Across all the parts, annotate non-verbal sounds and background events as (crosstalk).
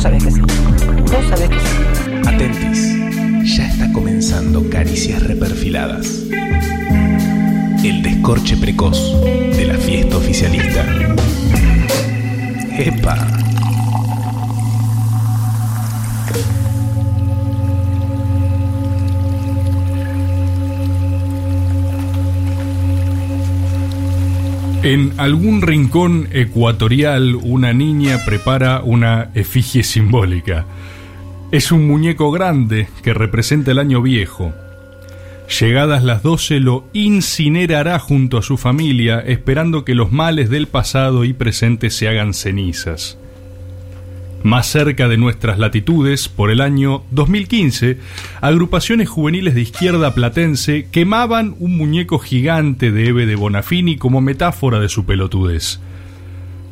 Que sí. Que sí. Atentis, ya está comenzando Caricias Reperfiladas. El descorche precoz de la fiesta oficialista. ¡Epa! En algún rincón ecuatorial una niña prepara una efigie simbólica. Es un muñeco grande que representa el año viejo. Llegadas las 12 lo incinerará junto a su familia esperando que los males del pasado y presente se hagan cenizas. Más cerca de nuestras latitudes, por el año 2015, agrupaciones juveniles de izquierda platense quemaban un muñeco gigante de Eve de Bonafini como metáfora de su pelotudez.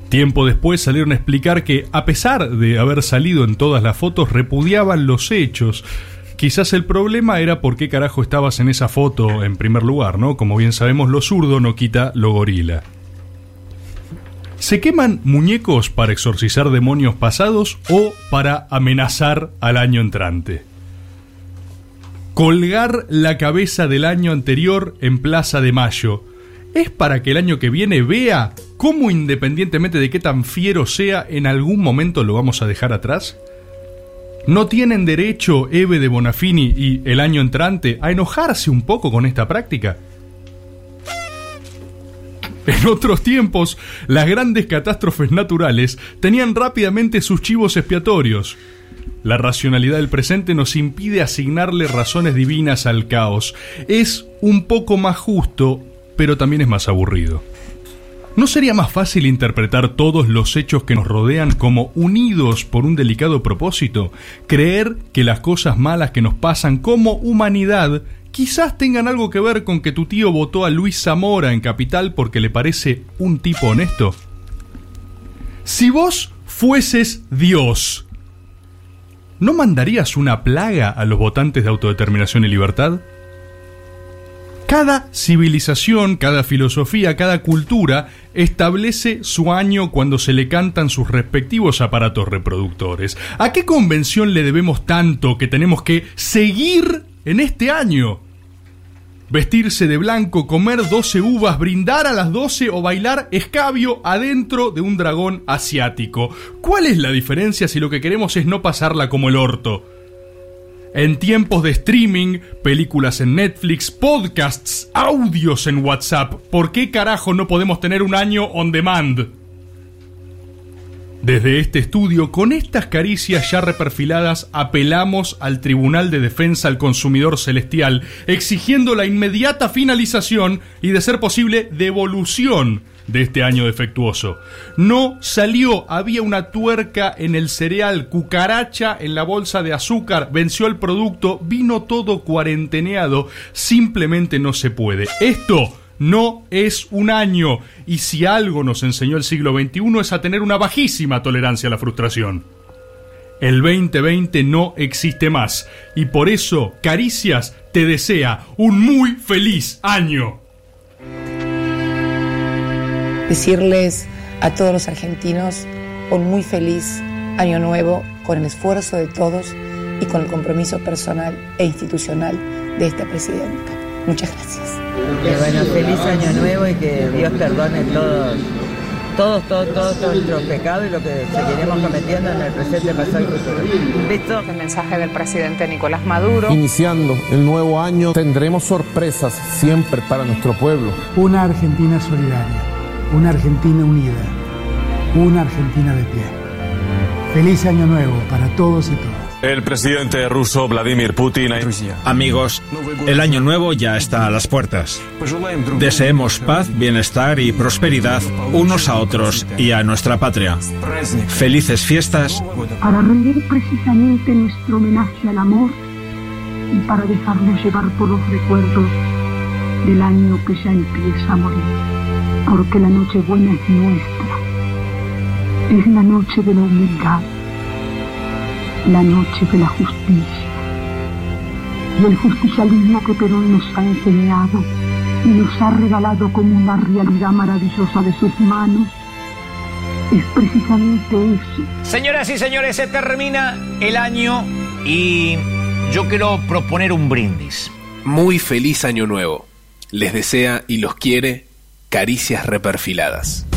Tiempo después salieron a explicar que, a pesar de haber salido en todas las fotos, repudiaban los hechos. Quizás el problema era por qué carajo estabas en esa foto en primer lugar, ¿no? Como bien sabemos, lo zurdo no quita lo gorila. ¿Se queman muñecos para exorcizar demonios pasados o para amenazar al año entrante? Colgar la cabeza del año anterior en Plaza de Mayo es para que el año que viene vea cómo independientemente de qué tan fiero sea, en algún momento lo vamos a dejar atrás. ¿No tienen derecho Eve de Bonafini y el año entrante a enojarse un poco con esta práctica? En otros tiempos, las grandes catástrofes naturales tenían rápidamente sus chivos expiatorios. La racionalidad del presente nos impide asignarle razones divinas al caos. Es un poco más justo, pero también es más aburrido. ¿No sería más fácil interpretar todos los hechos que nos rodean como unidos por un delicado propósito? Creer que las cosas malas que nos pasan como humanidad quizás tengan algo que ver con que tu tío votó a Luis Zamora en Capital porque le parece un tipo honesto? Si vos fueses Dios, ¿no mandarías una plaga a los votantes de autodeterminación y libertad? Cada civilización, cada filosofía, cada cultura establece su año cuando se le cantan sus respectivos aparatos reproductores. ¿A qué convención le debemos tanto que tenemos que seguir en este año? Vestirse de blanco, comer 12 uvas, brindar a las 12 o bailar escabio adentro de un dragón asiático. ¿Cuál es la diferencia si lo que queremos es no pasarla como el orto? En tiempos de streaming, películas en Netflix, podcasts, audios en WhatsApp, ¿por qué carajo no podemos tener un año on demand? Desde este estudio, con estas caricias ya reperfiladas, apelamos al Tribunal de Defensa al Consumidor Celestial, exigiendo la inmediata finalización y, de ser posible, devolución de este año defectuoso. No salió, había una tuerca en el cereal, cucaracha en la bolsa de azúcar, venció el producto, vino todo cuarenteneado, simplemente no se puede. Esto no es un año y si algo nos enseñó el siglo XXI es a tener una bajísima tolerancia a la frustración. El 2020 no existe más y por eso Caricias te desea un muy feliz año. Decirles a todos los argentinos un muy feliz año nuevo con el esfuerzo de todos y con el compromiso personal e institucional de esta presidenta. Muchas gracias. Que bueno, feliz año nuevo y que Dios perdone todos, todos, todos, todos, todos nuestros pecados y lo que seguiremos cometiendo en el presente, pasado y futuro. Beso. El mensaje del presidente Nicolás Maduro. Iniciando el nuevo año tendremos sorpresas siempre para nuestro pueblo. Una Argentina solidaria, una Argentina unida, una Argentina de pie. Feliz año nuevo para todos y todas. El presidente ruso Vladimir Putin. Amigos, el año nuevo ya está a las puertas. Deseemos paz, bienestar y prosperidad unos a otros y a nuestra patria. Felices fiestas. Para rendir precisamente nuestro homenaje al amor y para dejarnos llevar por los recuerdos del año que ya empieza a morir. Porque la noche buena es nuestra. Es la noche de la humildad la noche de la justicia. Y el justicialismo que Perón nos ha enseñado y nos ha regalado como una realidad maravillosa de sus manos, es precisamente eso. Señoras y señores, se termina el año y yo quiero proponer un brindis. Muy feliz año nuevo. Les desea y los quiere caricias reperfiladas.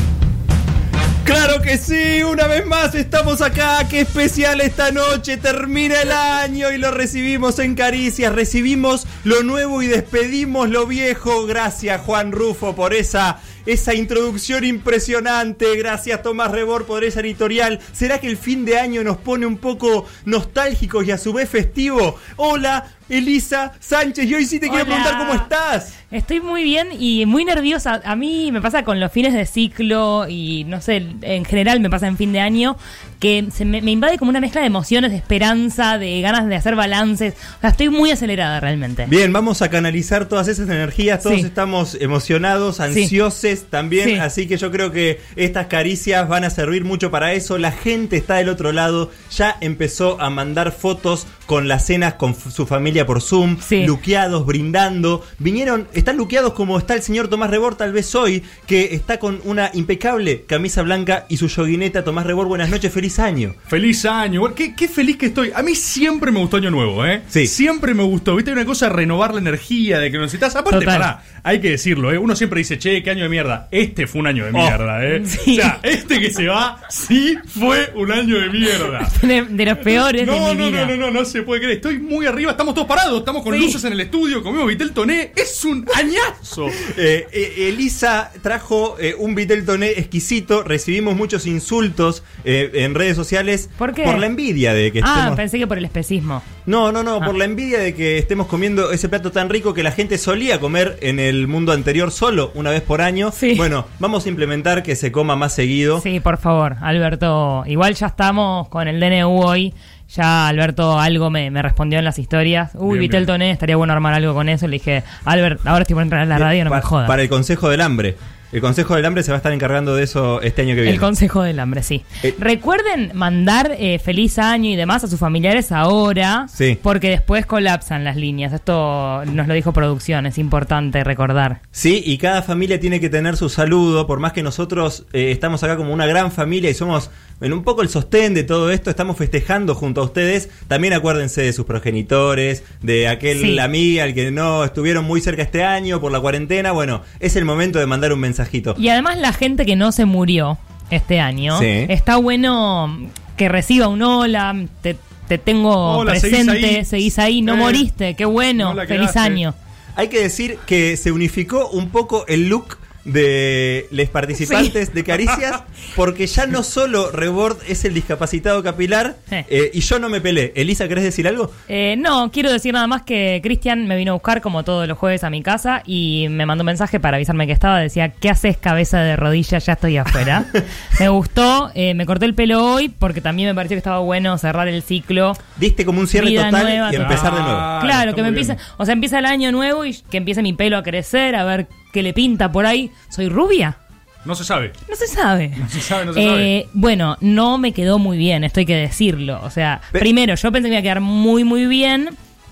Claro que sí, una vez más estamos acá, qué especial esta noche, termina el año y lo recibimos en caricias, recibimos lo nuevo y despedimos lo viejo. Gracias Juan Rufo por esa esa introducción impresionante. Gracias Tomás Rebor por esa editorial. ¿Será que el fin de año nos pone un poco nostálgicos y a su vez festivo? Hola, Elisa Sánchez. Y hoy sí te quiero preguntar cómo estás. Estoy muy bien y muy nerviosa. A mí me pasa con los fines de ciclo y no sé, en general me pasa en fin de año que se me, me invade como una mezcla de emociones, de esperanza, de ganas de hacer balances. O sea, estoy muy acelerada realmente. Bien, vamos a canalizar todas esas energías. Todos Sí. estamos emocionados, ansiosos también. Sí. Así que yo creo que estas caricias van a servir mucho para eso. La gente está del otro lado. Ya empezó a mandar fotos con las cenas con su familia por Zoom. Luqueados, brindando. Vinieron, están luqueados como está el señor Tomás Rebor, tal vez hoy, que está con una impecable camisa blanca y su yoguineta. Tomás Rebor, buenas noches, feliz año. Feliz año. Qué, qué feliz que estoy. A mí siempre me gustó Año Nuevo, ¿eh? Sí. Siempre me gustó. Viste, hay una cosa de renovar la energía, de que necesitas. Aparte, Total. pará, hay que decirlo, ¿eh? Uno siempre dice, che, qué año de mierda. Este fue un año de Oh. mierda, ¿eh? (laughs) Sí. O sea, este que se va, sí fue un año de mierda. De, (laughs) de los peores No, de mi no, vida. no, no, no, no se puede creer. Estoy muy arriba, estamos todos parados, estamos con Sí. luces en el estudio, comimos Vitel Toné. Es un añazo. Eh, eh, Elisa trajo eh, un Vitel Toné exquisito. Recibimos muchos insultos eh, en redes sociales ¿Por qué? la envidia de que Ah, estemos. pensé que por el especismo. No, no, no, Ah. por la envidia de que estemos comiendo ese plato tan rico que la gente solía comer en el mundo anterior solo una vez por año. Bueno, vamos a implementar que se coma más seguido. Sí, por favor, Alberto. Igual ya estamos con el DNU hoy. Ya Alberto algo me, me respondió en las historias. Uy, Bien, Vitel bien. Toné, estaría bueno armar algo con eso. Le dije, Albert, ahora estoy por entrar en la radio, no me jodas. Para el Consejo del Hambre. El Consejo del Hambre se va a estar encargando de eso este año que viene. El Consejo del Hambre, sí. Recuerden mandar eh, feliz año y demás a sus familiares ahora, Sí. porque después colapsan las líneas. Esto nos lo dijo producción, es importante recordar. Sí, y cada familia tiene que tener su saludo, por más que nosotros eh, estamos acá como una gran familia y somos en un poco el sostén de todo esto, estamos festejando junto a ustedes. También acuérdense de sus progenitores, de aquel Sí. amigo al que no estuvieron muy cerca este año por la cuarentena. Bueno, es el momento de mandar un mensajito. Y además la gente que no se murió este año, Sí. está bueno que reciba un hola, te, te tengo Hola, seguís presente, ahí. seguís ahí, no Eh, moriste, qué bueno, feliz quedaste. año. Hay que decir que se unificó un poco el look de los participantes de Caricias, porque ya no solo Rebord es el discapacitado capilar eh, y yo no me pelé. Elisa, ¿querés decir algo? Eh, no, quiero decir nada más que Cristian me vino a buscar como todos los jueves a mi casa y me mandó un mensaje para avisarme que estaba. Decía, ¿qué haces cabeza de rodilla? Ya estoy afuera. (laughs) me gustó, eh, me corté el pelo hoy porque también me pareció que estaba bueno cerrar el ciclo. Diste como un cierre Vida total nueva, y total. empezar de nuevo. Claro, que me empiece, o sea, empieza el año nuevo y que empiece mi pelo a crecer, a ver qué le pinta por ahí. ¿Soy rubia? No se sabe. No se sabe. (laughs) No se sabe, no se Eh, sabe. bueno, no me quedó muy bien, esto hay que decirlo. O sea, primero, yo pensé que me iba a quedar muy, muy bien.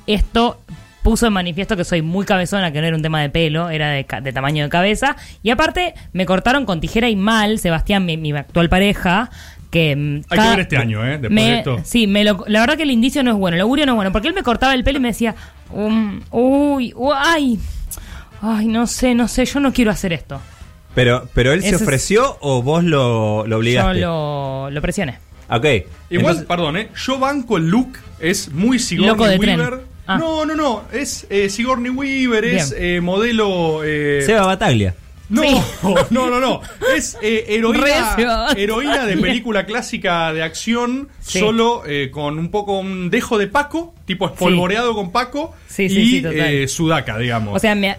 Esto puso en manifiesto que soy muy cabezona, que no era un tema de pelo, era de, tamaño de cabeza. Y aparte, me cortaron con tijera y mal, Sebastián, mi, mi actual pareja. Que mm, Hay que ver este año, ¿eh? Después me- de esto. Sí, me lo- la verdad que el indicio no es bueno, el augurio no es bueno, porque él me cortaba el pelo y me decía, um, uy, uy, ay, ay, no sé, no sé, yo no quiero hacer esto. Pero, pero él se es- ofreció o vos lo, lo Yo obligaste. lo, lo presioné. Ok. Igual, Entonces- perdón, ¿eh? Yo banco el look, es muy Sigourney Loco de tren. Weaver. Ah. No, no, no, es eh, Sigourney Weaver, es eh, modelo... eh, Seba Bataglia. No, (laughs) no, no, no. Es eh, heroína, heroína de (laughs) película clásica de acción, Sí. solo eh, con un poco un dejo de Paco, tipo espolvoreado con Paco, Sí, sí, y sí, total. eh, sudaca, digamos. O sea, me,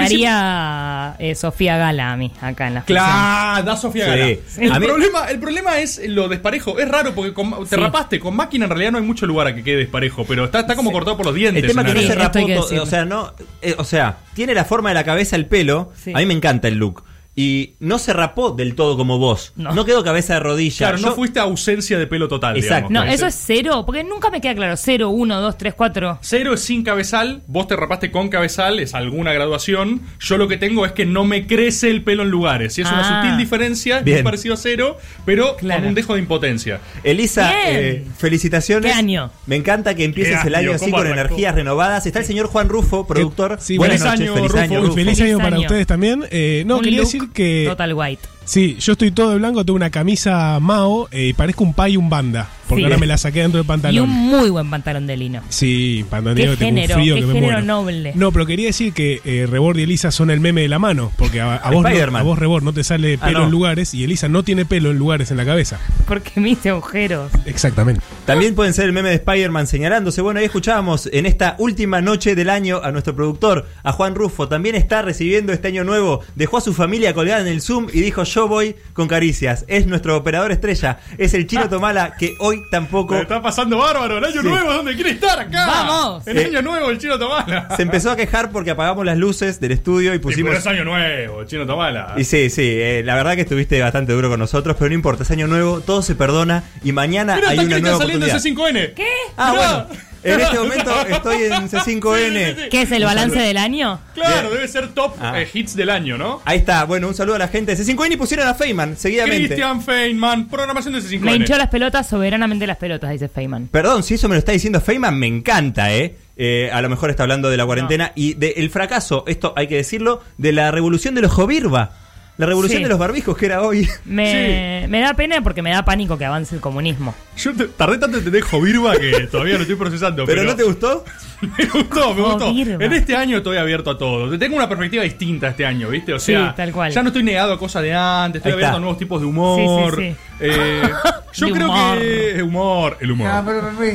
haría eh, Sofía Gala a mí, acá en la. Claro, da Sofía Sí. Gala. El, A mí- problema, el problema es lo desparejo. Es raro porque con- te Sí. rapaste. Con máquina en realidad no hay mucho lugar a que quede desparejo, pero está, está como cortado por los dientes. El tema que no se rapó o sea, no, eh, o sea, tiene la forma de la cabeza el pelo. Sí. A mí me encanta el look. Y no se rapó del todo como vos. No, quedó cabeza de rodilla. Claro, no fuiste a ausencia de pelo total, Exacto. digamos. No, eso es cero, porque nunca me queda claro. Cero, uno, dos, tres, cuatro. Cero es sin cabezal, vos te rapaste con cabezal, es alguna graduación. Yo lo que tengo es que no me crece el pelo en lugares. Y es una Ah. sutil diferencia, Bien. muy parecido a cero, pero con un dejo de impotencia. Elisa, eh, felicitaciones. ¿Qué año? Me encanta que empieces ¿Qué el año así ¿Cómo con arrancó? energías renovadas. Está el señor Juan Rufo, productor. Sí, Buenas feliz noches, año, feliz Rufo. año, Rufo. feliz año para año. ustedes también. Eh, no, Un quería look decir Total white. Sí, yo estoy todo de blanco, tengo una camisa Mao eh, y parezco un pay y un banda. Porque Sí. ahora me la saqué dentro del Y pantalón. un muy buen pantalón de lino. Sí, pantalón Qué negro, tengo un género, frío qué que me género muero. noble. No, pero quería decir que eh, Rebord y Elisa son el meme de la mano. Porque a, a vos, no, a vos, Rebord, no te sale Ah, pelo no. en lugares y Elisa no tiene pelo en lugares en la cabeza. Porque me hice agujeros. Exactamente. También pueden ser el meme de Spider-Man señalándose. Bueno, ahí escuchábamos en esta última noche del año a nuestro productor, a Juan Rufo. También está recibiendo este año nuevo. Dejó a su familia colgada en el Zoom y dijo: Yo voy con caricias. Es nuestro operador estrella. Es el chino (laughs) Tomala que hoy tampoco. Me está pasando bárbaro, el año Sí. nuevo, ¿dónde quiere estar acá? ¡Vamos! El Eh, año nuevo, el chino Tomala. Se empezó a quejar porque apagamos las luces del estudio y Sí, pero pusimos. es año nuevo, el chino Tomala. Y sí, sí, eh, la verdad que estuviste bastante duro con nosotros, pero no importa, es año nuevo, todo se perdona y mañana hay una nueva saliendo de oportunidad. C5N. ¿Qué? Ah, Mirá. bueno, en este momento estoy en (laughs) C5N. ¿Qué es el balance del año? Claro, debe ser top Ah. eh, hits del año, ¿no? Ahí está, bueno, un saludo a la gente de C5N y pusieron a Feynman seguidamente. Christian Feynman, programación de C5N. Me hinchó las pelotas, soberanamente las pelotas, dice Feynman. Perdón, si eso me lo está diciendo Feynman, me encanta, ¿eh? Eh, a lo mejor está hablando de la cuarentena y del fracaso, esto hay que decirlo, de la revolución de los Jovirba. La revolución Sí. de los barbijos que era hoy. (laughs) Me, me da pena porque me da pánico que avance el comunismo. Yo te- tardé tanto en entender Jovirba que todavía lo estoy procesando. ¿Pero Pero, no te gustó? (laughs) me gustó, me gustó. En este año estoy abierto a todo. Tengo una perspectiva distinta este año, ¿viste? O Sí, sea, tal cual. ya no estoy negado a cosas de antes, estoy Ahí abierto está. a nuevos tipos de humor. Sí, sí, sí. Eh, (laughs) yo De creo humor. que. Humor, el humor.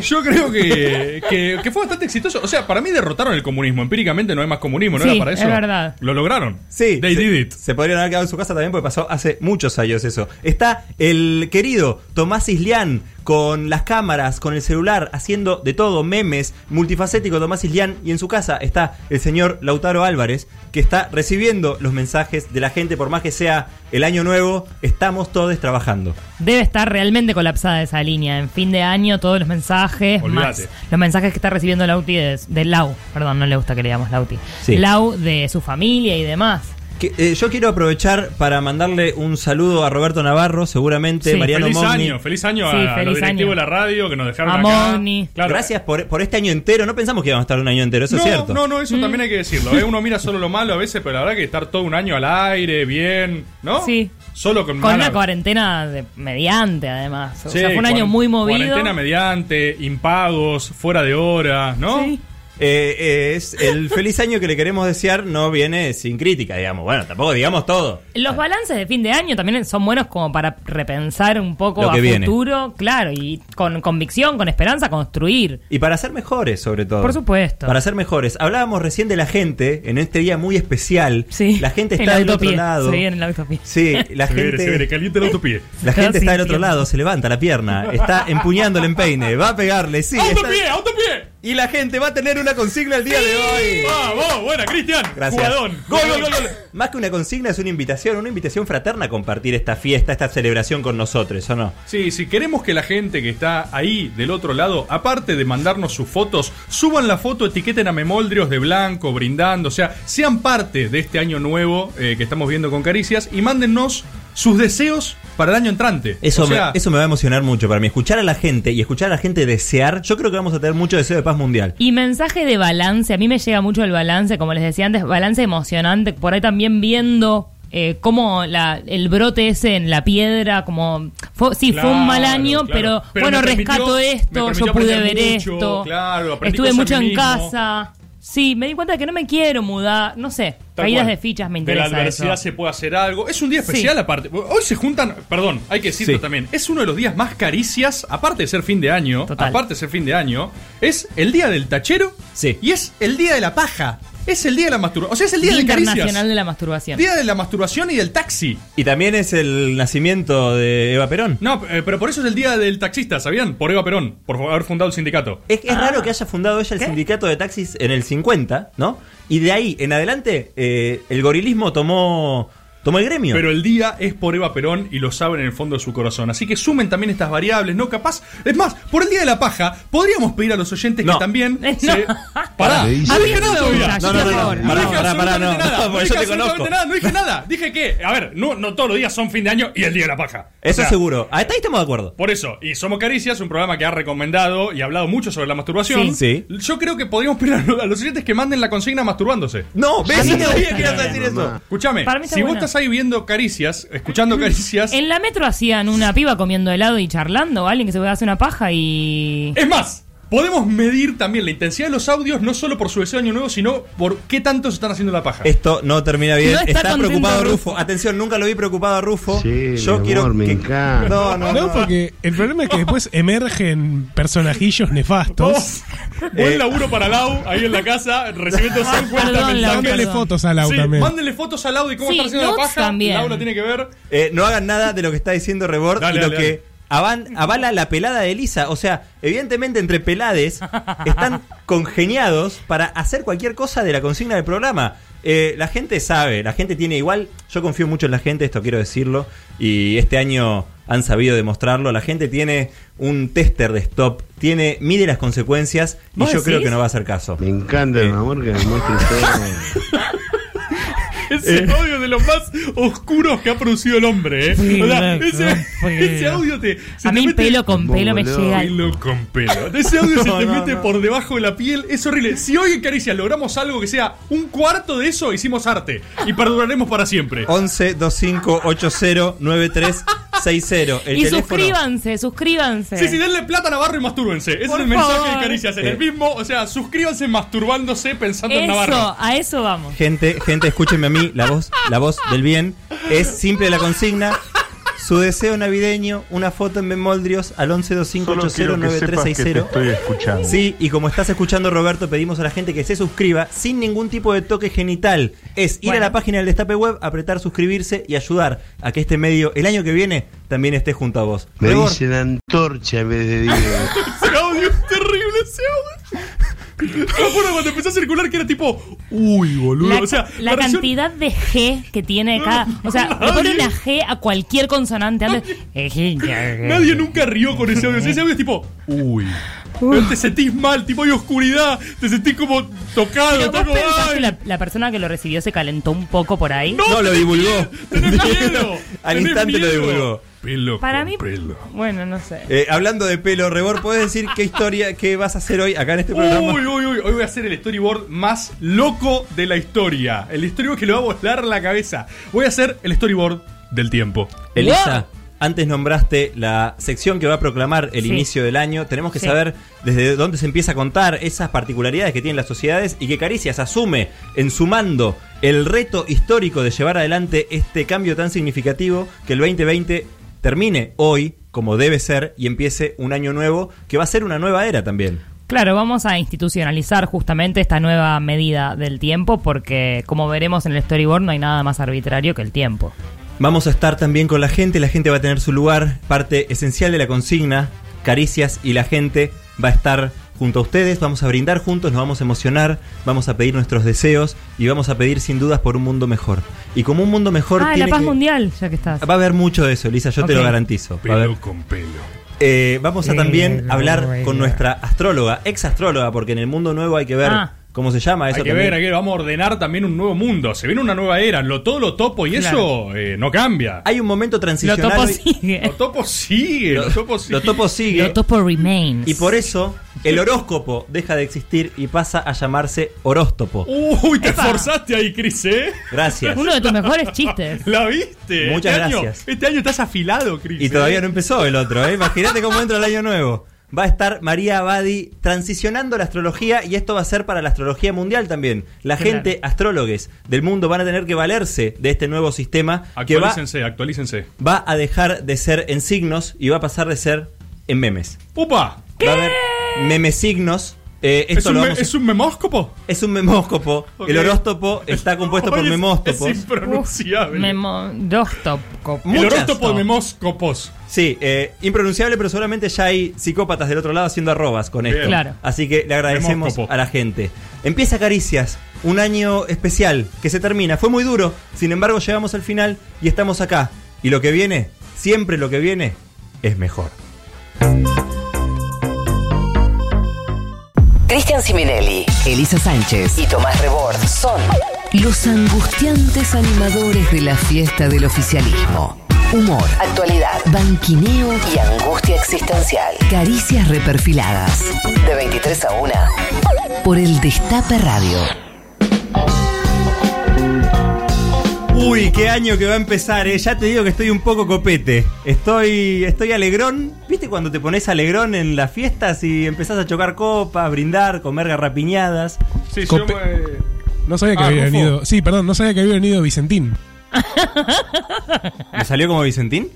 Yo creo que, que, que fue bastante exitoso. O sea, para mí derrotaron el comunismo. Empíricamente no hay más comunismo, ¿no Sí, era para es eso? verdad. Lo lograron. Sí, They se, did it. se podrían haber quedado en su casa también porque pasó hace muchos años eso. Está el querido Tomás Islián con las cámaras, con el celular, haciendo de todo, memes, multifacético Tomás Islián. Y en su casa está el señor Lautaro Álvarez, que está recibiendo los mensajes de la gente, por más que sea el año nuevo, estamos todos trabajando. Debe estar realmente colapsada esa línea. En fin de año, todos los mensajes, más los mensajes que está recibiendo Lauti de, de Lau. Perdón, no le gusta que le digamos Lauti. Sí. Lau de su familia y demás. Que, eh, yo quiero aprovechar para mandarle un saludo a Roberto Navarro, seguramente, Sí. Mariano Feliz Mogni. año, feliz año Sí, a, feliz los directivos año. de la radio que nos dejaron A acá. Mogni. Claro. Gracias por, por este año entero. No pensamos que íbamos a estar un año entero, eso no, es cierto. No, no, eso también hay que decirlo. ¿eh? Uno mira solo lo malo a veces, pero la verdad que estar todo un año al aire, bien, ¿no? Sí. Solo con, Con mala- una cuarentena de- mediante, además. O Sí, sea, fue un año muy movido. Cuarentena mediante, impagos, fuera de hora, ¿no? Sí. Eh, eh, es el (laughs) feliz año que le queremos desear no viene sin crítica, digamos. Bueno, tampoco digamos todo. Los balances de fin de año también son buenos como para repensar un poco Lo a viene. futuro, claro, y con convicción, con esperanza, construir. Y para ser mejores, sobre todo. Por supuesto. Para ser mejores. Hablábamos recién de la gente en este día muy especial. Sí. La gente En está del otro lado. se viene en la autopía. Sí, la (laughs) se viene, gente. se viene, caliente el autopie. La gente Está del otro lado, se levanta la pierna, está empuñando el empeine, va a pegarle, sí. (laughs) está- ¡Autopie, autopie! Y la gente va a tener una consigna el día de hoy. ¡Vamos! ¡Buena, Cristian! Gracias. Jugadón. Gol, gol, gol, gol. Más que una consigna es una invitación, una invitación fraterna a compartir esta fiesta, esta celebración con nosotros, ¿o no? Sí, si queremos que la gente que está ahí del otro lado, aparte de mandarnos sus fotos, suban la foto, etiqueten a Memoldrios de blanco, brindando, o sea, sean parte de este año nuevo eh, que estamos viendo con Caricias y mándennos sus deseos para el año entrante. Eso, o sea, me, eso me va a emocionar mucho para mí. Escuchar a la gente y escuchar a la gente desear, yo creo que vamos a tener mucho deseo de paz mundial. Y mensaje de balance, a mí me llega mucho el balance, como les decía antes, balance emocionante, por ahí también viendo eh, cómo la, el brote ese en la piedra, como, fue- sí, fue un mal año, claro. pero, Pero bueno, permitió- rescato esto, yo pude ver mucho, esto, claro, estuve mucho en mismo. casa. Sí, me di cuenta de que no me quiero mudar, no sé, Tal caídas cual. de fichas me De la interesa adversidad eso. se puede hacer algo. Es un día Sí. especial aparte. Hoy se juntan, perdón, hay que decirlo Sí. también. Es uno de los días más caricias, aparte de ser fin de año, Total. aparte de ser fin de año, es el día del tachero Sí. y es el día de la paja. Es el día de la masturbación. O sea, es el día, Día de caricias. Internacional de la Masturbación. Día de la masturbación y del taxi. Y también es el nacimiento de Eva Perón. No, eh, pero por eso es el día del taxista, ¿sabían? Por Eva Perón, por haber fundado el sindicato. Es, es raro que haya fundado ella el sindicato de taxis en el 50, ¿no? Y de ahí en adelante, eh, el gorilismo tomó tomó el gremio. Pero el día es por Eva Perón y lo saben en el fondo de su corazón. Así que sumen también estas variables, ¿no? Capaz. Es más, por el día de la paja, podríamos pedir a los oyentes que también. (laughs) se- Pará, no dije nada No, no, no, no, no, No pará, dije pará, pará, no, absolutamente nada. no, No dije yo te absolutamente nada, no dije nada. Dije que, a ver, no, no todos los días son fin de año y el día de la paja. Eso seguro. Hasta ahí estamos de acuerdo. Por eso, y Somos Caricias, un programa que ha recomendado y hablado mucho sobre la masturbación. Sí. Yo creo que podríamos pedir a los- oyentes que manden la consigna masturbándose. No, ves, A mí sí me te gusta dije que ibas a decir eso. Escúchame, si vos bueno. Estás ahí viendo caricias, escuchando caricias. En la metro hacían una piba comiendo helado y charlando, alguien que se puede hacer una paja y. Es más, podemos medir también la intensidad de los audios, no solo por su deseo de año nuevo, sino por qué tanto se están haciendo la paja. Esto no termina bien. No está preocupado Rufo. Rufo. Atención, nunca lo vi preocupado a Rufo. Sí, Yo mi quiero amor, me que- encanta. No, no, No, no. porque el problema es que después emergen personajillos nefastos. Buen Eh, laburo para Lau, ahí en la casa, recibiendo 50 (laughs) Perdón, Lau, mensajes. mándale fotos a Lau Sí, también. Mándenle fotos a Lau de cómo Sí, está haciendo la paja. también. Lau la tiene que ver. Eh, no hagan nada de lo que está diciendo Rebord Dale, y lo dale, que avan- avala la pelada de Elisa. O sea, evidentemente entre pelades están (laughs) congeniados para hacer cualquier cosa de la consigna del programa. Eh, la gente sabe, la gente tiene igual. Yo confío mucho en la gente, esto quiero decirlo. Y este año han sabido demostrarlo. La gente tiene un tester de stop, tiene mide las consecuencias y ¿Vos yo creo que no va a hacer caso. Me encanta, mi amor, que me muestre todo. (laughs) Ese Eh. audio de los más oscuros que ha producido el hombre, ¿eh? Sí, O sea, loco, ese, audio te. se A te mí mete- pelo con pelo me llega. Pelo con pelo. Ese audio (laughs) se te no, mete no. por debajo de la piel. Es horrible. Si hoy en Caricias logramos algo que sea un cuarto de eso, hicimos arte. Y perduraremos para siempre. 11 25 80 93 60. El y teléfono. suscríbanse, suscríbanse. Sí, sí, denle plata a Navarro y mastúrbense. Ese Por es el mensaje favor. de Caricias. En el Eh. mismo, o sea, suscríbanse masturbándose pensando en Navarro. Eso, a eso vamos. Gente, gente, escúchenme a mí, la voz, la voz del bien. Es simple la consigna. Su deseo navideño, una foto en Bemoldrios al 1125809360. estoy escuchando. Sí, y como estás escuchando Roberto, pedimos a la gente que se suscriba sin ningún tipo de toque genital. Es ir a la página del Destape Web, apretar suscribirse y ayudar a que este medio el año que viene también esté junto a vos. Me dicen antorcha en vez de Diego. (laughs) Ese audio es terrible, ese audio. Me acuerdo cuando empezó a circular que era tipo, uy, boludo. La, o sea, la cantidad de G que tiene cada. O sea, le pone una G a cualquier consonante antes. Nadie nunca rió con ese audio. Ese audio es tipo, uy. Te sentís mal, tipo hay oscuridad, te sentís como tocado, Pero la, la persona que lo recibió se calentó un poco por ahí. no (laughs) lo divulgó. miedo, Al tenés instante lo miedo. divulgó. Pelo Para con mí. pelo. Bueno, no sé. Eh, hablando de pelo, Rebor, ¿puedes decir qué historia, qué vas a hacer hoy acá en este programa? Uy, uy, uy. Hoy voy a hacer el storyboard más loco de la historia. El storyboard que le va a volar la cabeza. Voy a hacer el storyboard del tiempo. Elisa, antes nombraste la sección que va a proclamar el Sí. inicio del año. Tenemos que Sí. saber desde dónde se empieza a contar esas particularidades que tienen las sociedades y que Caricias asume en su mando el reto histórico de llevar adelante este cambio tan significativo que el 2020 termine hoy como debe ser y empiece un año nuevo que va a ser una nueva era también. Claro, vamos a institucionalizar justamente esta nueva medida del tiempo porque, como veremos en el storyboard, no hay nada más arbitrario que el tiempo. Vamos a estar también con la gente, la gente va a tener su lugar, parte esencial de la consigna, caricias y la gente va a estar junto a ustedes, vamos a brindar juntos, nos vamos a emocionar, vamos a pedir nuestros deseos y vamos a pedir sin dudas por un mundo mejor. Y como un mundo mejor Ah, la paz que- mundial, ya que estás. va a haber mucho de eso, Elisa, yo te lo garantizo. Va a haber- Pelo con pelo. Eh, vamos a también Pelo, hablar con nuestra astróloga, ex astróloga, porque en el mundo nuevo hay que ver Ah. Cómo se llama eso Hay que también. ver, hay que ver, vamos a ordenar también un nuevo mundo. Se viene una nueva era. Lo todo lo topo y Claro. eso eh, no cambia. Hay un momento transicional. Lo topo sigue. Lo topo sigue. Lo, topo sigue. Lo topo sigue. Lo topo remains. Y por eso el horóscopo deja de existir y pasa a llamarse horóstopo. Uy, te esforzaste ahí, Cris, ¿eh? Gracias. Uno de tus mejores chistes. (laughs) ¿La viste? Muchas Este año- gracias. este año estás afilado, Cris. Y ¿eh? todavía no empezó el otro, ¿eh? Imagínate cómo entra el año nuevo. Va a estar María Abadi transicionando la astrología y esto va a ser para la astrología mundial también. La Claro. gente, astrólogos del mundo van a tener que valerse de este nuevo sistema que va, Actualícense, actualícense. va a dejar de ser en signos y va a pasar de ser en memes. ¡Upa! Va a haber memesignos Eh, esto ¿Es un lo vamos a- ¿Es un memóscopo? Es un memóscopo. Ok. El horóscopo está (laughs) compuesto por Oye, es- memóstopos. Es impronunciable. Memo. El Muchas horóscopo de no. memóscopos. Sí, eh, impronunciable, pero seguramente ya hay psicópatas del otro lado haciendo arrobas con esto. Bien. Claro. Así que le agradecemos Memóscopo. a la gente. Empieza Caricias, un año especial que se termina. Fue muy duro, sin embargo llegamos al final y estamos acá. Y lo que viene, siempre lo que viene, es mejor. Cristian Siminelli, Elisa Sánchez y Tomás Rebord son los angustiantes animadores de la fiesta del oficialismo. Humor, actualidad, banquineo y angustia existencial. Caricias reperfiladas. De 23 a 1 por el Destape Radio. Uy, qué año que va a empezar, eh. Ya te digo que estoy un poco copete. Estoy, estoy alegrón. ¿Viste cuando te pones alegrón en las fiestas y empezás a chocar copas, brindar, comer garrapiñadas? Sí, Cope- yo me- No sabía que Ah, había Rufo. venido. Sí, perdón, no sabía que había venido Vicentín. ¿Me salió como Vicentín?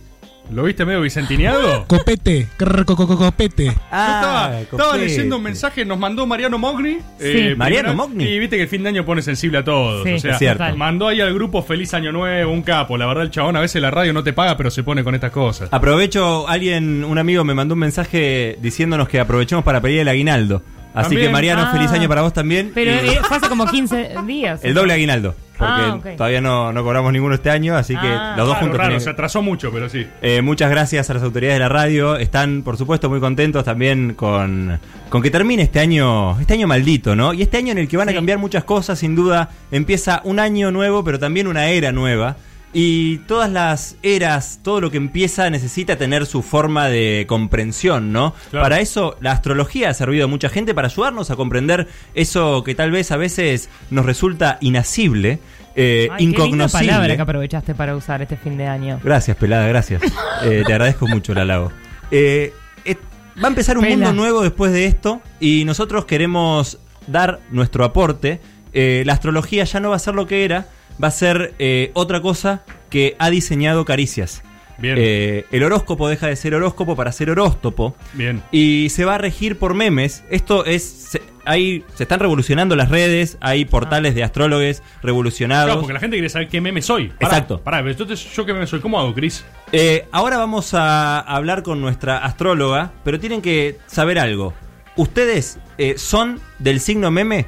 ¿Lo viste medio vicentineado? (laughs) Copete, crr, co- co- co- copete. Yo estaba, Ah, estaba copete. leyendo un mensaje, nos mandó Mariano Mogni. eh, Sí. Mariano primero- Mogni. Y viste que el fin de año pone sensible a todos. Sí, o sea, es cierto. mandó ahí al grupo Feliz Año Nuevo, un capo. La verdad, el chabón a veces la radio no te paga, pero se pone con estas cosas. Aprovecho, alguien, un amigo me mandó un mensaje diciéndonos que aprovechemos para pedir el aguinaldo. Así También. que Mariano, Ah. feliz año para vos también. Pero Y eh, fue hace como 15 días. el doble aguinaldo. Porque Ah, todavía no, no cobramos ninguno este año, así que Ah. los dos Raro, juntos raro, tienen- se atrasó mucho, pero sí. Eh, muchas gracias a las autoridades de la radio. Están, por supuesto, muy contentos también con, con que termine este año, este año maldito, ¿no? Y este año en el que van a cambiar muchas cosas, sin duda, empieza un año nuevo, pero también una era nueva. Y todas las eras, todo lo que empieza necesita tener su forma de comprensión, ¿no? Claro. Para eso la astrología ha servido a mucha gente para ayudarnos a comprender eso que tal vez a veces nos resulta inasible, eh, Ay, qué incognoscible. palabra que aprovechaste para usar este fin de año. Gracias, pelada, gracias. (laughs) Eh, te agradezco mucho el halago. Eh, eh, va a empezar un Pela. mundo nuevo después de esto y nosotros queremos dar nuestro aporte. La astrología ya no va a ser lo que era, va a ser eh, otra cosa que ha diseñado Caricias. Bien. Eh, el horóscopo deja de ser horóscopo para ser horóscopo Bien. y se va a regir por memes. Esto es. Se, hay, se están revolucionando las redes, hay portales de astrólogos revolucionados. Claro, porque la gente quiere saber qué meme soy. Pará, Exacto. Pará, pero entonces yo qué meme soy. ¿Cómo hago, Chris? Eh, ahora vamos a hablar con nuestra astróloga, pero tienen que saber algo. Ustedes eh, son del signo meme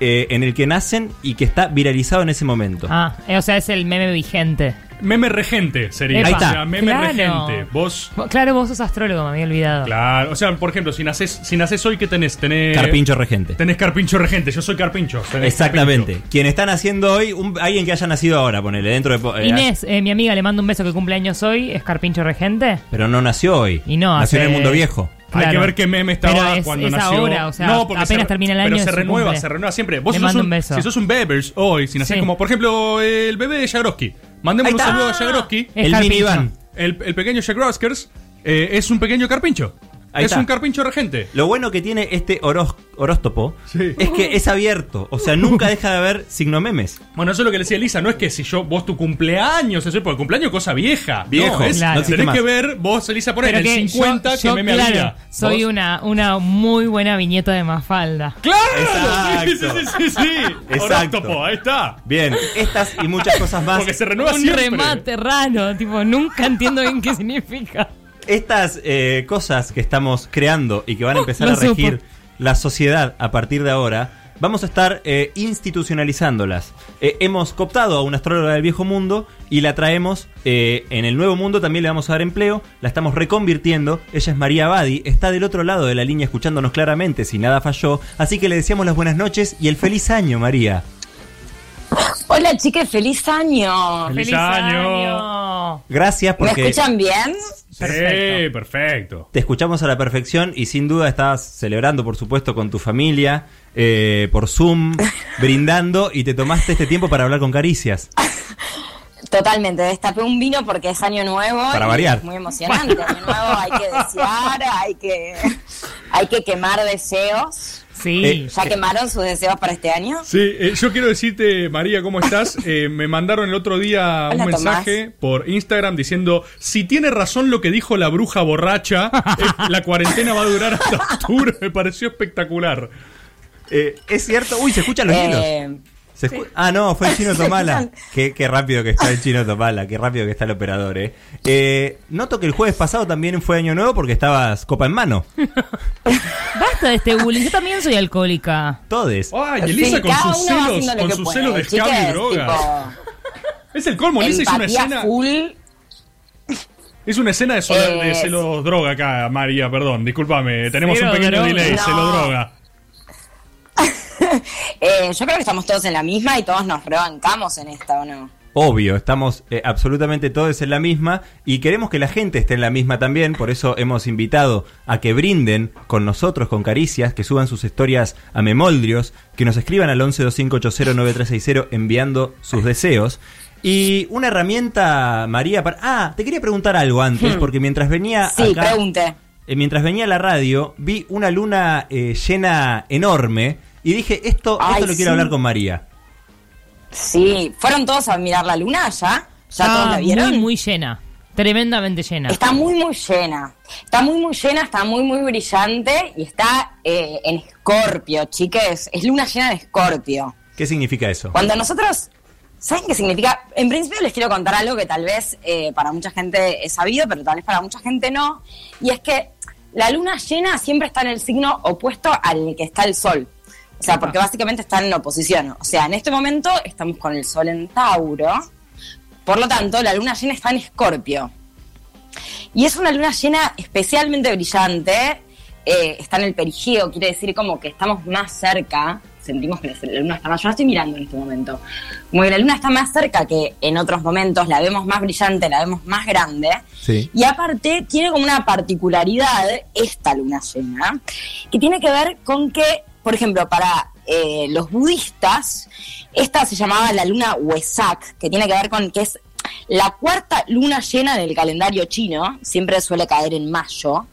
eh, en el que nacen y que está viralizado en ese momento. Ah, eh, o sea, es el meme vigente. Meme regente sería. Epa. Ahí está. O sea, meme Claro. regente. Vos. Claro, vos sos astrólogo, me había olvidado. Claro. O sea, por ejemplo, si nacés, si nacés hoy, ¿qué tenés? Tenés. Carpincho regente. Tenés carpincho regente. Yo soy carpincho. Exactamente. carpincho. Quien está naciendo hoy, un- alguien que haya nacido ahora, ponele, dentro de... eh, Inés, eh, mi amiga, le mando un beso que cumpleaños hoy. ¿Es Carpincho Regente? Pero no nació hoy. Y no, Nació en el mundo viejo. Hay que ver qué meme estaba Pero es- cuando es nació. ahora, o sea, porque apenas se- termina el año Pero se renueva, cumple. se renueva siempre. Vos Le sos mando un, un beso. Si sos un Bebers hoy, si nacés Sí. como, por ejemplo, el bebé de Jagroski. Mandemos un saludo a Jagroski. El minivan. El, el pequeño Jack Roskers eh, es un pequeño carpincho. Ahí es está. un carpincho regente. Lo bueno que tiene este Sí. es que es abierto. O sea, nunca deja de haber signo memes. Bueno, eso es lo que le decía Elisa, no es que si yo, vos tu cumpleaños, eso, porque el cumpleaños es cosa vieja. Viejo, no, es, Claro. no tenés más. que ver, vos, Elisa, poner Pero el que 50 yo- que meme claro, había. Soy Vos- una, una muy buena viñeta de Mafalda. ¡Claro! Sí, sí, Exacto. sí, sí, sí. Exacto. Horóscopo, ahí está. Bien, estas y muchas cosas más. Porque se renueva Un siempre. remate raro, tipo, nunca entiendo bien qué significa. Estas eh, cosas que estamos creando y que van a empezar Lo a regir supo. la sociedad a partir de ahora, vamos a estar eh, institucionalizándolas. Eh, hemos cooptado a una astróloga del viejo mundo y la traemos eh, en el nuevo mundo, también le vamos a dar empleo, la estamos reconvirtiendo. Ella es María Abadi, está del otro lado de la línea escuchándonos claramente si nada falló, así que le deseamos las buenas noches y el feliz año, María. Hola chicas, feliz año. ¡Feliz, año! Gracias ¿Me porque... escuchan bien? Sí, perfecto. Te escuchamos a la perfección y sin duda estás celebrando, por supuesto, con tu familia, eh, por Zoom, (laughs) brindando y te tomaste este tiempo para hablar con Caricias. (laughs) Totalmente, destapé un vino porque es año nuevo. Para y variar. Es muy emocionante. Año nuevo hay que desear, hay que, hay que quemar deseos. Sí. Eh, ¿Ya quemaron sus deseos para este año? Sí, eh, yo quiero decirte, María, ¿cómo estás? (laughs) Eh, me mandaron el otro día Hola, un mensaje por Instagram diciendo, si tiene razón lo que dijo la bruja borracha, eh, la cuarentena va a durar hasta (laughs) octubre. Me pareció espectacular. Eh, es cierto. Uy, se escuchan los Eh, hilos. Se Ah, no, fue el chino (laughs) Tomala. qué, qué rápido que está el chino Tomala, qué rápido que está el operador, eh. Eh, Noto que el jueves pasado también fue Año Nuevo porque estabas copa en mano. (laughs) Basta de este bullying. Yo también soy alcohólica. Todes. Ay, Elisa Sí, con sus celos, con sus celos de escabe y chiques, droga. tipo, Es el colmo, Elisa hizo una escena. full. Hizo una escena de, sola- de celos droga acá, María, perdón, discúlpame. Tenemos Cero un pequeño droga. delay, No. celo droga. (laughs) Eh, yo creo que estamos todos en la misma y todos nos rebancamos en esta, ¿o no? Obvio, estamos eh, absolutamente todos en la misma y queremos que la gente esté en la misma también, por eso hemos invitado a que brinden con nosotros, con Caricias, que suban sus historias a Memoldrios, que nos escriban al 1125809360 enviando sus deseos. Y una herramienta, María, para... Ah, te quería preguntar algo antes, Hmm. porque mientras venía Sí, acá- pregunte. eh, mientras venía a la radio, vi una luna eh, llena enorme y dije, esto, Ay, esto lo quiero hablar con María. Sí, ¿fueron todos a mirar la luna ya? ¿Ya todos la vieron? muy, muy llena. Tremendamente llena. Está muy, muy llena. Está muy, muy llena, está muy, muy brillante y está eh, en escorpio, chiques. Es luna llena de escorpio. ¿Qué significa eso? Cuando nosotros... ¿Saben qué significa? En principio les quiero contar algo que tal vez eh, para mucha gente es sabido, pero tal vez para mucha gente no. Y es que la luna llena siempre está en el signo opuesto al que está el sol. O sea, porque básicamente están en oposición. O sea, en este momento estamos con el sol en Tauro. Por lo tanto, la luna llena está en Escorpio. Y es una luna llena especialmente brillante. eh, está en el perigeo, quiere decir como que estamos más cerca. Sentimos que la luna está más. Yo la estoy mirando en este momento. Como que la luna está más cerca que en otros momentos. La vemos más brillante, la vemos más grande. Sí. Y aparte, tiene como una particularidad esta luna llena, que tiene que ver con que, por ejemplo, para eh, los budistas, esta se llamaba la luna Wesak, que tiene que ver con que es la cuarta luna llena del calendario chino, siempre suele caer en mayo.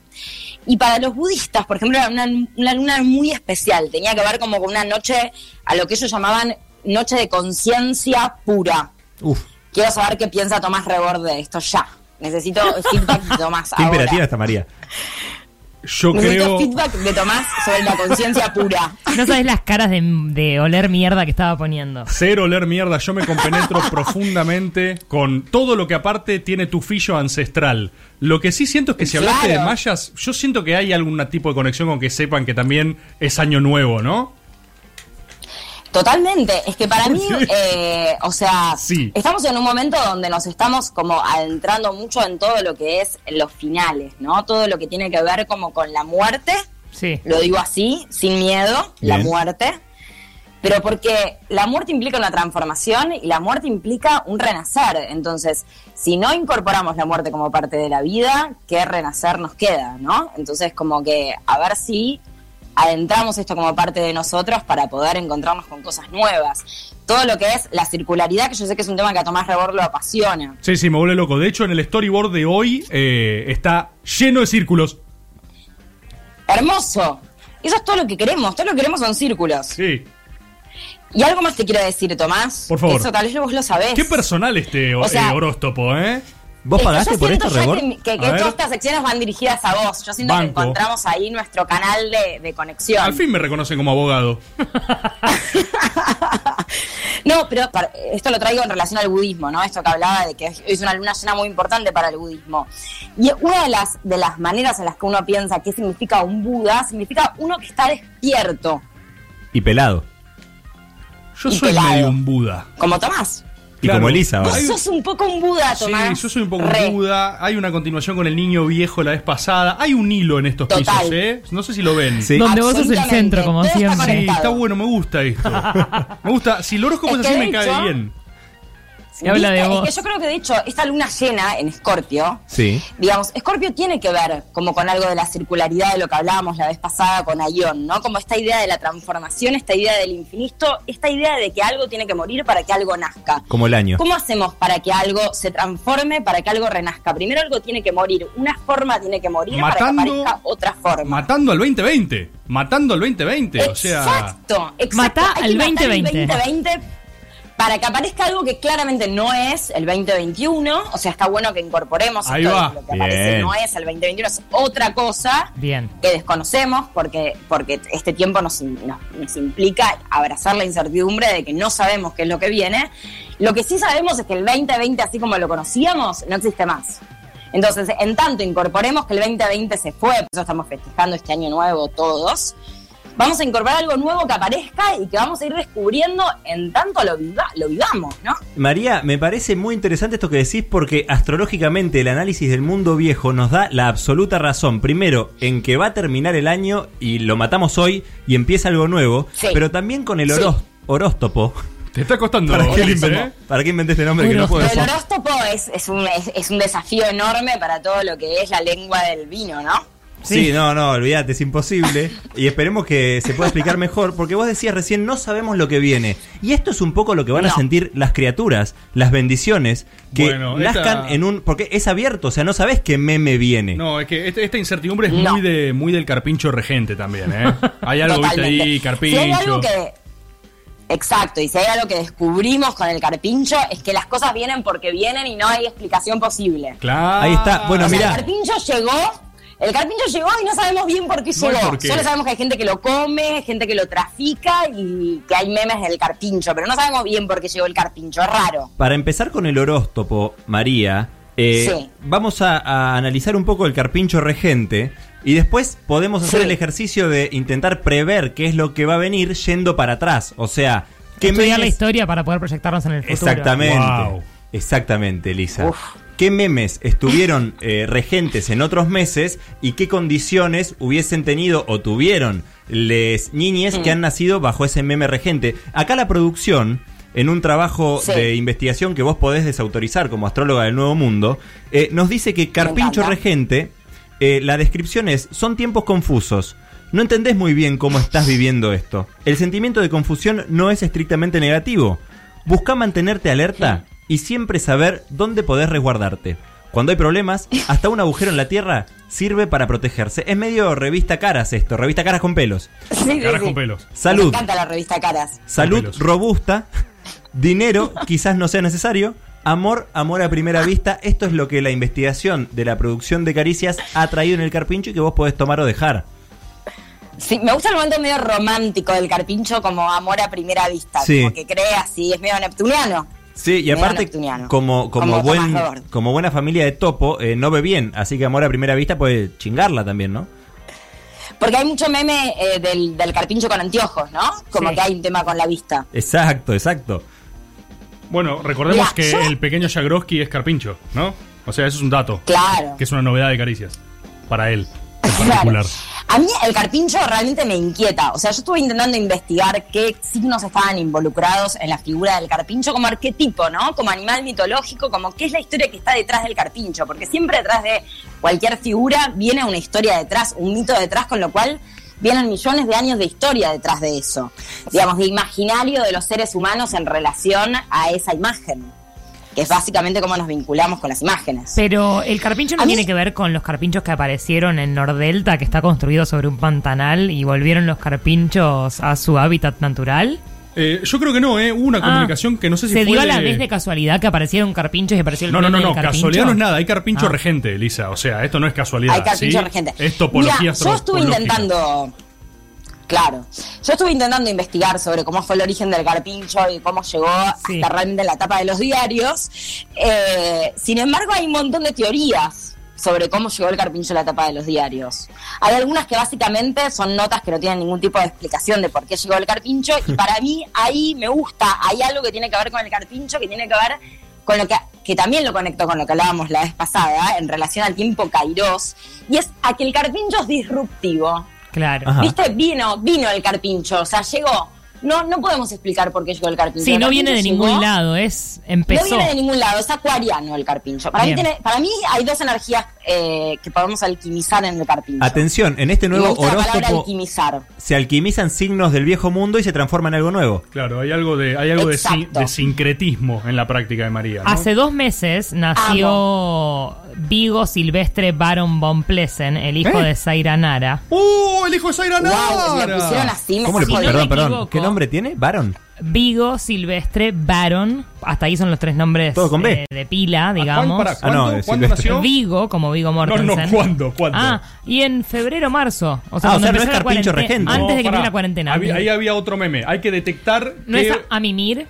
Y para los budistas, por ejemplo, era una, una luna muy especial, tenía que ver como con una noche, a lo que ellos llamaban noche de conciencia pura. Uf, Quiero saber qué piensa Tomás Reborde de esto ya. Necesito feedback de Tomás (laughs) qué ahora. imperativa está María. Yo creo. feedback de Tomás sobre la conciencia pura. No sabes las caras de, de oler mierda que estaba poniendo. Cero oler mierda, yo me compenetro (laughs) profundamente con todo lo que aparte tiene tu fillo ancestral. Lo que sí siento es que si hablaste de mayas, yo siento que hay algún tipo de conexión con que sepan que también es año nuevo, ¿no? Totalmente. Es que para mí, (laughs) eh, o sea, Sí. estamos en un momento donde nos estamos como adentrando mucho en todo lo que es los finales, ¿no? Todo lo que tiene que ver como con la muerte. Sí. Lo digo así, sin miedo, la muerte. Pero porque la muerte implica una transformación y la muerte implica un renacer. Entonces, si no incorporamos la muerte como parte de la vida, ¿qué renacer nos queda, no? Entonces, como que a ver si adentramos esto como parte de nosotros para poder encontrarnos con cosas nuevas. Todo lo que es la circularidad, que yo sé que es un tema que a Tomás Rebor lo apasiona. Sí, sí, me vuelve loco. De hecho, en el storyboard de hoy eh, está lleno de círculos. Hermoso. Eso es todo lo que queremos. Todo lo que queremos son círculos. Sí. Y algo más te quiero decir, Tomás. Por favor. Eso tal vez vos lo sabés. Qué personal este o- O sea- eh, horóscopo, ¿eh? ¿Vos Es que pagaste por esto, ya Rebor? Que, todas estas secciones van dirigidas a vos. Yo siento Banco. que encontramos ahí nuestro canal de, de conexión. Al fin me reconocen como abogado. (laughs) No, pero para- esto lo traigo en relación al budismo, ¿no? Esto que hablaba de que es una luna llena muy importante para el budismo. Y una de las, de las maneras en las que uno piensa qué significa un Buda, significa uno que está despierto, Y pelado. Yo Y soy pelado. medio un Buda. como Tomás. Y como Elisa Vos sos un poco un Buda, Tomás. Sí, yo soy un poco Re. un Buda. Hay una continuación con el niño viejo la vez pasada. Hay un hilo en estos Total. pisos, ¿eh? No sé si lo ven. Sí. Donde vos sos el centro, como Todo está siempre. Sí, está bueno, me gusta esto. (laughs) Me gusta. Si el horóscopo Es así, me cae bien. Habla de. Es que yo creo que de hecho esta luna llena en Escorpio, Sí. digamos, Escorpio tiene que ver como con algo de la circularidad de lo que hablábamos la vez pasada con Aion, ¿no? Como esta idea de la transformación, esta idea del infinito, esta idea de que algo tiene que morir para que algo nazca. Como el año. ¿Cómo hacemos para que algo se transforme, para que algo renazca? Primero algo tiene que morir, una forma tiene que morir Matando- para que aparezca otra forma. Matando al 2020. Matando al 2020. O sea. Exacto, exacto. Hay al que matar el 2020. 2020 para que aparezca algo que claramente no es el 2021. O sea, está bueno que incorporemos Ahí esto va. lo que aparece Bien. no es el 2021, es otra cosa Bien. que desconocemos porque, porque este tiempo nos, nos, nos implica abrazar la incertidumbre de que no sabemos qué es lo que viene. Lo que sí sabemos es que el 2020, así como lo conocíamos, no existe más. Entonces, en tanto incorporemos que el 2020 se fue, por eso estamos festejando este año nuevo todos, vamos a incorporar algo nuevo que aparezca y que vamos a ir descubriendo en tanto lo, viva- lo vivamos, ¿no? María, me parece muy interesante esto que decís porque astrológicamente el análisis del mundo viejo nos da la absoluta razón. Primero, en que va a terminar el año y lo matamos hoy y empieza algo nuevo, Sí. pero también con el Sí. horó- horóstopo. Te está costando. ¿Para qué, inventé, ¿Para qué inventé este nombre que no puedo Pero el decir? horóscopo es, es, un, es, es un desafío enorme para todo lo que es la lengua del vino, ¿no? Sí, no, no, olvídate, es imposible. Y esperemos que se pueda explicar mejor, porque vos decías recién, no sabemos lo que viene. Y esto es un poco lo que van a sentir las criaturas, las bendiciones, que Bueno, nazcan esta- en un... Porque es abierto, o sea, no sabes qué meme viene. No, es que este- esta incertidumbre es No. muy de muy del carpincho regente también, ¿eh? Hay algo, viste Totalmente. ahí, Si hay carpincho. algo que. Exacto, y si hay algo que descubrimos con el carpincho es que las cosas vienen porque vienen y no hay explicación posible. Claro. Ahí está, bueno, o sea, mirá. el carpincho llegó, el carpincho llegó y no sabemos bien por qué No llegó. por qué. Solo sabemos que hay gente que lo come, gente que lo trafica y que hay memes del carpincho, pero no sabemos bien por qué llegó el carpincho, es raro. Para empezar con el horóscopo, María, eh, Sí. vamos a, a analizar un poco el carpincho regente y después podemos hacer Sí. el ejercicio de intentar prever qué es lo que va a venir yendo para atrás. O sea, qué Estudiar la historia para poder proyectarnos en el futuro. Exactamente. Wow. Exactamente, Elisa. Uf. ¿Qué memes estuvieron eh, regentes en otros meses y qué condiciones hubiesen tenido o tuvieron les niñes Mm. que han nacido bajo ese meme regente? Acá la producción, en un trabajo Sí. de investigación que vos podés desautorizar como astróloga del Nuevo Mundo, eh, nos dice que Carpincho regente, eh, la descripción es, son tiempos confusos. No entendés muy bien cómo estás viviendo esto. El sentimiento de confusión no es estrictamente negativo. Busca mantenerte alerta y siempre saber dónde podés resguardarte. Cuando hay problemas, (laughs) hasta un agujero en la tierra sirve para protegerse. Es medio revista caras esto, revista caras con pelos. Sí, sí, Caras sí. con pelos. Salud, Me encanta la revista Caras. salud robusta, (laughs) dinero quizás no sea necesario, amor, amor a primera vista. Esto es lo que la investigación de la producción de caricias ha traído en el carpincho y que vos podés tomar o dejar. Sí, me gusta el momento medio romántico del carpincho como amor a primera vista, Sí. como que cree así, es medio neptuniano. Sí, y aparte, como, como, Como buen, como buena familia de topo, eh, no ve bien, así que amor a primera vista puede chingarla también, ¿no? Porque hay mucho meme eh, del, del carpincho con anteojos, ¿no? Como Sí. que hay un tema con la vista. Exacto, exacto. Bueno, recordemos Mira, que yo- el pequeño Jagroski es carpincho, ¿no? O sea, eso es un dato. Claro. Que es una novedad de caricias. Para él. Particular. A mí el carpincho realmente me inquieta. O sea, yo estuve intentando investigar qué signos estaban involucrados en la figura del carpincho como arquetipo, ¿no? Como animal mitológico, como qué es la historia que está detrás del carpincho. Porque siempre detrás de cualquier figura viene una historia detrás, un mito detrás, con lo cual vienen millones de años de historia detrás de eso. Digamos, de imaginario de los seres humanos en relación a esa imagen. Que es básicamente cómo nos vinculamos con las imágenes. Pero el carpincho no A mí- tiene que ver con los carpinchos que aparecieron en Nordelta, que está construido sobre un pantanal y volvieron los carpinchos a su hábitat natural. Eh, yo creo que no, ¿eh? Hubo una Ah, comunicación que no sé si ¿Se fue dio a de- la vez de casualidad que aparecieron carpinchos y apareció el No, no, no, no, casualidad no es nada, hay carpincho Ah. regente, Elisa. O sea, esto no es casualidad. Hay carpincho ¿sí? regente. Es topología Mira, yo estuve intentando. Claro. Yo estuve intentando investigar sobre cómo fue el origen del carpincho y cómo llegó Sí. hasta realmente la tapa de los diarios. Eh, sin embargo, hay un montón de teorías sobre cómo llegó el carpincho a la tapa de los diarios. Hay algunas que básicamente son notas que no tienen ningún tipo de explicación de por qué llegó el carpincho y para mí ahí me gusta, hay algo que tiene que ver con el carpincho, que tiene que ver con lo que, que también lo conecto con lo que hablábamos la vez pasada en relación al tiempo Kairos, y es a que el carpincho es disruptivo. Claro. Ajá. ¿Viste? Vino, vino el carpincho, o sea, llegó. no, no podemos explicar por qué llegó el carpincho. Sí, El no viene de ningún llegó- lado, es No empezó. viene de ningún lado, es acuariano el carpincho. Para, mí, tiene- para mí hay dos energías eh, que podemos alquimizar en el carpincho. Atención, en este nuevo gusta la palabra horóscopo alquimizar. se alquimizan signos del viejo mundo y se transforman en algo nuevo. Claro, hay algo de, hay algo de, sin- Exacto. de sincretismo en la práctica de María. ¿no? Hace dos meses nació Vigo Silvestre Baron von Plesen, el hijo ¿Eh? de Zaira Nara. ¡Uh! El hijo de Zaira Wow, así, me ¿Cómo le pon- jodiendo. Perdón, perdón. ¿Qué nombre tiene? ¿Baron? Vigo Silvestre Baron, hasta ahí son los tres nombres Todo con B. eh, de pila, digamos. ¿Cuándo, para, ¿cuándo, Ah, no, de ¿cuándo Silvestre. nació? Vigo, como Vigo No, Mortensen. no, ¿cuándo? ¿Cuándo? Ah, y en febrero, marzo. O sea, Ah, o sea, no es Carpincho regente. Antes de que No, empiece la cuarentena. Había- ahí había otro meme. Hay que detectar ¿No que- es a, a Mimir?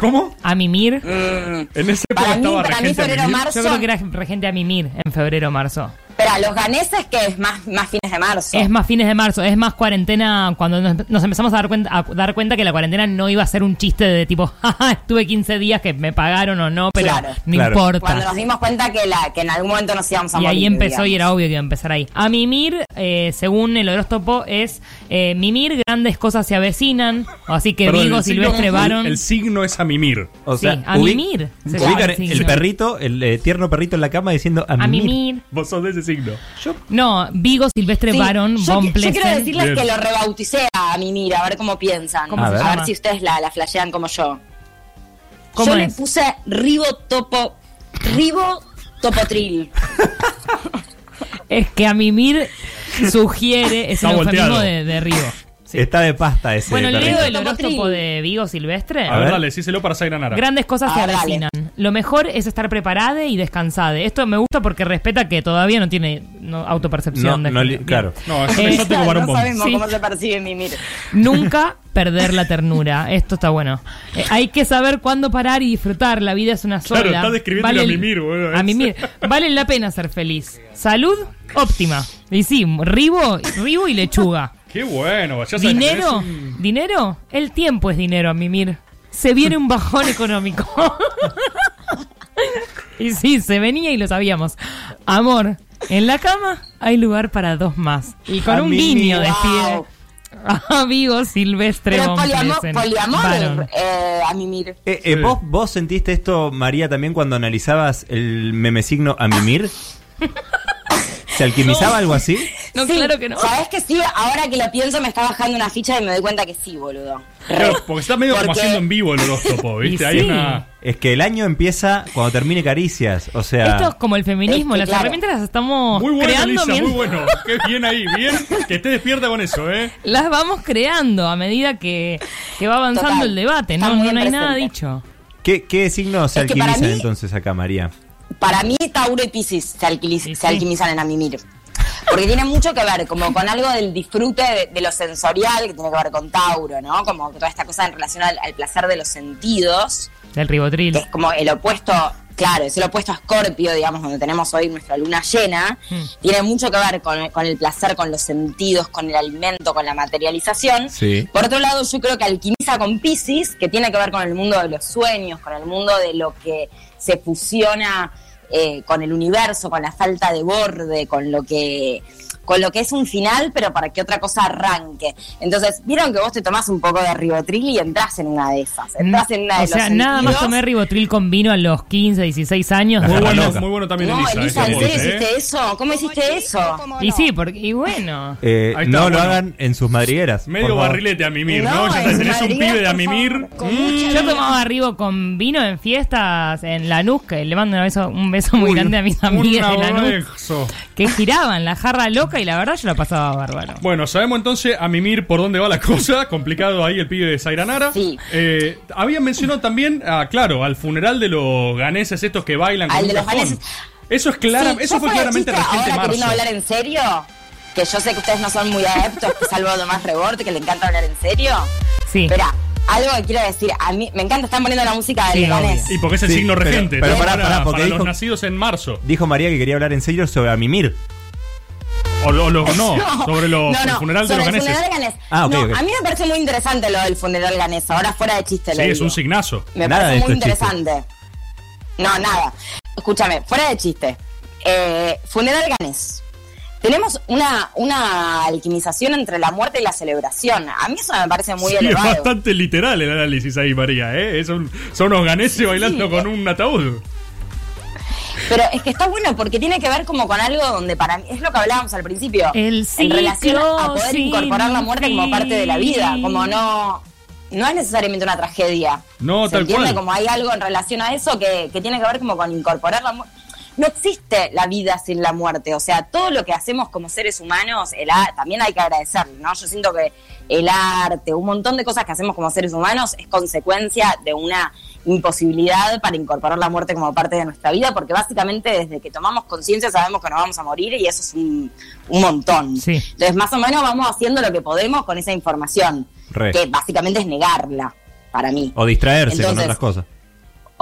¿Cómo? ¿A Mimir? Mm, En ese época Para mí- estaba para mí regente febrero, Mimir. marzo- Yo creo que era regente a Mimir en febrero, marzo. Espera, los ganeses que es más, más fines de marzo. Es más fines de marzo, es más cuarentena cuando nos, nos empezamos a dar cuenta a dar cuenta que la cuarentena no iba a ser un chiste de tipo, (laughs) jaja, estuve 15 días que me pagaron o no, pero Claro. no Claro. importa. Cuando nos dimos cuenta que, la, que en algún momento nos íbamos a Y morir. ahí empezó y era obvio que iba a empezar ahí. A mimir, eh, según el horóscopo, es eh, mimir, grandes cosas se avecinan. Así que Perdón, Vigo, Silvestre, el- Baron. El signo es a mimir. O Sí, sea, a ubi- mimir. se Ubican el perrito, el eh, tierno perrito en la cama diciendo a, A mimir. mimir. Vos sos de ese signo. No, Vigo, Silvestre, Sí, Baron, yo, Von yo quiero decirles Bien. que lo rebauticé a Mimir, a ver cómo piensan. ¿Cómo a, ver. si ustedes la, la flashean como yo. ¿Cómo yo es? le puse Ribo Topo. Ribo Topotril. Es que a mimir sugiere, es Está el eufemismo volteado. de, de. Sí. Está de pasta ese. Bueno, leo el horóscopo de Vigo Silvestre. A A ver, ver. dale, decíselo para Zaira Nara. Grandes cosas se A ver, dale. avecinan. Lo mejor es estar preparada y descansada. Esto me gusta porque respeta que todavía no tiene no, autopercepción. No, de no claro. No, es un Eh, exótico varón no Sí. cómo se percibe Mimir. Nunca perder la ternura. Esto está bueno. Eh, hay que saber cuándo parar y disfrutar. La vida es una sola. Claro, está describiendo a Mimir, boludo. A mimir. Vale la pena ser feliz. Salud óptima. Y sí, ribo, ribo y lechuga. Qué bueno. Ya sabes que ¿Dinero? un- ¿Dinero? El tiempo es dinero a mimir. Se viene un bajón económico. (laughs) y sí, se venía y lo sabíamos. Amor, en la cama hay lugar para dos más. Y con A un mimir. guiño despide Wow. (laughs) a Vigo Silvestre Pero von poliamor, poliamor eh, a Mimir. Eh, eh, ¿vos, ¿Vos sentiste esto, María, también cuando analizabas el meme signo a mimir? (laughs) ¿Se alquimizaba algo así? (laughs) No, Sí, claro que no. ¿Sabes que sí? Ahora que lo pienso me está bajando una ficha y me doy cuenta que sí, boludo. Claro, porque está medio como haciendo en vivo el horóscopo, (laughs) ¿viste? Y Hay sí. una. Es que el año empieza cuando termine Caricias. O sea. Esto es como el feminismo, Es que, las claro. herramientas las estamos Muy bueno, creando Lisa, muy bueno. Qué bien ahí, bien. Que esté despierta con eso, ¿eh? Las vamos creando a medida que, que va avanzando Total. el debate, no, no, no hay nada dicho. ¿Qué, qué signos se Es alquimizan mí- entonces acá, María? Para mí, Tauro y Pisces se, Sí, se alquimizan en Amimir. Porque tiene mucho que ver como con algo del disfrute de, de lo sensorial que tiene que ver con Tauro, ¿no? Como toda esta cosa en relación al, al placer de los sentidos, Del ribotril. que es como el opuesto, claro, es el opuesto a Escorpio, digamos, donde tenemos hoy nuestra luna llena. Hmm. Tiene mucho que ver con, con el placer, con los sentidos, con el alimento, con la materialización. Sí. Por otro lado, yo creo que alquimiza con Pisces, que tiene que ver con el mundo de los sueños, con el mundo de lo que se fusiona eh, con el universo, con la falta de borde, con lo que con lo que es un final, pero para que otra cosa arranque. Entonces, vieron que vos te tomás un poco de ribotril y entras en una de esas. Entras en una de o sea, nada más tomé ribotril con vino a los 15, 16 años. Muy bueno, muy bueno también No, Elisa. Elisa, ese ¿en serio aporte, ¿eh? hiciste eso? ¿Cómo hiciste eso? Y sí, porque, y bueno. Eh, está, no lo hagan en sus madrigueras. Medio barrilete a mimir, ¿no? No, Ya en tenés un pibe de a mimir. mucha- Yo tomaba ribo con vino en fiestas en Lanús, que le mando un beso, un beso muy Uy, grande a mis un amigas de Lanús, abrazo. Que giraban la jarra loca y la verdad yo la pasaba bárbaro. Bueno, sabemos entonces a mimir por dónde va la cosa. (laughs) Complicado ahí el pibe de Zairanara. Sí. Eh, habían mencionado también, ah, claro, al funeral de los ganeses estos que bailan con Al de los ganeses. Eso es clara, Sí, eso fue claramente chiste, regente Ahora queriendo marzo. hablar en serio, que yo sé que ustedes no son muy adeptos, salvo Tomás Reborde, que le encanta hablar en serio. Sí. Espera, algo que quiero decir, a mí me encanta, están poniendo la música del Sí. Y porque es el Sí, signo pero- regente. pero para pará, porque para dijo- los nacidos en marzo. Dijo María que quería hablar en serio sobre a mimir. O, lo- lo- no, (laughs) sobre los, no, no, el funeral de los el ganeses. funeral ganés. Ah, a mí me parece muy interesante lo del funeral ganés, ahora fuera de chiste lo Sí, es digo. un signazo. Me Nada de parece muy interesante. No, nada. Escúchame, fuera de chiste. Eh, funeral ganés. Tenemos una, una alquimización entre la muerte y la celebración. A mí eso me parece muy Sí, es elevado. bastante literal el análisis ahí, María. ¿eh? Son, son unos ganeses bailando con un ataúd. Pero es que está bueno porque tiene que ver como con algo donde para mí, es lo que hablábamos al principio, El en relación a poder incorporar la muerte como parte de la vida, como no, no es necesariamente una tragedia. No, ¿Se tal entiende? cual. Como hay algo en relación a eso que, que tiene que ver como con incorporar la muerte. No existe la vida sin la muerte, o sea, todo lo que hacemos como seres humanos, el a- también hay que agradecerlo, ¿no? Yo siento que el arte, un montón de cosas que hacemos como seres humanos es consecuencia de una imposibilidad para incorporar la muerte como parte de nuestra vida, porque básicamente desde que tomamos conciencia sabemos que nos vamos a morir y eso es un, un montón. Entonces, más o menos vamos haciendo lo que podemos con esa información, Re. que básicamente es negarla, para mí. O distraerse con otras cosas.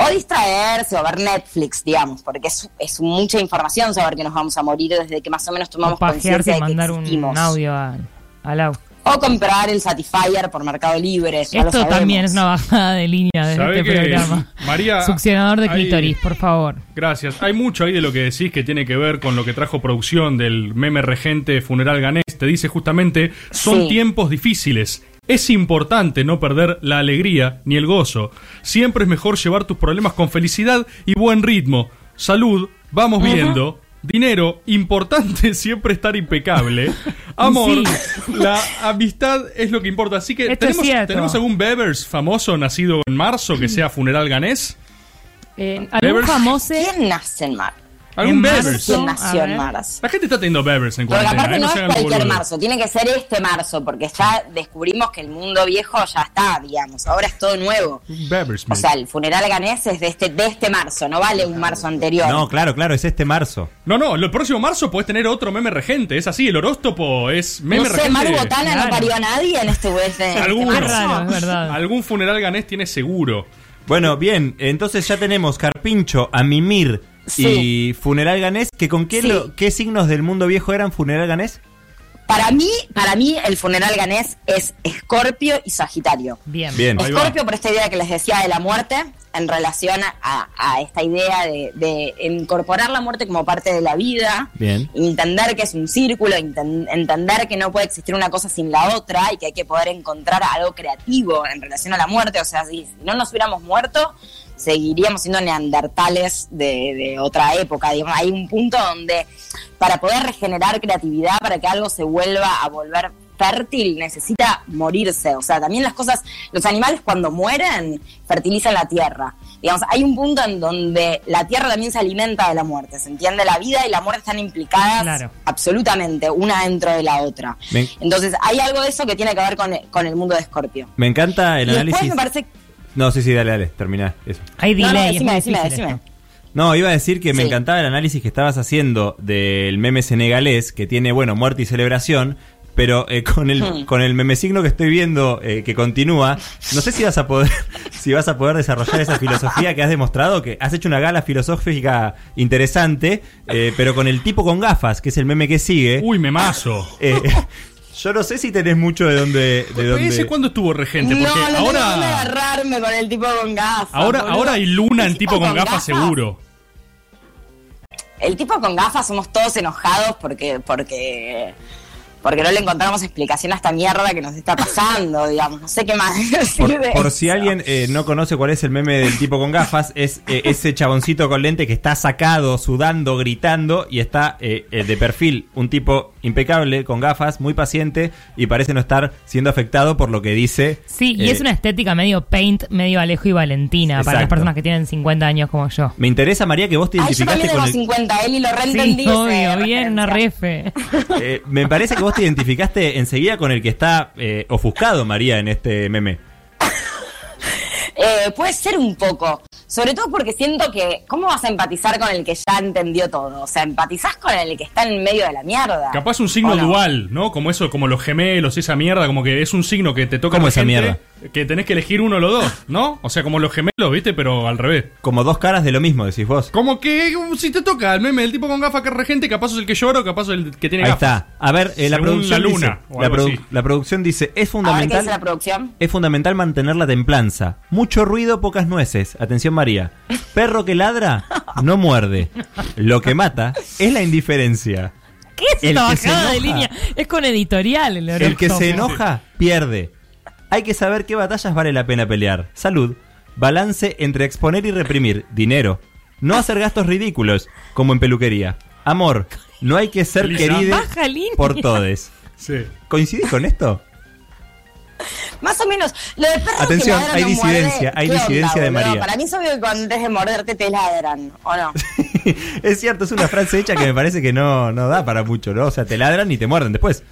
O distraerse o ver Netflix, digamos, porque es, es mucha información saber que nos vamos a morir desde que más o menos tomamos conciencia de que mandar existimos. un audio a, al au. O comprar el Satisfyer por Mercado Libre. lo Esto también es una bajada de línea de ¿Sabe este programa. María, Succionador de hay- clítoris, por favor. Gracias. Hay mucho ahí de lo que decís que tiene que ver con lo que trajo producción del meme regente funeral ganés. Te dice justamente, son Sí. tiempos difíciles. Es importante no perder la alegría ni el gozo. Siempre es mejor llevar tus problemas con felicidad y buen ritmo. Salud, vamos viendo. Dinero, importante (laughs) siempre estar impecable. (laughs) Amor, Sí. la amistad es lo que importa. Así que, Esto ¿tenemos. ¿tenemos algún Bevers famoso nacido en marzo que sea funeral ganés? Eh, ¿Algún Bevers- famoso? ¿Quién nace en mar? ¿Algún Bevers? La gente está teniendo Bevers en Porque cuarentena. aparte ¿eh? no se es cualquier marzo, tiene que ser este marzo, porque ya descubrimos que el mundo viejo ya está, digamos, ahora es todo nuevo. Bevers, O sea, el funeral ganés es de este, de este marzo, no vale un marzo anterior. No, claro, claro, es este marzo. No, no, el próximo marzo puedes tener otro meme regente. Es así, el horóscopo es meme no sé, regente. Maru Botana no parió a nadie en este, (laughs) este, este Algún, marzo. algún funeral ganés tiene seguro. Bueno, bien, entonces ya tenemos Carpincho, a Mimir y Funeral Ganés, que con qué, Sí. lo- qué signos del mundo viejo eran Funeral Ganés? Para mí, para mí el funeral ganés es Escorpio y Sagitario. Bien. Bien. Escorpio por esta idea que les decía de la muerte, en relación a, a esta idea de, de incorporar la muerte como parte de la vida, Bien. entender que es un círculo, enten- entender que no puede existir una cosa sin la otra y que hay que poder encontrar algo creativo en relación a la muerte. O sea, si no nos hubiéramos muerto, seguiríamos siendo neandertales de, de otra época. Digamos, hay un punto donde para poder regenerar creatividad, para que algo se vuelva a volver fértil, necesita morirse. O sea, también las cosas, los animales cuando mueren, fertilizan la tierra. Digamos, hay un punto en donde la tierra también se alimenta de la muerte, ¿se entiende? La vida y la muerte están implicadas Claro. absolutamente, una dentro de la otra. Me, Entonces, hay algo de eso que tiene que ver con, con el mundo de Escorpio. me encanta el Y después análisis. me parece... No, sí, sí, dale, dale, termina eso. Hay No, no, delay, es decime, muy decime, difícil decime. esto. No, iba a decir que me Sí. encantaba el análisis que estabas haciendo del meme senegalés, que tiene, bueno, muerte y celebración, pero eh, con el Hmm. con el meme signo que estoy viendo eh, que continúa, no sé si vas a poder (laughs) si vas a poder desarrollar esa filosofía que has demostrado, que has hecho una gala filosófica interesante, eh, pero con el tipo con gafas, que es el meme que sigue. Uy, memazo. Eh, yo no sé si tenés mucho de dónde de ¿Ese dónde cuándo estuvo regente? Porque no, no tengo ahora, agarrarme con el tipo con gafas. ahora, boludo. ahora hay luna en El tipo con gafas seguro. El tipo con gafas somos todos enojados porque, porque, porque no le encontramos explicación a esta mierda que nos está pasando, digamos. No sé qué más (laughs) decir Por, de por eso. si alguien eh, no conoce cuál es el meme del tipo con gafas, es eh, ese chaboncito con lente que está sacado, sudando, gritando y está eh, eh, de perfil un tipo impecable, con gafas, muy paciente y parece no estar siendo afectado por lo que dice. Sí, y eh, es una estética medio paint, medio Alejo y Valentina, para las personas que tienen 50 años como yo. Me interesa, María, que vos te Ay, yo identificaste tengo con el, 50, él y lo Sí, reentendí. obvio, bien, una refe. eh, me parece que vos te identificaste enseguida con el que está eh, ofuscado, María, en este meme. Eh, puede ser un poco. Sobre todo porque siento que, ¿cómo vas a empatizar con el que ya entendió todo? O sea, empatizás con el que está en medio de la mierda. Capaz un signo dual, ¿no? Como eso, como los gemelos, esa mierda, como que es un signo que te toca ¿Cómo la esa gente, mierda? Que tenés que elegir uno o los dos, ¿no? O sea, como los gemelos, ¿viste? Pero al revés. Como dos caras de lo mismo, decís vos. Como que uh, si te toca el meme del tipo con gafas que es regente, capaz es el que llora o capaz es el que tiene Ahí gafas. está. A ver, eh, la Según producción la luna, dice, la, produ- así. la producción dice, es A ver qué fundamental dice la producción. Es fundamental mantener la templanza. Mucho ruido, pocas nueces. Atención María. Perro que ladra, no muerde. Lo que mata es la indiferencia. ¿Qué es El esta que se bajada de enoja. línea? Es con editorial el El que horóscopo. se enoja, pierde. Hay que saber qué batallas vale la pena pelear. Salud. Balance entre exponer y reprimir. Dinero. No hacer gastos ridículos, como en peluquería. Amor. No hay que ser Lisa. querido Baja línea. por todos. Sí. ¿Coincidís con esto? Más o menos. Lo de perros Atención, que hay no disidencia, muerde, hay ¿qué disidencia de? María. Para mí es obvio que cuando antes de morderte te ladran, ¿o no? (laughs) Es cierto, es una frase hecha que me parece que no, no da para mucho, ¿no? O sea, te ladran y te muerden después.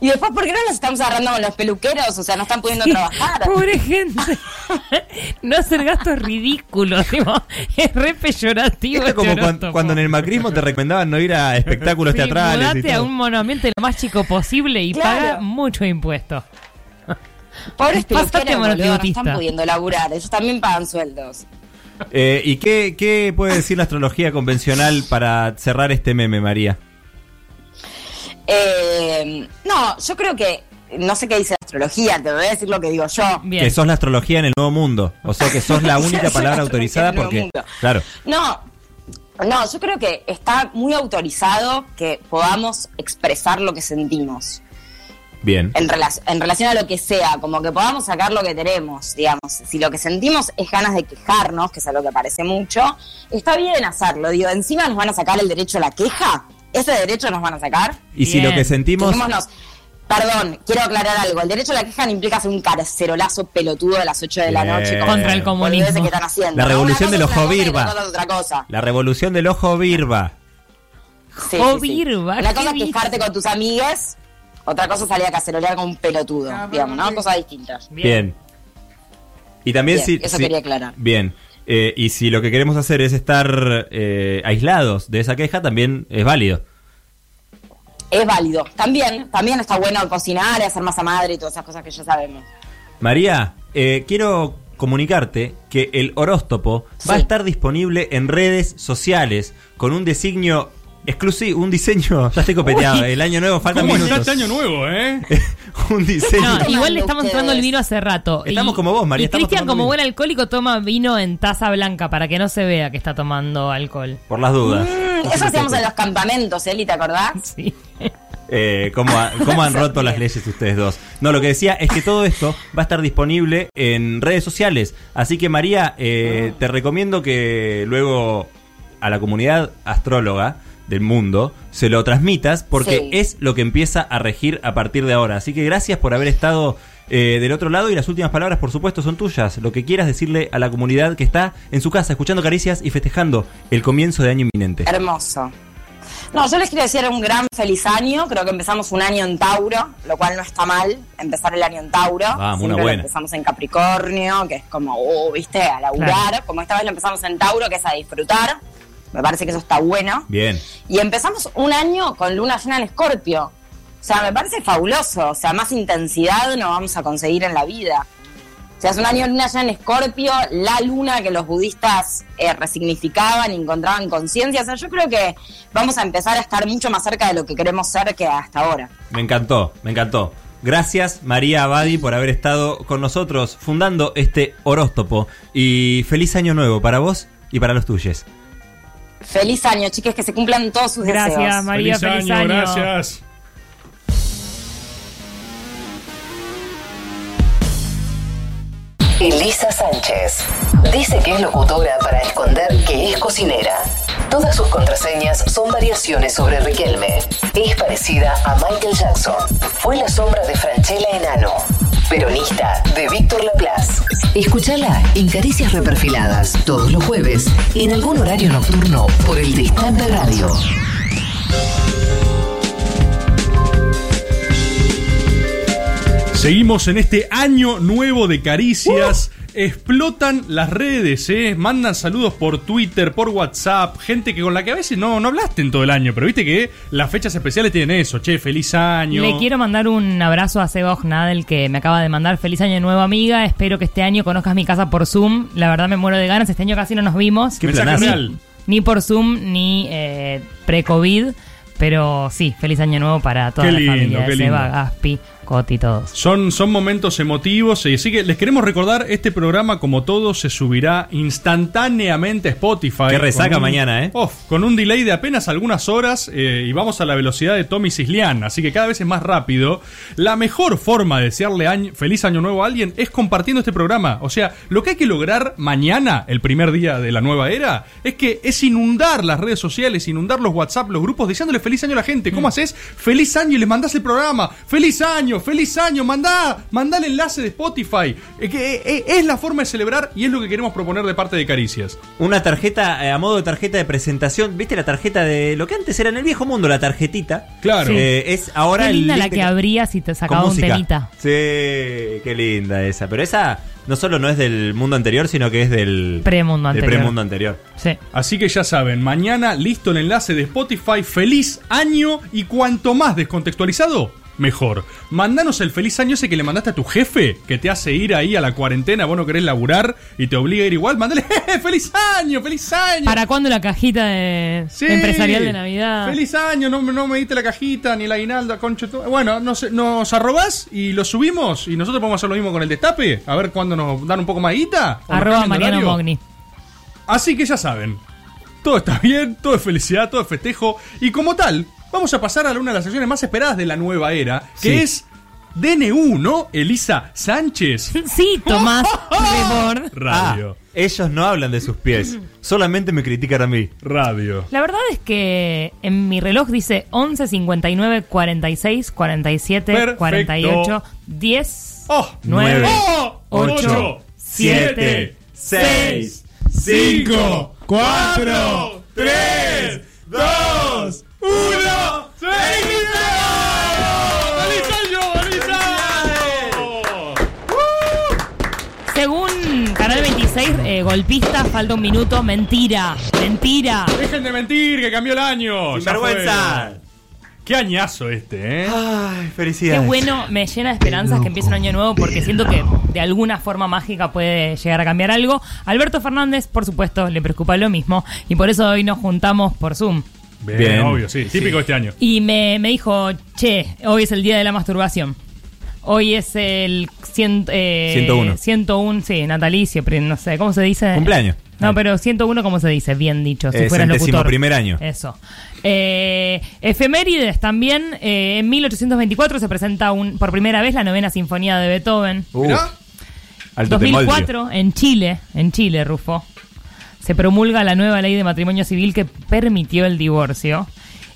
Y después, ¿por qué no nos estamos agarrando con los peluqueros? O sea, no están pudiendo trabajar. (laughs) Pobre gente. (laughs) no hacer gastos ridículos. tipo, es re peyorativo. Es como este horóscopo. cuando, en el macrismo te recomendaban no ir a espectáculos Sí, teatrales. y mudate a todo. un monoambiente lo más chico posible y Claro. paga mucho impuesto. Pobres peluqueros, boludo, no están pudiendo laburar. Ellos también pagan sueldos. Eh, ¿Y qué, qué puede decir la astrología convencional para cerrar este meme, María? Eh, no, yo creo que... No sé qué dice la astrología, te voy a decir lo que digo yo. Que sos la astrología en el nuevo mundo. O sea, que sos la (laughs) única palabra la autorizada porque... Claro. No, no, yo creo que está muy autorizado que podamos expresar lo que sentimos Bien. en, rela- en relación a lo que sea, como que podamos sacar lo que tenemos, digamos. Si lo que sentimos es ganas de quejarnos, que es algo que parece mucho, está bien hacerlo. Digo, encima nos van a sacar el derecho a la queja. ¿Ese derecho nos van a sacar? Y si lo que sentimos... Quejémonos. Perdón, quiero aclarar algo. El derecho a la queja no implica hacer un carcerolazo pelotudo a las 8 de la noche con Contra el comunismo. que están haciendo. La revolución del ojo cosa. La revolución del ojo virba. Sí, sí, sí. virba, Una ¿qué cosa es quejarte con tus amigues, otra cosa salir a cacerolear con un pelotudo, digamos, ¿no? Cosas distintas. Bien. Y también Bien, si... eso si- quería aclarar. Bien. Eh, y si lo que queremos hacer es estar eh, aislados de esa queja, también es válido. Es válido. También, también está bueno cocinar y hacer masa madre y todas esas cosas que ya sabemos. María, eh, quiero comunicarte que el horóscopo va a estar disponible en redes sociales con un designio exclusivo, un diseño, ya estoy copeteado, el año nuevo ¿Cómo está minutos. este año nuevo, eh? (laughs) un diseño. No, igual le estamos entrando el vino hace rato. Estamos Y- como vos, María, Y Cristian, como vino. buen alcohólico, toma vino en taza blanca para que no se vea que está tomando alcohol. Por las dudas. Mm, eso hacíamos en los campamentos, Eli, ¿te acordás? (laughs) Sí. Eh, ¿cómo, ha- cómo han roto las leyes ustedes dos? No, lo que decía es que todo esto va a estar disponible en redes sociales. Así que María, eh, te recomiendo que luego a la comunidad astróloga del mundo se lo transmitas porque Sí. es lo que empieza a regir a partir de ahora. Así que gracias por haber estado eh, del otro lado y las últimas palabras por supuesto son tuyas. Lo que quieras decirle a la comunidad que está en su casa escuchando caricias y festejando el comienzo de año inminente. Hermoso. No, yo les quiero decir un gran feliz año. Creo que empezamos un año en Tauro, lo cual no está mal empezar el año en Tauro. Vamos, Siempre una lo empezamos en Capricornio, que es como, uh, viste, a laburar. Claro. Como esta vez lo empezamos en Tauro, que es a disfrutar. Me parece que eso está bueno. Bien. Y empezamos un año con luna llena en Escorpio. O sea, me parece fabuloso. O sea, más intensidad no vamos a conseguir en la vida. O sea, es un año luna llena en Escorpio, la luna que los budistas eh, resignificaban y encontraban conciencia. O sea, yo creo que vamos a empezar a estar mucho más cerca de lo que queremos ser que hasta ahora. Me encantó, me encantó. Gracias María Abadi por haber estado con nosotros fundando este horóscopo y feliz año nuevo para vos y para los tuyos. Feliz año, chiques, que se cumplan todos sus Gracias, deseos. María, feliz año. Gracias. Elisa Sánchez. Dice que es locutora para esconder que es cocinera. Todas sus contraseñas son variaciones sobre Riquelme. Es parecida a Michael Jackson. Fue la sombra de Franchella Enano. Peronista de Víctor Laplace. Escúchala en Caricias Reperfiladas todos los jueves en algún horario nocturno por el Destape Radio. Seguimos en este año nuevo de caricias. Explotan las redes, ¿eh? Mandan saludos por Twitter, por WhatsApp. Gente que con la que a veces no, no hablaste en todo el año. Pero viste que las fechas especiales tienen eso. Che, feliz año. Le quiero mandar un abrazo a Seba Ognadel que me acaba de mandar feliz año nuevo amiga. Espero que este año conozcas mi casa por Zoom. La verdad me muero de ganas. Este año casi no nos vimos. Qué real. Ni por Zoom ni eh, pre-COVID. Pero sí, feliz año nuevo para toda Qué la lindo, familia. de Seba, lindo. Todos. Son, son momentos emotivos y así que les queremos recordar, este programa como todo se subirá instantáneamente a Spotify. Qué resaca un- mañana, ¿eh? Uf, con un delay de apenas algunas horas eh, y vamos a la velocidad de Tommy Cislián, así que cada vez es más rápido. La mejor forma de desearle año- feliz año nuevo a alguien es compartiendo este programa. O sea, lo que hay que lograr mañana, el primer día de la nueva era, es que es inundar las redes sociales, inundar los WhatsApp, los grupos, deseándole feliz año a la gente. ¿Cómo haces? Feliz año y les mandás el programa. Feliz año, feliz año, mandá, mandá el enlace de Spotify. Eh, que, eh, eh, es la forma de celebrar y es lo que queremos proponer de parte de Caricias. Una tarjeta, eh, a modo de tarjeta de presentación, ¿viste la tarjeta de lo que antes era en el viejo mundo, la tarjetita? Claro. Sí. Es ahora Qué el linda la que abrías y te sacaba un temita. Sí, qué linda esa. Pero esa no solo no es del mundo anterior, sino que es del Premundo del anterior. premundo anterior. Sí. Así que ya saben, mañana listo el enlace de Spotify, feliz año y cuanto más descontextualizado, mejor. Mandanos el feliz año ese que le mandaste a tu jefe, que te hace ir ahí a la cuarentena, vos no querés laburar y te obliga a ir igual, mandale (laughs) "Jeje, feliz año, feliz año. ¿Para cuándo la cajita de Sí. empresarial de Navidad? Feliz año, no, no me diste la cajita ni el aguinaldo, concho. todo. Bueno, nos, nos arrobás y lo subimos y nosotros podemos hacer lo mismo con el destape, a ver cuándo nos dan un poco más guita. Arroba Mariano. Mogni. Así que ya saben, todo está bien, todo es felicidad, todo es festejo. Y como tal, vamos a pasar a una de las secciones más esperadas de la nueva era, que Sí. es DNU, ¿no? Elisa Sánchez. Sí, Tomás (laughs) Rebord. Radio. Ah, ellos no hablan de sus pies, (laughs) solamente me critican a mí. Radio. La verdad es que en mi reloj dice 11 59 46 47 Perfecto. 48 10 Oh, 9 Oh, 8 ocho, 7 seis, 5, 4, 3, 2, 1. Eh, golpista, falta un minuto. Mentira, mentira. Dejen de mentir, que cambió el año. Ya fue. Qué añazo este, ¿eh? Ay, Qué felicidades. bueno, me llena de esperanzas que empiece un año nuevo porque siento que de alguna forma mágica puede llegar a cambiar algo. Alberto Fernández, por supuesto, le preocupa lo mismo y por eso hoy nos juntamos por Zoom. Bien, Bien. obvio, sí. Típico este año. Y me, me dijo, che, hoy es el día de la masturbación. Hoy es el cien- eh, 101. 101, sí, natalicio, pero no sé, ¿cómo se dice? Cumpleaños. No, pero 101, ¿cómo se dice? Bien dicho, si Eh, fueras locutor. primer año. Eso. Eh, efemérides también. eh, en 1824 se presenta un, por primera vez la novena sinfonía de Beethoven. Uh, Mirá. alto 2004, en Chile, en Chile, Rufo, se promulga la nueva ley de matrimonio civil que permitió el divorcio.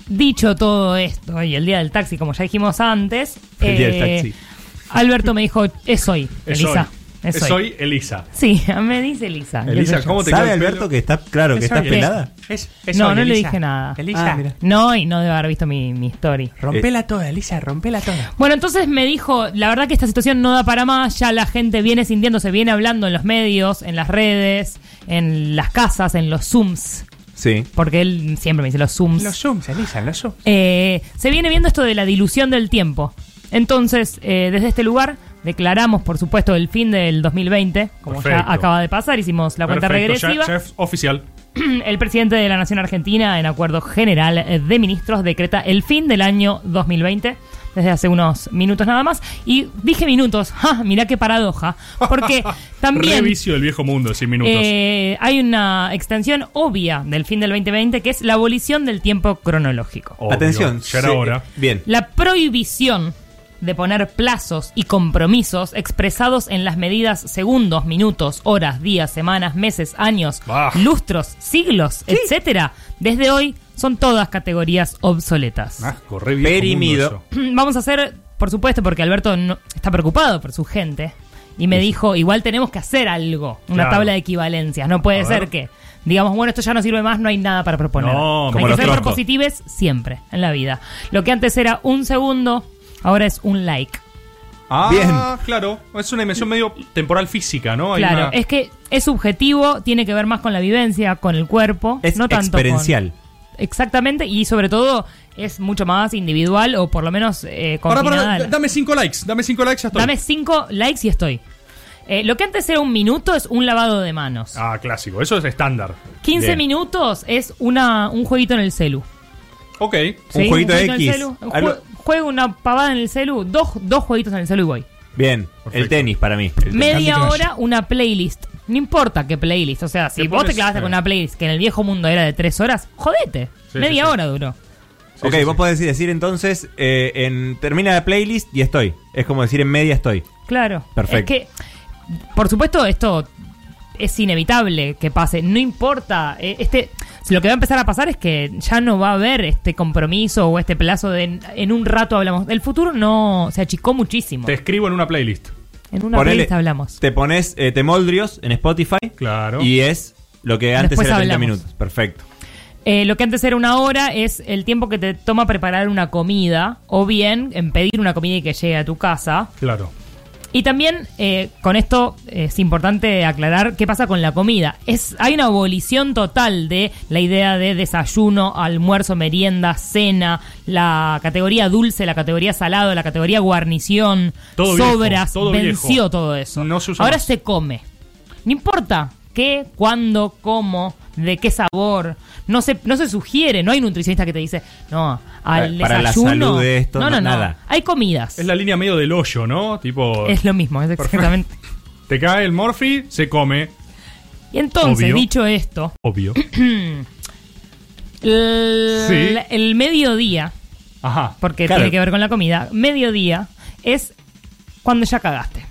Dicho todo esto, y el día del taxi, como ya dijimos antes, El día del eh, taxi. Alberto me dijo, es hoy, Es Elisa. hoy. Es hoy Elisa. Sí, (laughs) me dice Elisa. qué Elisa, sé yo. ¿cómo te ¿Sabe queda el Alberto pelo? que está claro que Es está pelada? Es, No, no le dije nada. Elisa, Ah, mira. No, y no debe haber visto mi, mi story. rompela toda, Elisa, rompela toda. Bueno, entonces me dijo, la verdad que esta situación no da para más, ya la gente viene sintiéndose, viene hablando en los medios, en las redes, en las casas, en los Zooms, Sí. porque él siempre me dice los Zooms. Los zooms, Elisa, los zooms. Eh, se viene viendo esto de la dilución del tiempo. Entonces, eh, desde este lugar declaramos, por supuesto, el fin del 2020, como Perfecto. ya acaba de pasar, hicimos la cuenta Perfecto, regresiva. ya es oficial. (clears throat) El presidente de la Nación Argentina, en acuerdo general de ministros, decreta el fin del año 2020 desde hace unos minutos nada más. Y dije minutos, (laughs) ¡ja! mirá qué paradoja, porque (laughs) también Revicio del viejo mundo, sin minutos. eh, hay una extensión obvia del fin del 2020 que es la abolición del tiempo cronológico. Obvio, Atención. Ya era sí, hora. Bien. La prohibición de poner plazos y compromisos expresados en las medidas segundos, minutos, horas, días, semanas, meses, años, Bah. lustros, siglos, etcétera, desde hoy son todas categorías obsoletas. Ah, Perimido. (clears throat) Vamos a hacer, por supuesto, porque Alberto no- está preocupado por su gente y me dijo, igual tenemos que hacer algo, una Claro. tabla de equivalencias. No puede A ser ver. que digamos, bueno, esto ya no sirve más, no hay nada para proponer. No, hay como que ser propositives siempre en la vida. Lo que antes era un segundo, ahora es un like. Ah, Bien. claro. Es una dimensión medio temporal física, ¿no? Hay claro, una- es que es subjetivo, tiene que ver más con la vivencia, con el cuerpo, Es no tanto con- experiencial. Exactamente, y sobre todo es mucho más individual o por lo menos eh, Pará, pará, confinada a la- dame cinco likes. Dame cinco likes, ya estoy. Dame cinco likes y estoy. Eh, lo que antes era un minuto es un lavado de manos. Ah, clásico. Eso es estándar. 15 Bien. minutos es una, un jueguito en el celu. Ok. Sí, jueguito en el X. celu. Un Algo- jue- Juego una pavada en el celu, dos, dos jueguitos en el celu y voy. Bien, el tenis para mí. Media hora una playlist. No importa qué playlist. O sea, si Te vos te clavaste eh. con una playlist que en el viejo mundo era de tres horas, jodete. Sí, Media sí, sí. hora duró. ok, vos podés decir entonces, eh, en, termina la playlist y estoy. Es como decir en media estoy. Claro. Perfecto. Es que, por supuesto, esto es inevitable que pase. No importa. eh, Este, lo que va a empezar a pasar es que ya no va a haber este compromiso o este plazo de en un rato hablamos. El futuro no se achicó muchísimo. Te escribo en una playlist. En una Ponele- playlist hablamos. Te pones eh, Temoldrios en Spotify. Claro. Y es lo que antes Después era 30 hablamos. minutos. Perfecto. Eh, lo que antes era una hora es el tiempo que te toma preparar una comida o bien en pedir una comida y que llegue a tu casa. Claro. Y también eh, con esto es importante aclarar qué pasa con la comida. Es, hay una abolición total de la idea de desayuno, almuerzo, merienda, cena, la categoría dulce, la categoría salado, la categoría guarnición, Todo viejo, sobras, todo venció viejo. todo eso. No se usa Ahora más. se come. No importa qué, cuándo, cómo, de qué sabor. No se, no se sugiere, no hay nutricionista que te dice, no, al Para la desayuno. salud de esto, no, no, no, nada. Hay comidas. Es la línea medio del hoyo, ¿no? Tipo. Es lo mismo, es exactamente. Te cae el morfi, se come. Y entonces, Obvio. dicho esto, (clears throat) Obvio. el, Sí. el mediodía, Ajá. porque Claro. tiene que ver con la comida, mediodía es cuando ya cagaste.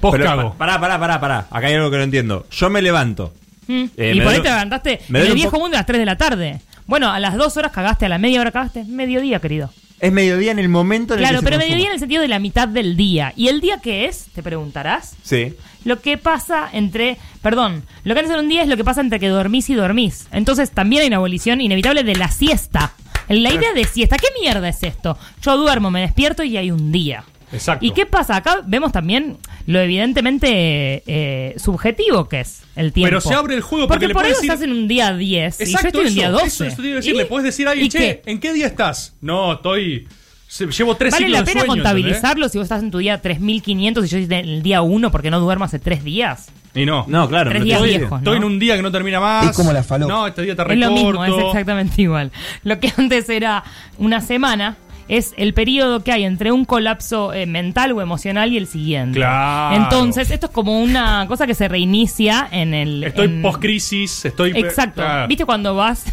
Pero, pa- Pará, pará, pará, pará. Acá hay algo que no entiendo. Yo me levanto. Mm. Eh, y por ahí te levantaste me en el viejo mundo a las 3 de la tarde. Bueno, a las 2 horas cagaste, a la media hora cagaste, mediodía, querido. Es mediodía en el momento en el Claro, que se pero consuma. mediodía en el sentido de la mitad del día. ¿Y el día qué es? Te preguntarás. Sí. Lo que pasa entre. Perdón, lo que antes era un día es lo que pasa entre que dormís y dormís. Entonces también hay una abolición inevitable de la siesta. La idea de siesta, ¿qué mierda es esto? Yo duermo, me despierto y hay un día. Exacto. ¿Y qué pasa? Acá vemos también lo evidentemente eh, subjetivo que es el tiempo. Pero se abre el juego porque porque le por ahí decir- estás en un día 10 y yo Exacto, estoy en un día eso, 12. Eso, eso te decir. ¿Y? Le puedes decir a alguien, ¿Y che, qué? ¿en qué día estás? No, estoy. Llevo tres ¿Vale la de pena sueño, contabilizarlo si vos estás en tu día 3500 y yo estoy en el día 1 porque no duermo hace 3 días? Y no. No, claro. Tres no días te- viejos, ¿no? Estoy en un día que no termina más. Es como la falopa. No, este día te Es lo recorto. mismo, es exactamente igual. Lo que (laughs) antes era una semana es el periodo que hay entre un colapso eh, mental o emocional y el siguiente. Claro. Entonces, esto es como una cosa que se reinicia en el... Estoy en- post-crisis, estoy. Exacto. Claro. ¿Viste cuando vas?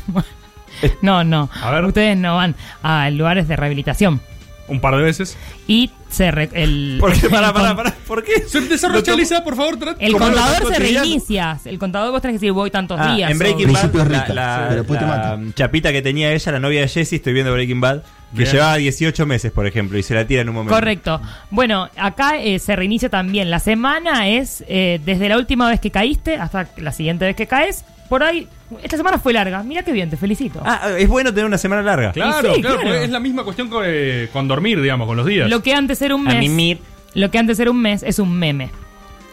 (laughs) no, no. Ustedes no van a lugares de rehabilitación. Un par de veces. Y se re- el, ¿Por qué? con- pará, pará. ¿Por qué? Se desarrolla, Lisa, por favor. El contador se reinicia. El contador vos tenés que decir voy tantos Ah, días. en Breaking Bad, la, la- la chapita que tenía ella, la novia de Jesse, estoy viendo Breaking Bad, que Bien. llevaba 18 meses, por ejemplo, y se la tira en un momento. Correcto. Bueno, acá eh, se reinicia también. La semana es eh, desde la última vez que caíste hasta la siguiente vez que caes. Por ahí, esta semana fue larga. Mira qué bien, te felicito. Ah, es bueno tener una semana larga. Claro, sí, claro, es la misma cuestión con, eh, con dormir, digamos, con los días. Lo que antes era un A mes. mimir. Lo que antes era un mes es un meme.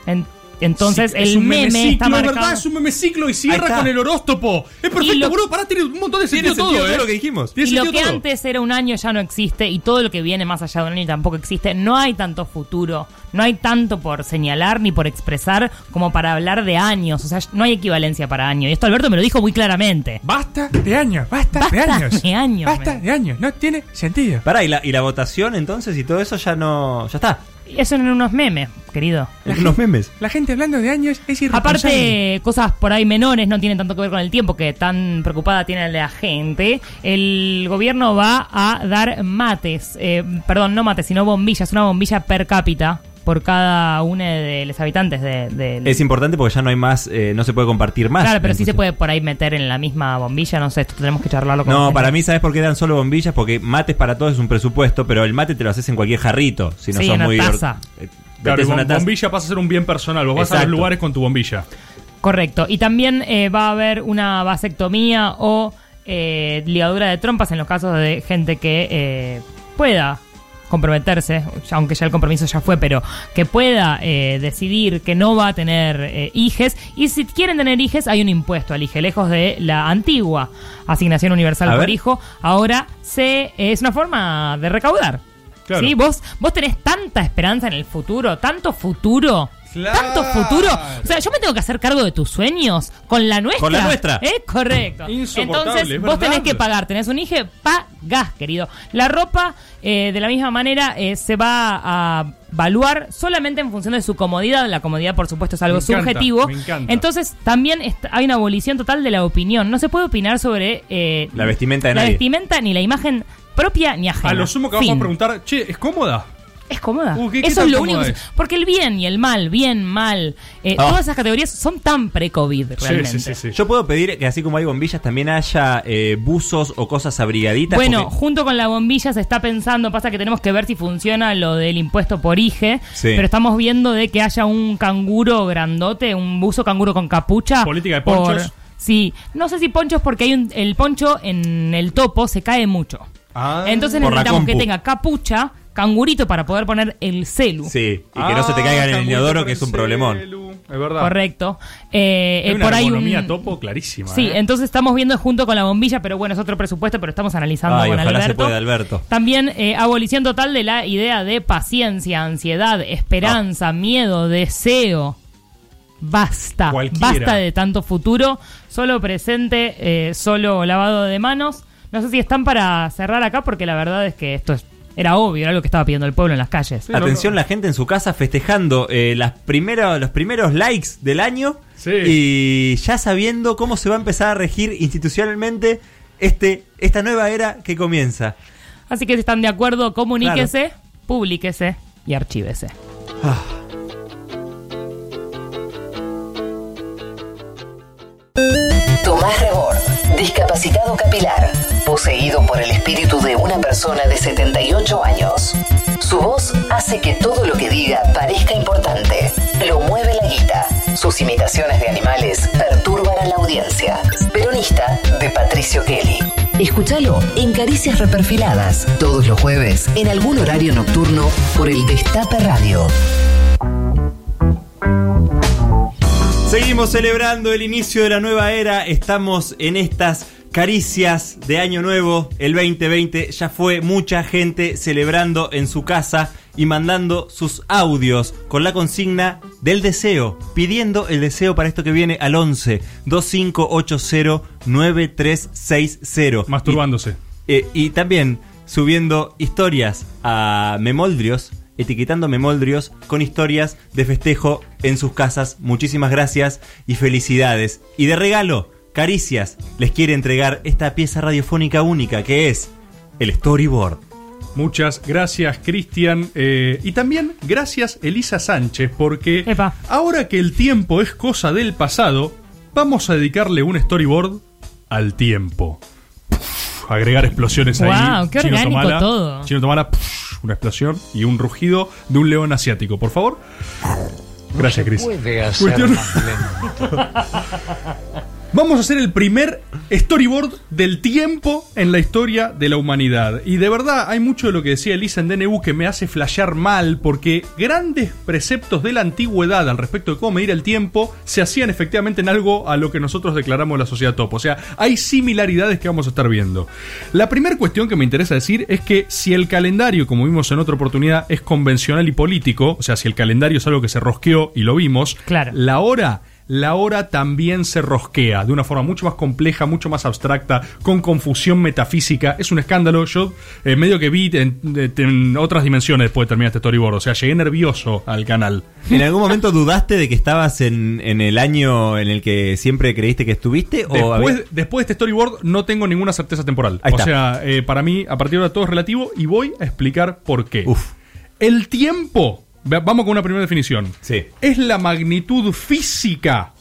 En- entonces Sí, el es un meme memeciclo, está marcado. verdad, es un memeciclo y Ahí cierra con el horóscopo. Es Y perfecto, lo- boludo. Pará, tiene un montón de Tiene sentido, sentido todo, todo ¿eh? lo que dijimos. Tiene Y lo que todo. antes era un año ya no existe y todo lo que viene más allá de un año tampoco existe. No hay tanto futuro, no hay tanto por señalar ni por expresar como para hablar de años. O sea, no hay equivalencia para año. Y esto Alberto me lo dijo muy claramente. Basta de años, basta, de Basta años. de años, Basta de años, no tiene sentido. Pará, ¿y la, y la votación entonces y todo eso ya no. ya está. Eso en unos memes, querido. En unos memes. La gente hablando de años es irresponsable. Aparte, cosas por ahí menores no tienen tanto que ver con el tiempo que tan preocupada tiene la gente. El gobierno va a dar mates, eh, perdón, no mates, sino bombillas, una bombilla per cápita por cada uno de los habitantes de, de- Es importante porque ya no hay más, eh, no se puede compartir más. Claro, pero sí se puede por ahí meter en la misma bombilla, no sé, esto tenemos que charlarlo con No, gente. para mí, ¿sabes por qué dan solo bombillas? Porque mates para todos es un presupuesto, pero el mate te lo haces en cualquier jarrito. Si no Sí, sos una muy. taza. eh, Claro, una taza. bombilla pasa a ser un bien personal. Vos vas a los lugares con tu bombilla. Correcto. Y también eh, va a haber una vasectomía o eh, ligadura de trompas en los casos de gente que eh, pueda comprometerse, aunque ya el compromiso ya fue, pero que pueda eh, decidir que no va a tener eh, hijes. Y si quieren tener hijes, hay un impuesto al hijo, lejos de la antigua asignación universal A por ver. hijo. Ahora se, es una forma de recaudar. Claro. ¿Sí? Vos, vos tenés tanta esperanza en el futuro, tanto futuro. Tanto futuro. O sea, yo me tengo que hacer cargo de tus sueños con la nuestra. Con la nuestra. ¿Eh? Correcto. Insoportable, Entonces, es vos tenés que pagar. Tenés un hijo, pagás, querido. La ropa, eh, de la misma manera, eh, se va a evaluar solamente en función de su comodidad. La comodidad, por supuesto, es algo Me encanta, subjetivo. me encanta. Entonces, también hay una abolición total de la opinión. No se puede opinar sobre eh, La vestimenta de la nadie. vestimenta ni la imagen propia ni ajena. A lo sumo que vamos Fin. a preguntar, che, ¿es cómoda? Es cómoda. Uh, ¿qué- qué Eso es lo único. que- es? Porque el bien y el mal, bien, mal, eh, Ah. todas esas categorías son tan pre-COVID realmente. Yo puedo pedir que así como hay bombillas también haya eh, buzos o cosas abrigaditas. Bueno, porque- junto con la bombilla se está pensando, pasa que tenemos que ver si funciona lo del impuesto por IGE, Sí. pero estamos viendo de que haya un canguro grandote, un buzo canguro con capucha. Política de por- ponchos. sí, no sé si ponchos porque hay un, el poncho en el topo se cae mucho. Ah. Entonces Por necesitamos que tenga capucha, cangurito para poder poner el celu. Sí, y que no se te caiga en el inodoro, que es un problemón. Es verdad. Correcto. Eh, Hay eh, una por ahí ergonomía un... topo clarísima. Sí, ¿eh? entonces estamos viendo junto con la bombilla, pero bueno, es otro presupuesto, pero estamos analizando Ay, con ojalá se Alberto. pueda, Alberto. También eh, abolición total de la idea de paciencia, ansiedad, esperanza, miedo, deseo. Basta. Cualquiera. Basta de tanto futuro. Solo presente, eh, solo lavado de manos. No sé si están para cerrar acá, porque la verdad es que esto es- era obvio, era lo que estaba pidiendo el pueblo en las calles. Atención la gente en su casa festejando eh, las primero- los primeros likes del año y ya sabiendo cómo se va a empezar a regir institucionalmente este, esta nueva era que comienza. Así que si están de acuerdo, comuníquese, publíquese y archívese. Tomás Rebord, discapacitado capilar, poseído por el espíritu de una persona de 78 años. Su voz hace que todo lo que diga parezca importante. Lo mueve la guita. Sus imitaciones de animales perturban a la audiencia. Peronista de Patricio Kelly. Escúchalo en Caricias Reperfiladas, todos los jueves, en algún horario nocturno, por el Destape Radio. Seguimos celebrando el inicio de la nueva era. Estamos en estas caricias de Año Nuevo. El 2020 ya fue mucha gente celebrando en su casa y mandando sus audios con la consigna del deseo, pidiendo el deseo para esto que viene al 11 2580 9360. Masturbándose. Y, eh, y también subiendo historias a Memoldrios, etiquetando Memoldrios con historias de festejo en sus casas. Muchísimas gracias y felicidades. Y de regalo, Caricias les quiere entregar esta pieza radiofónica única que es el storyboard. Muchas gracias, Cristian. Eh, y también gracias, Elisa Sánchez, porque ahora que el tiempo es cosa del pasado, vamos a dedicarle un storyboard al tiempo. Puf, agregar explosiones ahí. Guau, qué Chino orgánico Tomala, todo. Chino Tomala, puf, una explosión y un rugido de un león asiático, por favor. Gracias, Cris. puede hacer Cuestión- más (laughs) Vamos a hacer el primer storyboard del tiempo en la historia de la humanidad. Y de verdad hay mucho de lo que decía Elisa en DNU que me hace flashear mal porque grandes preceptos de la antigüedad al respecto de cómo medir el tiempo se hacían efectivamente en algo a lo que nosotros declaramos la sociedad top. O sea, hay similaridades que vamos a estar viendo. La primera cuestión que me interesa decir es que si el calendario, como vimos en otra oportunidad, es convencional y político, o sea, si el calendario es algo que se rosqueó y lo vimos, la hora la hora también se rosquea de una forma mucho más compleja, mucho más abstracta, con confusión metafísica. Es un escándalo. Yo eh, medio que vi en, en otras dimensiones después de terminar este storyboard. O sea, llegué nervioso al canal. (laughs) ¿En algún momento dudaste de que estabas en, en el año en el que siempre creíste que estuviste? ¿O Después, había- después de este storyboard no tengo ninguna certeza temporal. Ahí o está. sea, eh, para mí, a partir de ahora todo es relativo y voy a explicar por qué. El tiempo, vamos con una primera definición. Es la magnitud física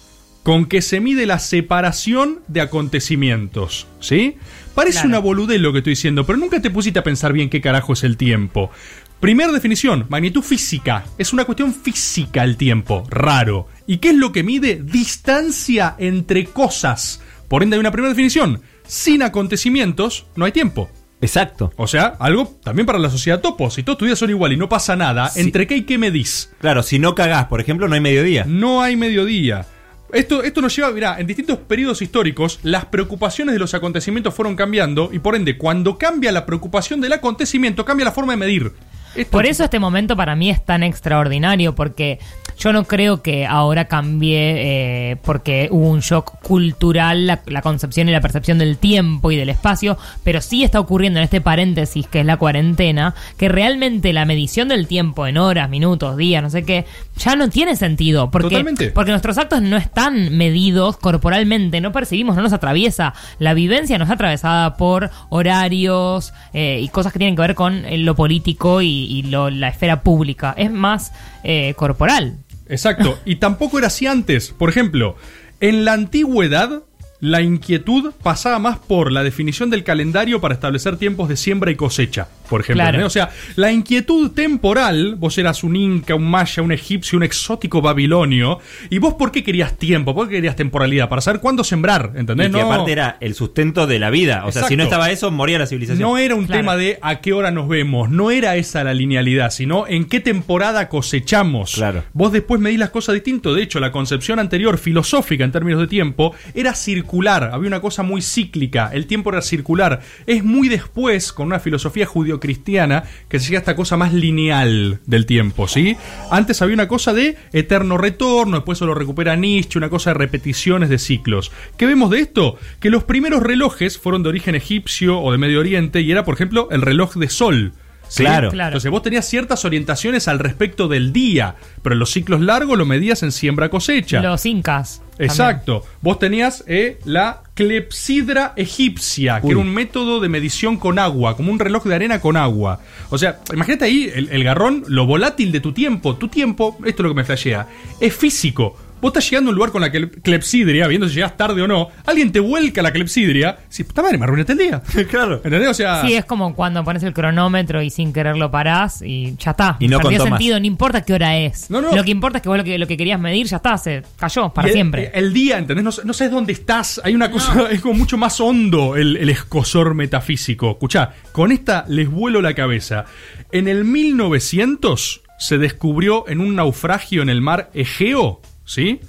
con que se mide la separación de acontecimientos. ¿Sí? Parece Claro. una boludez lo que estoy diciendo, pero nunca te pusiste a pensar bien qué carajo es el tiempo. Primera definición, magnitud física. Es una cuestión física el tiempo, raro. ¿Y qué es lo que mide? Distancia entre cosas. Por ende hay una primera definición. Sin acontecimientos no hay tiempo. Exacto. O sea, algo también para la sociedad topo. Si todos tus días son igual y no pasa nada, Sí. ¿entre qué y qué medís? Claro, si no cagás, por ejemplo, no hay mediodía. No hay mediodía. Esto, esto nos lleva, mirá, en distintos periodos históricos, las preocupaciones de los acontecimientos fueron cambiando y por ende, cuando cambia la preocupación del acontecimiento, cambia la forma de medir. Esto- Por eso este momento para mí es tan extraordinario, porque Yo no creo que ahora cambie eh, porque hubo un shock cultural la, la concepción y la percepción del tiempo y del espacio, pero sí está ocurriendo en este paréntesis que es la cuarentena, que realmente la medición del tiempo en horas, minutos, días, no sé qué, ya no tiene sentido. Porque, Totalmente. porque nuestros actos no están medidos corporalmente, no percibimos, no nos atraviesa. La vivencia nos es atravesada por horarios eh, y cosas que tienen que ver con eh, lo político y, y lo- la esfera pública. Es más eh, corporal. Exacto. Y tampoco era así antes. Por ejemplo, en la antigüedad, la inquietud pasaba más por la definición del calendario para establecer tiempos de siembra y cosecha, por ejemplo. O sea, la inquietud temporal, vos eras un inca, un maya, un egipcio, un exótico babilonio, y vos por qué querías tiempo, por qué querías temporalidad, para saber cuándo sembrar, ¿entendés? Y que No- aparte era el sustento de la vida. O sea, si no estaba eso, moría la civilización. No era un tema de a qué hora nos vemos, no era esa la linealidad, sino en qué temporada cosechamos. Claro. Vos después medís las cosas distinto. De hecho, la concepción anterior, filosófica en términos de tiempo, era circular. Había una cosa muy cíclica. El tiempo era circular. Es muy después, con una filosofía judio-cristiana, que se llega a esta cosa más lineal del tiempo, ¿sí? Antes había una cosa de eterno retorno, después eso lo recupera Nietzsche, una cosa de repeticiones de ciclos. ¿Qué vemos de esto? Que los primeros relojes fueron de origen egipcio o de Medio Oriente y era, por ejemplo, el reloj de sol. ¿Sí? Claro. Claro. Entonces vos tenías ciertas orientaciones al respecto del día, pero en los ciclos largos lo medías en siembra-cosecha. Los incas. Exacto. Vos tenías eh, la clepsidra egipcia, que Uy. era un método de medición con agua, como un reloj de arena con agua. O sea, imagínate ahí el, el garrón, lo volátil de tu tiempo. Tu tiempo, esto es lo que me flashea, es físico. Vos estás llegando a un lugar con la cle- clepsidria, viendo si llegas tarde o no. Alguien te vuelca la clepsidria. Si, puta madre, me arruinaste el día. (laughs) claro. ¿Entendés? O sea. Sí, es como cuando pones el cronómetro y sin querer lo parás y ya está. Y no Perdió más. sentido, no importa qué hora es. No, no. Lo que importa es que vos lo que, lo que querías medir ya está, se cayó para el- siempre. El, día, ¿entendés? No, no sabes dónde estás. Hay una cosa, (laughs) es como mucho más hondo el, el escosor metafísico. Escuchá, con esta les vuelo la cabeza. En el 1900 se descubrió en un naufragio en el mar Egeo, ¿sí?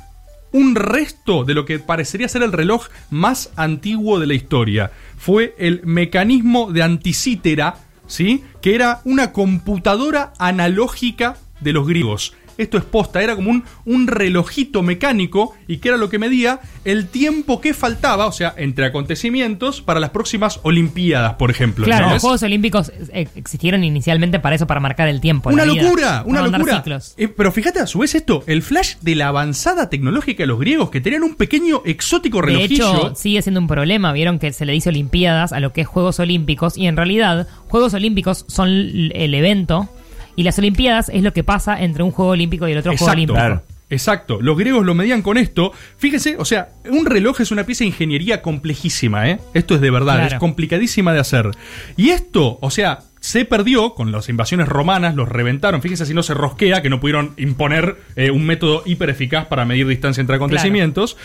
Un resto de lo que parecería ser el reloj más antiguo de la historia. Fue el mecanismo de anticítera, ¿sí? Que era una computadora analógica de los griegos. Esto es posta, era como un, un relojito mecánico y que era lo que medía el tiempo que faltaba, o sea, entre acontecimientos para las próximas Olimpiadas, por ejemplo. Claro, los. Juegos Olímpicos eh, existieron inicialmente para eso, para marcar el tiempo. Una vida, locura, una locura. Eh, pero fíjate a su vez esto, el flash de la avanzada tecnológica de los griegos que tenían un pequeño exótico De relojillo. hecho, sigue siendo un problema. Vieron que se le dice Olimpiadas a lo que es Juegos Olímpicos y en realidad Juegos Olímpicos son el evento y las Olimpiadas es lo que pasa entre un Juego Olímpico y el otro Juego Exacto. Olímpico. Exacto, los griegos lo medían con esto. Fíjense, o sea, un reloj es una pieza de ingeniería complejísima, ¿eh? Esto es de verdad, Claro. es complicadísima de hacer. Y esto, o sea, se perdió con las invasiones romanas, los reventaron. Fíjense si no se rosquea, que no pudieron imponer eh, un método hiper eficaz para medir distancia entre acontecimientos.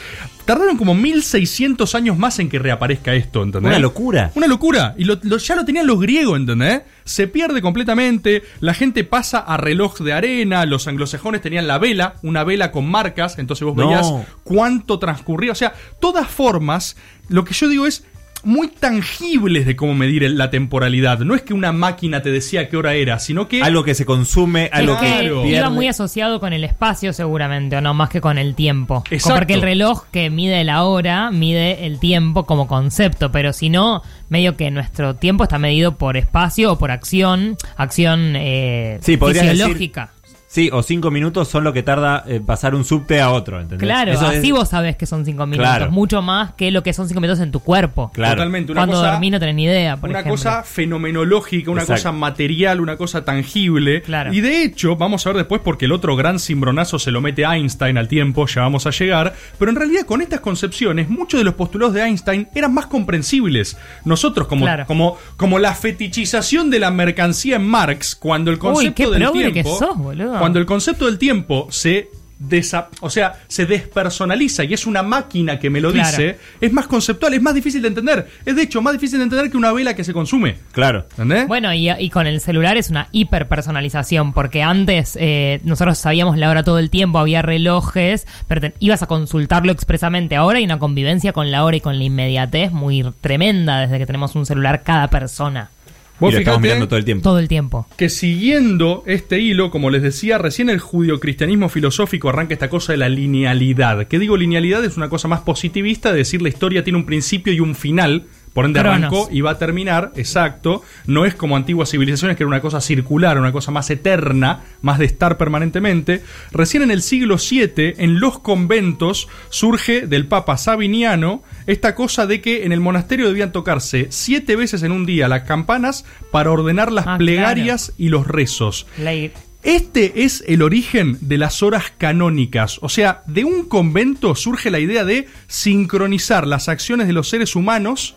Tardaron como 1600 años más en que reaparezca esto, ¿entendés? Una locura. Una locura. Y lo- lo- ya lo tenían los griegos, ¿entendés? Se pierde completamente. La gente pasa a reloj de arena. Los anglosajones tenían la vela, una vela con marcas. Entonces vos No. veías cuánto transcurría. O sea, todas formas. Lo que yo digo es muy tangibles de cómo medir el- la temporalidad. No es que una máquina te decía qué hora era, sino que. Algo que se consume, algo que que iba muy asociado con el espacio seguramente, o no más que con el tiempo. Exacto. Porque el reloj que mide la hora, mide el tiempo como concepto, pero si no, medio que nuestro tiempo está medido por espacio o por acción, acción eh, Sí, fisiológica. Sí, o cinco minutos son lo que tarda eh, pasar un subte a otro, ¿entendés? Claro, Eso así es- vos sabés que son cinco minutos, Claro. mucho más que lo que son cinco minutos en tu cuerpo. Claro. Totalmente. Una Cuando cosa, dormí no tenés ni idea, por una ejemplo. cosa fenomenológica, una Exacto. cosa material, una cosa tangible. Claro. Y de hecho, vamos a ver después porque el otro gran cimbronazo se lo mete Einstein al tiempo, ya vamos a llegar. Pero en realidad con estas concepciones, muchos de los postulados de Einstein eran más comprensibles. Nosotros, como, Claro. como, como la fetichización de la mercancía en Marx, cuando el Uy, concepto qué del tiempo... que sos, boludo. Cuando el concepto del tiempo se... desa- o sea, se despersonaliza y es una máquina que me lo Claro. dice, es más conceptual, es más difícil de entender. Es de hecho más difícil de entender que una vela que se consume. Claro. ¿Entendés? Bueno, y, y con el celular es una hiperpersonalización, porque antes eh, nosotros sabíamos la hora todo el tiempo, había relojes, pero te- ibas a consultarlo expresamente. Ahora hay una convivencia con la hora y con la inmediatez muy tremenda desde que tenemos un celular cada persona. Vos Y lo estamos mirando todo el tiempo. Todo el tiempo. que siguiendo este hilo, como les decía, recién el judio-cristianismo filosófico arranca esta cosa de la linealidad. Que digo linealidad es una cosa más positivista de decir la historia tiene un principio y un final. Por ende Cronos. arrancó y va a terminar, exacto. No es como antiguas civilizaciones que era una cosa circular, una cosa más eterna, más de estar permanentemente. Recién en el siglo VII, en los conventos, surge del Papa Sabiniano esta cosa de que en el monasterio debían tocarse siete veces en un día las campanas para ordenar las Ah, plegarias y los rezos. Este es el origen de las horas canónicas. O sea, de un convento surge la idea de sincronizar las acciones de los seres humanos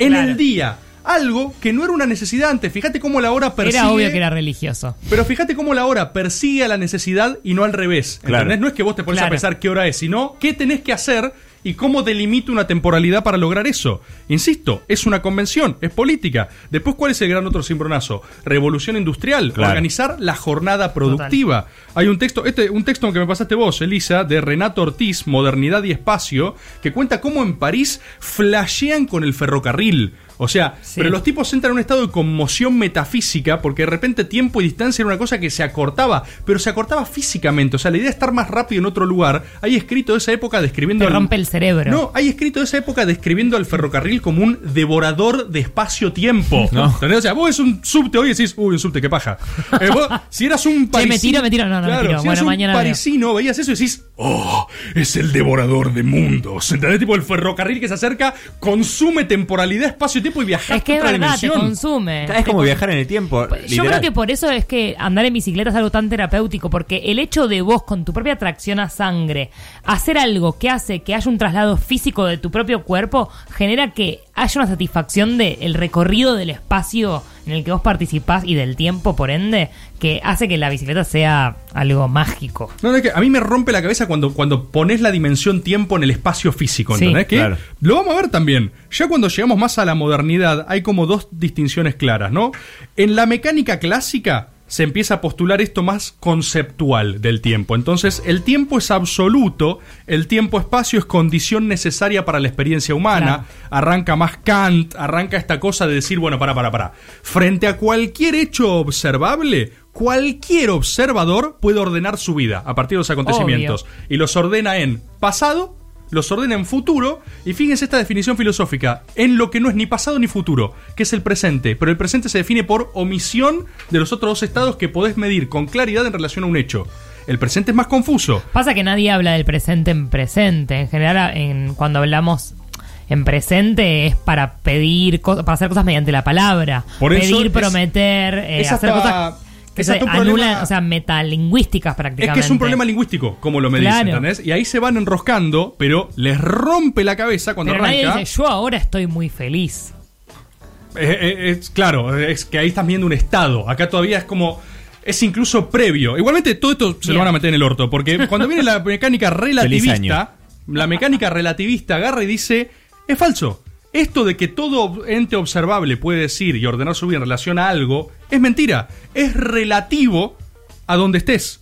en Claro. el día. Algo que no era una necesidad antes. Fíjate cómo la hora persigue. Era obvio que era religioso. Pero fíjate cómo la hora persigue a la necesidad y no al revés. Claro. ¿Entendés? No es que vos te pones a Claro. pensar qué hora es, sino qué tenés que hacer y cómo delimita una temporalidad para lograr eso. Insisto, es una convención, es política. Después, ¿cuál es el gran otro cimbronazo? Revolución industrial, Claro. organizar la jornada productiva. Hay un texto, este, un texto que me pasaste vos, Elisa, de Renato Ortiz, Modernidad y Espacio, que cuenta cómo en París flashean con el ferrocarril. O sea, pero los tipos entran en un estado de conmoción metafísica porque de repente tiempo y distancia era una cosa que se acortaba, pero se acortaba físicamente. O sea, la idea de estar más rápido en otro lugar. Hay escrito de esa época describiendo. Te al- rompe el cerebro. No, hay escrito de esa época describiendo al ferrocarril como un devorador de espacio-tiempo. (laughs) No. ¿Entendés? O sea, vos es un subte hoy y decís, uy, un subte, qué paja. Eh, vos, si eras un parisino. me tiro, me tiro. No, no, me Claro, tiro. si Bueno, eras un mañana veo. parisino, veías eso y decís, oh, es el devorador de mundos. ¿Entendés? Tipo el ferrocarril que se acerca, consume temporalidad, espacio-tiempo y viajar Es que es verdad, te consume. Es como viajar en el tiempo. Yo literal. creo que por eso es que andar en bicicleta es algo tan terapéutico, porque el hecho de vos con tu propia tracción a sangre hacer algo que hace que haya un traslado físico de tu propio cuerpo genera que haya una satisfacción del recorrido del espacio en el que vos participás y del tiempo, por ende, que hace que la bicicleta sea algo mágico. No, no, es que a mí me rompe la cabeza cuando, cuando pones la dimensión tiempo en el espacio físico, Sí. ¿entendés? Que Claro. Lo vamos a ver también. Ya cuando llegamos más a la modernidad hay como dos distinciones claras, ¿no? En la mecánica clásica se empieza a postular esto más conceptual del tiempo. Entonces, el tiempo es absoluto, el tiempo-espacio es condición necesaria para la experiencia humana. Arranca más Kant, arranca esta cosa de decir, bueno, para, para, para. Frente a cualquier hecho observable, cualquier observador puede ordenar su vida a partir de los acontecimientos. Y los ordena en pasado, los ordena en futuro. Y fíjense esta definición filosófica: en lo que no es ni pasado ni futuro, que es el presente. Pero el presente se define por omisión de los otros dos estados que podés medir con claridad en relación a un hecho. El presente es más confuso. Pasa que nadie habla del presente en presente. En general, en, cuando hablamos en presente es para pedir cosas, para hacer cosas mediante la palabra. Por eso pedir, es- prometer, eh, es hacer hasta- cosas que es un problema- o sea, metalingüísticas Es prácticamente. que es un problema lingüístico, como lo me Claro. dicen, ¿entendés? Y ahí se van enroscando, pero les rompe la cabeza cuando Pero nadie arranca. dice, yo ahora estoy muy feliz. Es claro, es que ahí estás viendo un estado. Acá todavía es como. Es incluso previo. Igualmente, todo esto se lo van a meter en el orto. Porque cuando viene la (laughs) mecánica relativista, la mecánica relativista agarra y dice: es falso. Esto de que todo ente observable puede decir y ordenar su vida en relación a algo es mentira. Es relativo a donde estés.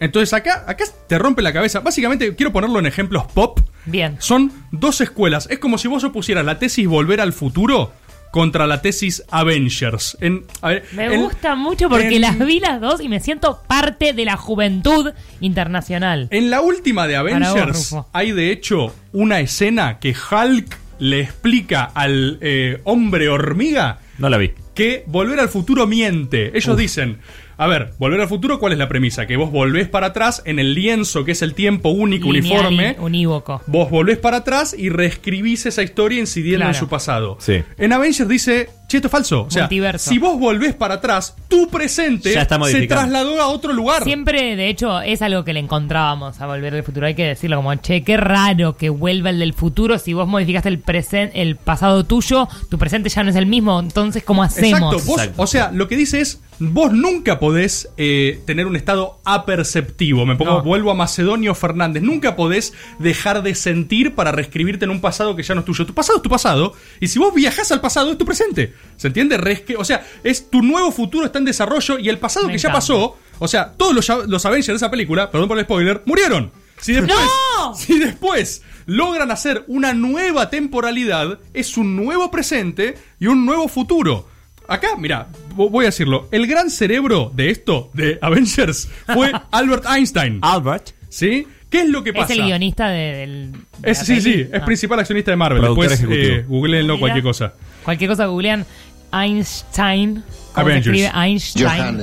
Entonces acá, acá te rompe la cabeza. Básicamente, quiero ponerlo en ejemplos pop. Bien. Son dos escuelas. Es como si vos opusieras la tesis Volver al Futuro contra la tesis Avengers. En, a ver, Me en- gusta mucho porque en- las vi las dos y me siento parte de la juventud internacional. En la última de vos, Avengers hay de hecho una escena que Hulk le explica al eh, hombre hormiga. No la vi. Que volver al futuro miente. Ellos dicen. A ver, volver al futuro, ¿cuál es la premisa? Que vos volvés para atrás en el lienzo que es el tiempo único, Lineal, uniforme. Unívoco. Vos volvés para atrás y reescribís esa historia incidiendo en su pasado. Sí. En Avengers dice, che, esto es falso. O sea, Multiverso. si vos volvés para atrás, tu presente Ya está se trasladó a otro lugar. Siempre, de hecho, es algo que le encontrábamos a Volver del Futuro. Hay que decirlo como, che, qué raro que vuelva el del futuro. Si vos modificaste el presente, el pasado tuyo, tu presente ya no es el mismo. Entonces, ¿cómo hacemos? Exacto, vos, o sea, lo que dice es, vos nunca podés eh, tener un estado aperceptivo. Me pongo, No. vuelvo a Macedonio Fernández. Nunca podés dejar de sentir para reescribirte en un pasado que ya no es tuyo. Tu pasado es tu pasado. Y si vos viajás al pasado, es tu presente. ¿Se entiende? Resque- o sea, es tu nuevo futuro está en desarrollo y el pasado Me que ya pasó, o sea, todos los, los Avengers de esa película, perdón por el spoiler, murieron. Si después, ¡No! si después logran hacer una nueva temporalidad, es un nuevo presente y un nuevo futuro. acá, mira, voy a decirlo. El gran cerebro de esto, de Avengers, fue (laughs) Albert Einstein. Albert. ¿Sí? ¿Qué es lo que pasa? Es el guionista de- del. de Es- la sí, peli. sí, es Ah. principal accionista de Marvel. Productor Después, eh, googleenlo cualquier cosa. Cualquier cosa googlean Einstein. ¿Cómo se Avengers. Einstein.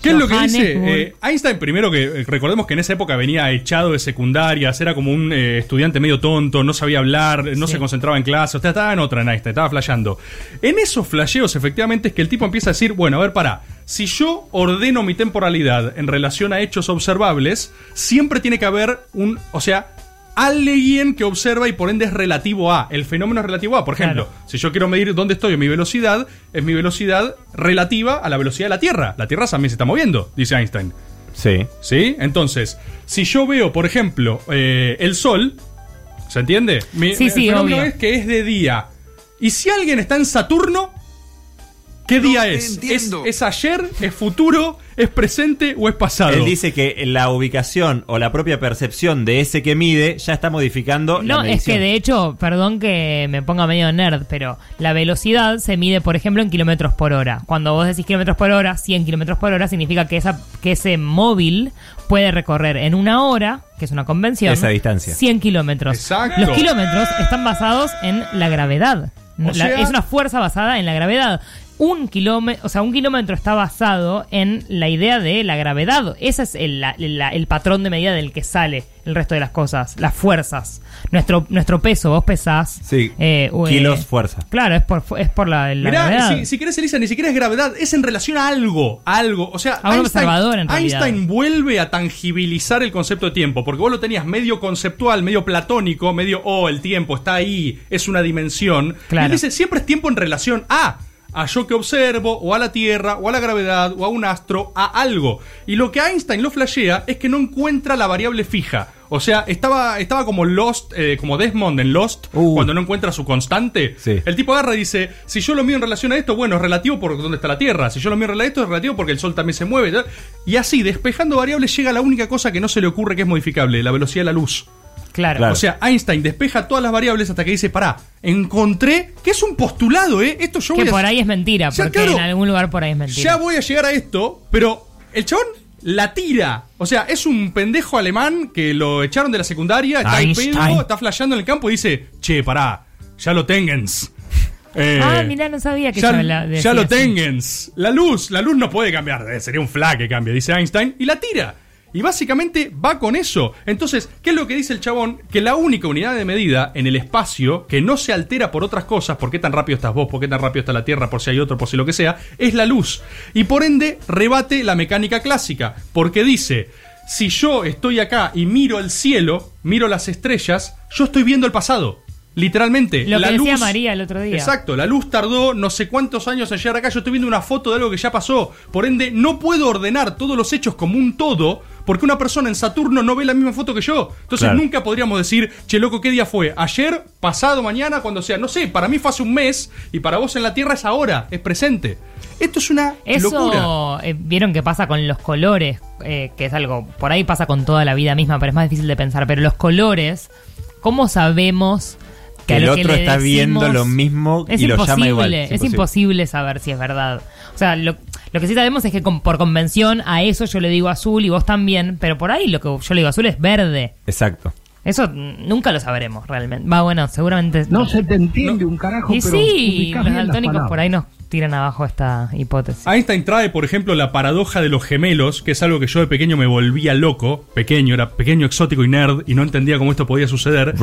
¿Qué es lo que dice? Eh, Einstein, primero que eh, recordemos que en esa época venía echado de secundarias, era como un eh, estudiante medio tonto, no sabía hablar, no se concentraba en clase, o sea, estaba en otra en Einstein, estaba flasheando. En esos flasheos, efectivamente, es que el tipo empieza a decir, bueno, a ver, para, si yo ordeno mi temporalidad en relación a hechos observables, siempre tiene que haber un, o sea, alguien que observa y por ende es relativo a. El fenómeno es relativo a. Por ejemplo, si yo quiero medir dónde estoy en mi velocidad, es mi velocidad relativa a la velocidad de la Tierra. La Tierra también se está moviendo, dice Einstein. Sí. ¿Sí? Entonces, si yo veo, por ejemplo, eh, el Sol, ¿se entiende? Mi, Sí, el sí, fenómeno obvio. es que es de día. Y si alguien está en Saturno, ¿qué día es? es? ¿Es ayer? ¿Es futuro? ¿Es presente o es pasado? Él dice que la ubicación o la propia percepción de ese que mide ya está modificando la No, es medición. que de hecho, perdón que me ponga medio nerd, pero la velocidad se mide, por ejemplo, en kilómetros por hora. Cuando vos decís kilómetros por hora, 100 kilómetros por hora, significa que, esa, que ese móvil puede recorrer en una hora, que es una convención, Esa distancia. 100 kilómetros. Exacto. Los kilómetros están basados en la gravedad. O La- es una fuerza basada en la gravedad. Un kilómetro, o sea, un kilómetro está basado en la idea de la gravedad. Ese es el, la- la- el patrón de medida del que sale el resto de las cosas, las fuerzas. Nuestro, nuestro peso, vos pesás. Sí. eh, Kilos eh, fuerza. Claro, es por, es por la, la Mirá, gravedad. si, si querés, Elisa, ni siquiera es gravedad, es en relación a algo. a algo. O sea, A un observador, en realidad. Einstein vuelve a tangibilizar el concepto de tiempo, porque vos lo tenías medio conceptual, medio platónico, medio, oh, el tiempo está ahí, es una dimensión. Y él dice, siempre es tiempo en relación a. A yo que observo, o a la Tierra, o a la gravedad, o a un astro, a algo. Y lo que Einstein lo flashea es que no encuentra la variable fija. O sea, estaba, estaba como Lost, eh, como Desmond en Lost, cuando no encuentra su constante. El tipo agarra y dice, si yo lo mío en relación a esto, bueno, es relativo por dónde está la Tierra. Si yo lo mío en relación a esto, es relativo porque el Sol también se mueve. Y así, despejando variables, llega a la única cosa que no se le ocurre que es modificable, la velocidad de la luz. Claro. O sea, Einstein despeja todas las variables hasta que dice, pará, encontré, que es un postulado, ¿eh? Esto yo que voy a- por ahí es mentira, Ya, porque claro. en algún lugar por ahí es mentira. ya voy a llegar a esto, pero el chabón la tira. O sea, es un pendejo alemán que lo echaron de la secundaria, está en Einstein. pedo, está flasheando en el campo y dice, che, pará, ya lo tengens. (laughs) Eh, ah, mira, no sabía que ya, la- decía ya lo tengens. La luz, la luz no puede cambiar. eh, sería un flag que cambie, dice Einstein, y la tira. Y básicamente va con eso. Entonces, ¿qué es lo que dice el chabón? Que la única unidad de medida en el espacio que no se altera por otras cosas, por qué tan rápido estás vos, por qué tan rápido está la Tierra, por si hay otro, por si lo que sea, es la luz. Y por ende, rebate la mecánica clásica. Porque dice, si yo estoy acá y miro el cielo, miro las estrellas, yo estoy viendo el pasado. Literalmente. Lo la que decía luz- María el otro día. Exacto, la luz tardó no sé cuántos años en llegar acá. Yo estoy viendo una foto de algo que ya pasó. Por ende, no puedo ordenar todos los hechos como un todo, porque una persona en Saturno no ve la misma foto que yo. Entonces Claro. nunca podríamos decir, che, loco, ¿qué día fue? ¿Ayer? ¿Pasado? ¿Mañana? Cuando sea. No sé, para mí fue hace un mes y para vos en la Tierra es ahora, es presente. Esto es una Eso, locura. eh, vieron que pasa con los colores, eh, que es algo, por ahí pasa con toda la vida misma, pero es más difícil de pensar. Pero los colores, ¿cómo sabemos Que el lo otro está viendo lo mismo es y lo imposible, llama igual. Es imposible saber si es verdad. O sea, lo, lo que sí sabemos es que con- por convención a eso yo le digo azul y vos también, pero por ahí lo que yo le digo azul es verde. Exacto. Eso nunca lo sabremos realmente. Va, bueno, seguramente. No se te entiende un carajo, Y pero sí, los daltónicos por ahí nos tiran abajo esta hipótesis. Einstein trae, por ejemplo, la paradoja de los gemelos, que es algo que yo de pequeño me volvía loco. Pequeño, era pequeño, exótico y nerd, y no entendía cómo esto podía suceder.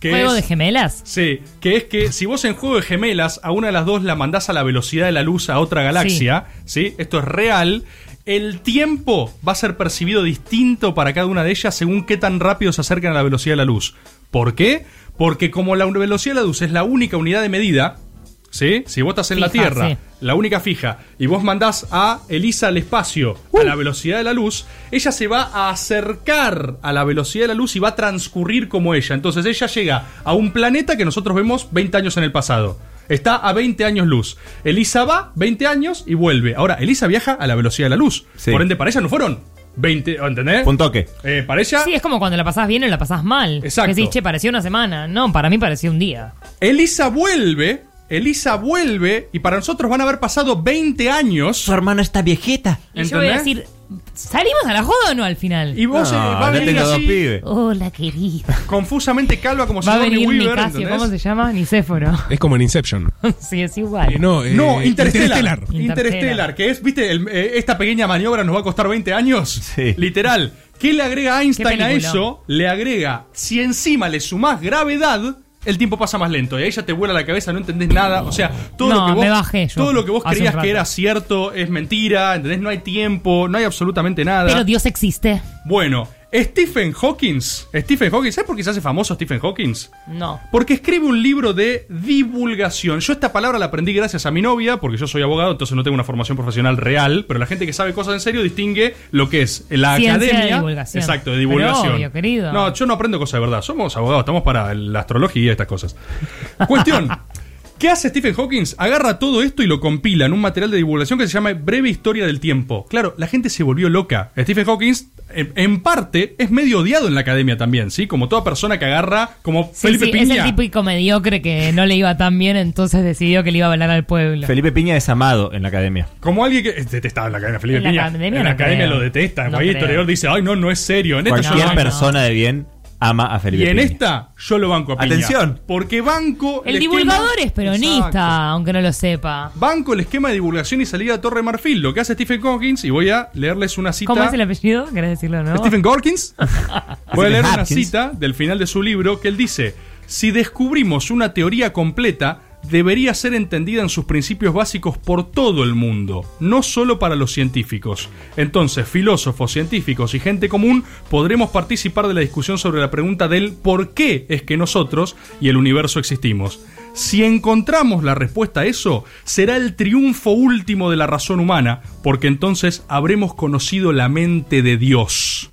Que ¿Juego es- de gemelas? Sí, que es que si vos en juego de gemelas a una de las dos la mandás a la velocidad de la luz a otra galaxia, ¿sí? Esto es real. El tiempo va a ser percibido distinto para cada una de ellas según qué tan rápido se acercan a la velocidad de la luz. ¿Por qué? Porque como la velocidad de la luz es la única unidad de medida, ¿sí? Si vos estás en la Tierra, sí. la única fija, y vos mandás a Elisa al espacio a la velocidad de la luz, ella se va a acercar a la velocidad de la luz y va a transcurrir como ella. Entonces ella llega a un planeta que nosotros vemos 20 años en el pasado. Está a 20 años luz. Elisa va 20 años y vuelve. Ahora, Elisa viaja a la velocidad de la luz. Sí. Por ende, para ella no fueron 20, ¿entendés? Un toque. Eh, para ella, Sí, es como cuando la pasás bien o la pasás mal. Exacto. Que decís, che, pareció una semana. No, para mí pareció un día. Elisa vuelve Elisa vuelve y para nosotros van a haber pasado 20 años. Su hermana está viejeta. Y yo voy a decir, ¿salimos a la joda o no al final? Y vos eh, va a venir así, Hola, querida. confusamente calva como Va a Sigourney venir Weaver. ¿cómo se llama? Nicéforo. Es como en Inception. (laughs) sí, es igual. Eh, no, eh, No, Interstellar. Interstellar. Interstellar, que es, viste, el- eh, esta pequeña maniobra nos va a costar 20 años. Literal. ¿Qué le agrega Einstein a película. eso? Le agrega, si encima le sumás gravedad, el tiempo pasa más lento. Y ahí ya te vuela la cabeza, no entendés nada. O sea, todo No, lo que vos, me bajé yo todo lo que vos creías que era cierto es mentira, ¿entendés? No hay tiempo, no hay absolutamente nada. Pero Dios existe. Bueno, Stephen Hawking. Stephen Hawking, ¿sabes por qué se hace famoso Stephen Hawking? No. Porque escribe un libro de divulgación. Yo esta palabra la aprendí gracias a mi novia, porque yo soy abogado, entonces no tengo una formación profesional real, pero la gente que sabe cosas en serio distingue lo que es la Ciencia de academia. divulgación. Exacto, de Pero divulgación. obvio, querido. No, yo no aprendo cosas de verdad. Somos abogados, estamos para la astrología y estas cosas. Cuestión. (laughs) ¿Qué hace Stephen Hawking? Agarra todo esto y lo compila en un material de divulgación que se llama Breve Historia del Tiempo. Claro, la gente se volvió loca. Stephen Hawking, en, en parte, es medio odiado en la academia también, ¿sí? Como toda persona que agarra, como Sí, Felipe sí, es Piña. el típico mediocre que no le iba tan bien, entonces decidió que le iba a hablar al pueblo. Felipe Piña es amado en la academia. Como alguien que es detestado en la academia, Felipe En la Piña. academia en la no academia creo. lo detesta. No creo. historiador dice, ay, no, no es serio. En esta yo Cualquier banco. persona de bien ama a Felipe Y en Piña. esta yo lo banco a Piña. Atención. Porque banco El esquema- divulgador es peronista, Exacto. aunque no lo sepa. Banco el esquema de divulgación y salida a Torre Marfil. Lo que hace Stephen Hawking, y voy a leerles una cita. ¿Cómo es el apellido? ¿Querés decirlo no? Stephen Hawkins. (laughs) Voy a leer una cita del final de su libro que él dice: Si descubrimos una teoría completa, debería ser entendida en sus principios básicos por todo el mundo, no solo para los científicos. Entonces, filósofos, científicos y gente común podremos participar de la discusión sobre la pregunta del por qué es que nosotros y el universo existimos. Si encontramos la respuesta a eso, será el triunfo último de la razón humana, porque entonces habremos conocido la mente de Dios.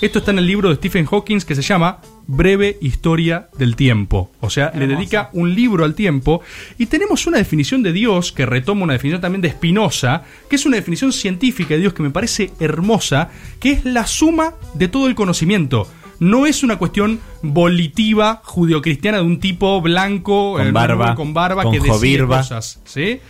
Esto está en el libro de Stephen Hawking que se llama Breve Historia del Tiempo. O sea, le dedica un libro al tiempo. Y tenemos una definición de Dios que retoma una definición también de Spinoza, que es una definición científica de Dios que me parece hermosa, que es la suma de todo el conocimiento. No es una cuestión volitiva judeocristiana de un tipo blanco, Con eh, barba, con barba con que decide cosas. ¿sí?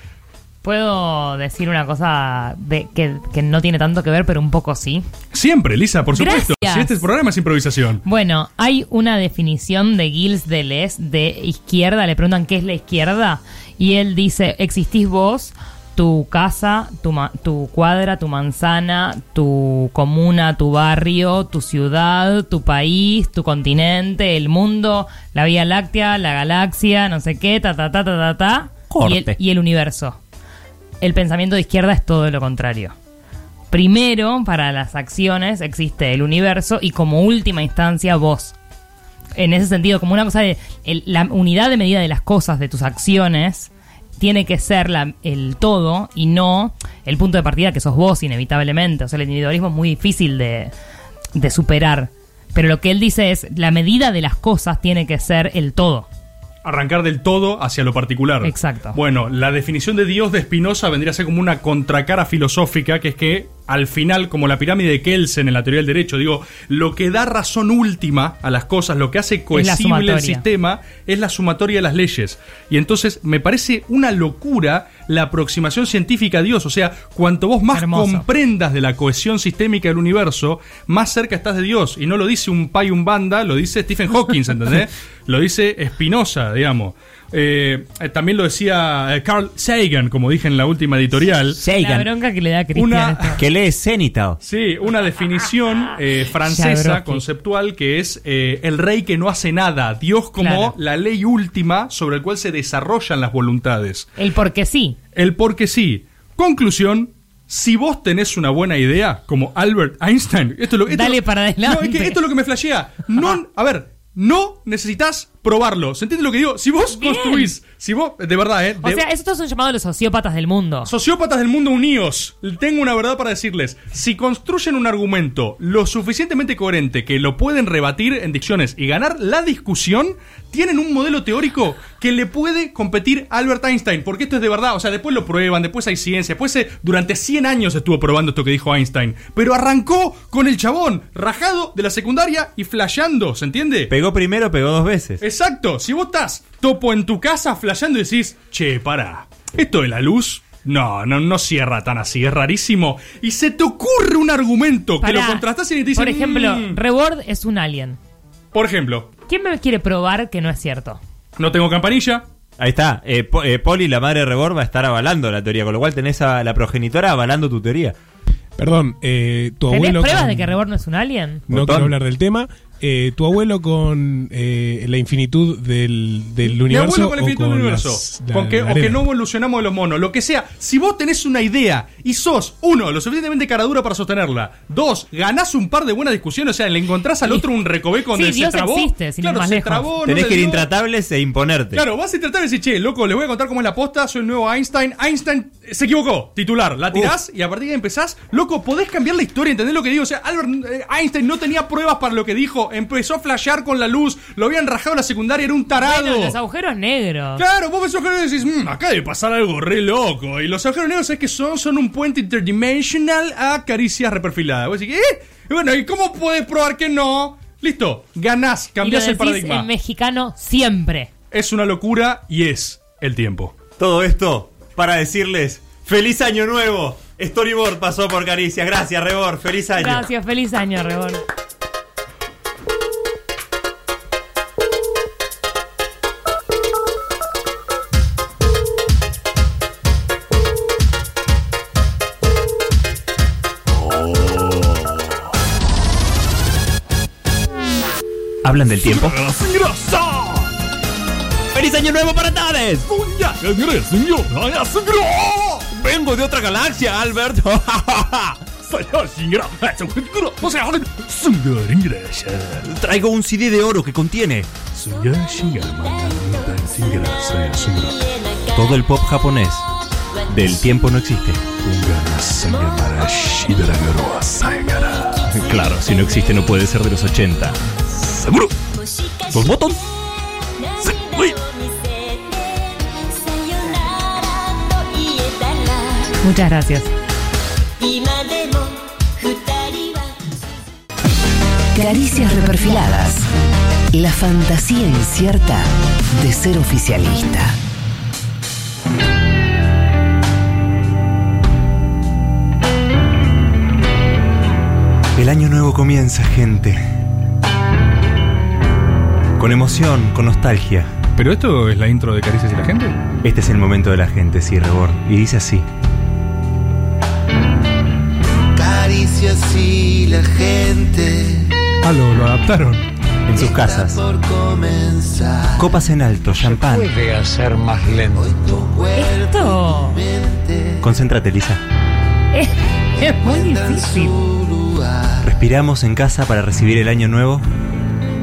Puedo decir una cosa de, que, que no tiene tanto que ver, pero un poco sí. Siempre, Lisa, por supuesto. Gracias. Si este programa es improvisación. Bueno, hay una definición de Gilles Deleuze de izquierda. Le preguntan qué es la izquierda. Y él dice: Existís vos, tu casa, tu, ma- tu cuadra, tu manzana, tu comuna, tu barrio, tu ciudad, tu país, tu continente, el mundo, la Vía Láctea, la galaxia, no sé qué, ta, ta, ta, ta, ta, ta. Y el, Corte. y el universo. El pensamiento de izquierda es todo lo contrario. Primero, para las acciones existe el universo y como última instancia vos. En ese sentido, como una cosa de el- la unidad de medida de las cosas, de tus acciones, tiene que ser la- el todo y no el punto de partida que sos vos inevitablemente. O sea, el individualismo es muy difícil de, de superar. Pero lo que él dice es, la medida de las cosas tiene que ser el todo. Arrancar del todo hacia lo particular. Exacto. Bueno, la definición de Dios de Spinoza vendría a ser como una contracara filosófica, que es que al final, como la pirámide de Kelsen en la teoría del derecho, digo, lo que da razón última a las cosas, lo que hace cohesible el sistema, es la sumatoria de las leyes. Y entonces me parece una locura la aproximación científica a Dios. O sea, cuanto vos más Hermoso. comprendas de la cohesión sistémica del universo, más cerca estás de Dios. Y no lo dice un pay un banda, lo dice Stephen Hawking, ¿entendés? (laughs) lo dice Spinoza, digamos. Eh, eh, también lo decía eh, Carl Sagan, como dije en la última editorial. La bronca que le da a Cristian. Una- Que lee. Sí, una definición eh, francesa conceptual que es eh, el rey que no hace nada, Dios como Claro. la ley última sobre el cual se desarrollan las voluntades. El porque sí. El porque sí. Conclusión. Si vos tenés una buena idea, como Albert Einstein, esto es lo, esto Dale lo- para adelante. No, es que esto es lo que me flashea. No, (laughs) a ver, no necesitas probarlo. ¿Se entiende lo que digo? Si vos construís, si vos, de verdad, eh. O sea, estos son llamados los sociópatas del mundo. Sociópatas del mundo unidos. Tengo una verdad para decirles. Si construyen un argumento lo suficientemente coherente que lo pueden rebatir en dicciones y ganar la discusión, tienen un modelo teórico que le puede competir a Albert Einstein. Porque esto es de verdad. O sea, después lo prueban, después hay ciencia. Después se- durante 100 años estuvo probando esto que dijo Einstein. Pero arrancó con el chabón, rajado de la secundaria y flasheando. ¿Se entiende? Pegó primero, pegó dos veces. Exacto. Si vos estás topo en tu casa flasheando y decís, che, pará, esto de la luz. No, no, no cierra tan así, es rarísimo. Y se te ocurre un argumento que Pará. lo contrastás y te dice. Por ejemplo, "Mm". Rebord es un alien. por ejemplo, ¿Quién me quiere probar que no es cierto? no tengo campanilla. Ahí está. Eh, Po- eh, Poli, la madre de Rebord, va a estar avalando la teoría, con lo cual tenés a la progenitora avalando tu teoría. Perdón, eh, tu ¿Tenés abuelo. pruebas con- de que Rebord no es un alien? No Botón. quiero hablar del tema. Eh, tu abuelo con eh, la infinitud del, del Mi universo. abuelo con el o infinito del universo. las- la- Con que- la o que no evolucionamos de los monos. Lo que sea. Si vos tenés una idea y sos, uno, lo suficientemente caradura para sostenerla. Dos, ganás un par de buenas discusiones. O sea, le encontrás al otro un recoveco donde Sí, se Dios trabó. existe, sin ir claro, más se lejos. trabó, Tenés que ir dio. intratables e imponerte. Claro, vas a intentar decir, che, loco, les voy a contar cómo es la posta, soy el nuevo Einstein. Einstein se equivocó, titular, la tirás y a partir de ahí empezás, loco, podés cambiar la historia, ¿entendés lo que digo? O sea, Albert eh, Einstein no tenía pruebas para lo que dijo, empezó a flashear con la luz, lo habían rajado en la secundaria, era un tarado. Bueno, los agujeros negros. Claro, vos ves agujeros negros y decís, "Mm, acá debe pasar algo re loco. Y los agujeros negros es que son, son un puente interdimensional a caricias reperfiladas. Vos decís, ¿eh? Y bueno, ¿y cómo podés probar que no? Listo, ganás, Y lo cambiás el decís paradigma. en mexicano siempre. Es una locura y es el tiempo. Todo esto para decirles ¡Feliz Año Nuevo! Storyboard pasó por Caricias. Gracias, Rebord. ¡Feliz año! Gracias, feliz año, Rebord. ¿Hablan del tiempo? ¡Feliz Año Nuevo para todos! ¡Vengo de otra galaxia, Albert! Traigo un CD de oro que contiene todo el pop japonés. Del tiempo no existe. Claro, si no existe no puede ser de los 80. ¿Seguro? ¿Los botón? Muchas gracias. Caricias reperfiladas. La fantasía incierta de ser oficialista. El año nuevo comienza, gente. Con emoción, con nostalgia. ¿Pero esto es la intro de Caricias y la gente? Este es el momento de la gente, sí, Rebord. Y dice así. Caricias y la gente Ah, lo, lo adaptaron. En sus casas. por comenzar. Copas en alto, champán. Puede hacer más lento. Esto Concéntrate, Lisa. es, es muy difícil. Respiramos en casa para recibir el año nuevo.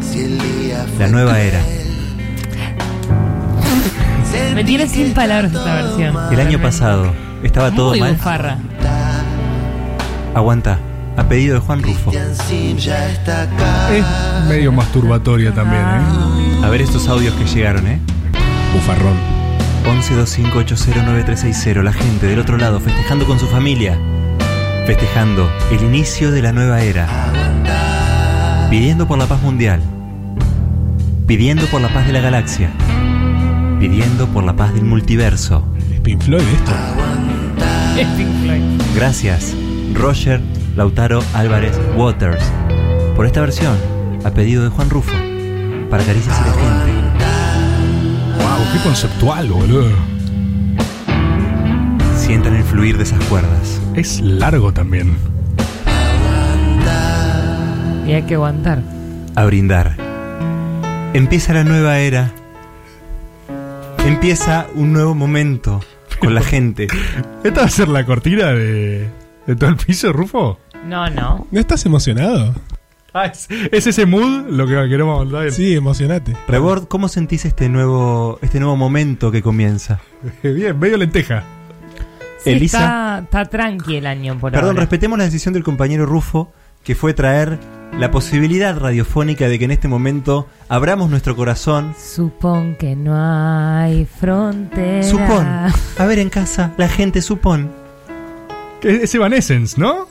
Si el día La nueva era. Me tiene sin palabras esta versión. El año pasado estaba todo Muy mal. bufarra. Aguanta. A pedido de Juan Rufo. Es medio masturbatoria también, ¿eh? A ver estos audios que llegaron, ¿eh? Bufarrón. 1125809360. La gente del otro lado festejando con su familia. Festejando el inicio de la nueva era. Pidiendo por la paz mundial. Pidiendo por la paz de la galaxia. Pidiendo por la paz del multiverso. Es Pink Floyd esto. Es Pink Floyd. Gracias, Roger Lautaro Álvarez Waters, por esta versión, a pedido de Juan Rufo, para Caricias y la gente. Wow, qué conceptual, boludo. Sientan el fluir de esas cuerdas. Es largo también. Y hay que aguantar. A brindar. Empieza la nueva era. Empieza un nuevo momento con la gente. (laughs) ¿Esta va a ser la cortina de, de todo el piso, Rufo? No, no. ¿No estás emocionado? Ah, ¿es, es ese mood lo que queremos hablar? Sí, emocionate. Rebord, ¿cómo sentís este nuevo, este nuevo momento que comienza? (laughs) Bien, medio lenteja. Sí, Elisa. Está, está tranqui el año por Perdón, ahora. respetemos la decisión del compañero Rufo, que fue traer la posibilidad radiofónica de que en este momento abramos nuestro corazón. Supón que no hay frontera. Supón. A ver en casa, la gente supón. Que Es Evanescence, ¿no?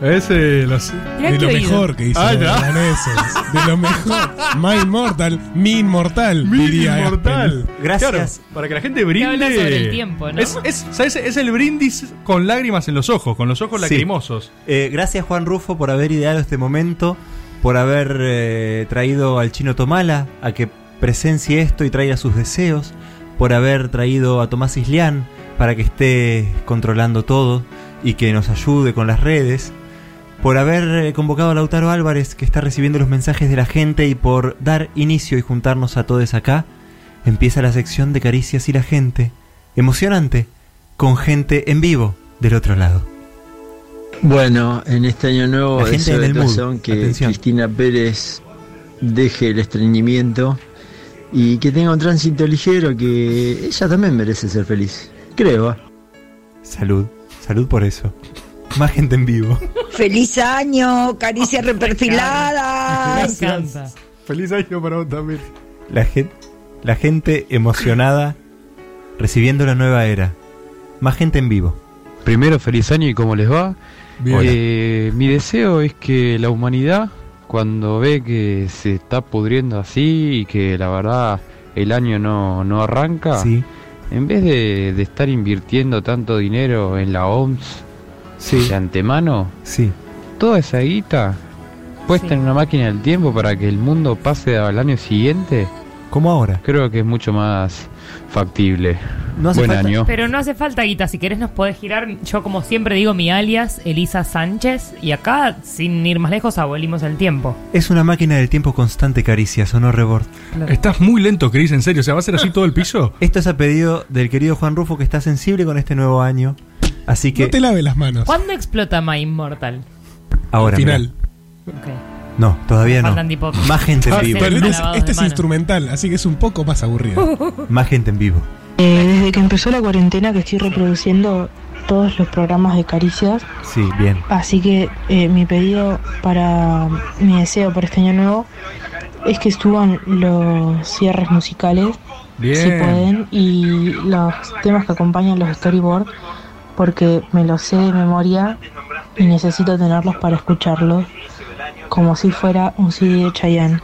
Ese, los... De lo mejor que hizo Ah, los daneses. De lo mejor. My Immortal, mi inmortal, Mi diría inmortal. Aspen. Gracias. Claro, para que la gente brinde. habla sobre el tiempo, ¿no? Es, es, ¿sabes? es el brindis con lágrimas en los ojos, con los ojos Sí. lacrimosos. Eh, gracias Juan Rufo por haber ideado este momento, por haber eh, traído al chino Tomala a que presencie esto y traiga sus deseos, por haber traído a Tomás Islián para que esté controlando todo y que nos ayude con las redes, por haber eh, convocado a Lautaro Álvarez que está recibiendo los mensajes de la gente y por dar inicio y juntarnos a todos acá, empieza la sección de caricias y la gente, emocionante, con gente en vivo del otro lado. Bueno, en este año nuevo La gente mood. corazón que Atención. Cristina Pérez deje el estreñimiento y que tenga un tránsito ligero que ella también merece ser feliz. Creo. ¿eh? Salud, salud por eso. Más gente en vivo. ¡Feliz año! ¡Caricias (laughs) reperfiladas! Feliz año para vos también. La gente, la gente emocionada recibiendo la nueva era. Más gente en vivo. Primero, feliz año y cómo les va. Eh, mi deseo es que la humanidad, cuando ve que se está pudriendo así y que la verdad el año no, no arranca, Sí. en vez de, de estar invirtiendo tanto dinero en la OMS Sí. de antemano, Sí. toda esa guita puesta en una máquina del tiempo para que el mundo pase al año siguiente, como ahora, creo que es mucho más factible. No hace Buen falta- año. Pero no hace falta guita, si querés nos podés girar. Yo como siempre digo mi alias, Elisa Sánchez, y acá, sin ir más lejos, abolimos el tiempo. Es una máquina del tiempo constante, caricias, ¿o no, Rebord? Estás muy lento, Chris, en serio. O sea, ¿va a ser así todo el piso? Esto es a pedido del querido Juan Rufo que está sensible con este nuevo año. Así que No te lave las manos. ¿Cuándo explota My Immortal? ahora. Al final. No, todavía no. Tipo- Más gente en (laughs) vivo. Este, es, este es instrumental, así que es un poco más aburrido. (laughs) Más gente en vivo. Eh, desde que empezó la cuarentena que estoy reproduciendo todos los programas de caricias, Sí, bien. así que eh, mi pedido para mi deseo para este año nuevo es que suban los cierres musicales, Bien. si pueden, y los temas que acompañan los storyboards, porque me los sé de memoria y necesito tenerlos para escucharlos, como si fuera un CD de Chayanne.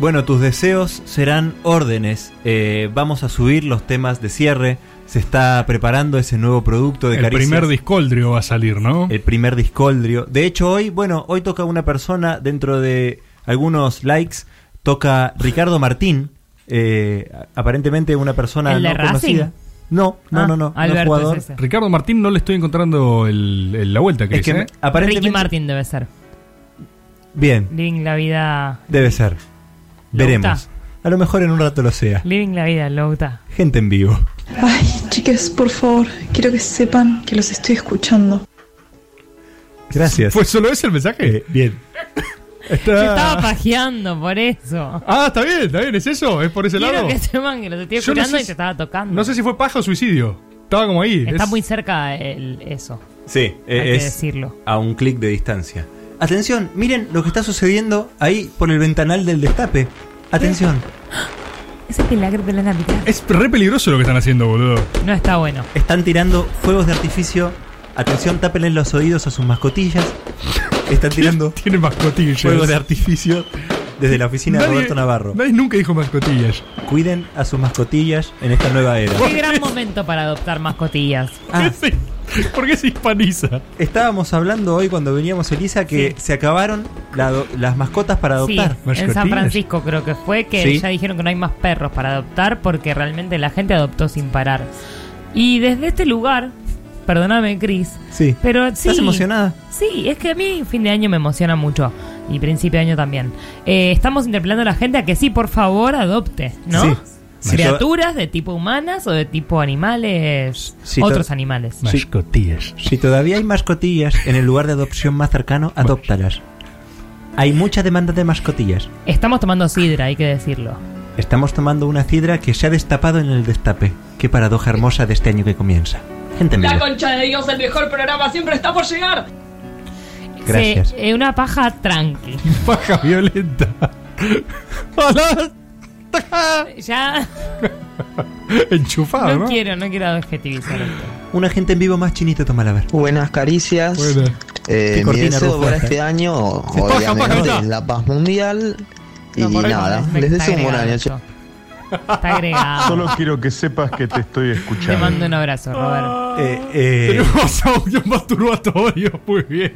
Bueno, tus deseos serán órdenes. Eh, vamos a subir los temas de cierre. Se está preparando ese nuevo producto de El caricias. primer discoldrio va a salir, ¿no? El primer discoldrio. De hecho, hoy, bueno, hoy toca una persona dentro de algunos likes. Toca Ricardo Martín. eh, aparentemente una persona ¿El de no Racing? conocida. No, no, Ah, no, no. no Alberto jugador. es ese. Ricardo Martín no le estoy encontrando el- el- la vuelta, Chris. Es que ¿eh? aparentemente. Ricky Martin debe ser. Bien, Living la vida. debe ser. Louta. Veremos. A lo mejor en un rato lo sea. Living la vida, Louta. Gente en vivo. Ay, chicas, por favor, quiero que sepan que los estoy escuchando. Gracias. ¿Fue solo ese el mensaje? Eh, bien. Está- Yo estaba pajeando por eso. Ah, está bien, está bien, ¿es eso? ¿Es por ese Quiero lado? que sepan que los estoy Yo no escuchando sé y si- te estaba tocando. No sé si fue paja o suicidio. Estaba como ahí. Está es- muy cerca el, eso. Sí, Hay que es decirlo. a un clic de distancia. Atención, miren lo que está sucediendo ahí por el ventanal del destape. Atención. (gasps) Es el milagro de la Navidad. Es re peligroso lo que están haciendo, boludo. No está bueno. Están tirando fuegos de artificio. Atención, tápenle los oídos a sus mascotillas. Están tirando Tiene mascotillas. fuegos de artificio desde la oficina de Nadie- Roberto Navarro. Nadie nunca dijo mascotillas. Cuiden a sus mascotillas en esta nueva era. Qué gran momento para adoptar mascotillas. Ah, ¿Por qué se hispaniza? estábamos hablando hoy cuando veníamos Elisa que se acabaron la do- las mascotas para Sí, adoptar. en San Francisco creo que fue que Sí. ya dijeron que no hay más perros para adoptar porque realmente la gente adoptó sin parar. Y desde este lugar, perdóname Cris, Sí. pero sí. ¿Estás emocionada? Sí, es que a mí fin de año me emociona mucho y principio de año también. Eh, estamos interpelando a la gente a que sí, por favor, adopte, ¿no? Sí. Criaturas de tipo humanas o de tipo animales, Si otros animales. Mascotillas. Si todavía hay mascotillas en el lugar de adopción más cercano, adóptalas. Hay mucha demanda de mascotillas. Estamos tomando sidra, hay que decirlo. Estamos tomando una sidra que se ha destapado en el destape. Qué paradoja hermosa de este año que comienza. La concha de Dios, el mejor programa siempre está por llegar. Gracias. Sí, eh, una paja tranqui. (laughs) Paja violenta. (laughs) Hola. ya. Enchufado, no, ¿no? quiero, no quiero adjetivizar esto. Una gente en vivo más chinito, toma la ver. Buenas caricias. Bueno. Eh, mi deseo para este año, Se paja, obviamente, paja, es la paz mundial. Y No, ahí nada, les deseo un buen año. Está agregado. Solo quiero que sepas que te estoy Te escuchando. mando un abrazo, Robert. Eh, eh, Tenemos audio masturbatorio, muy bien.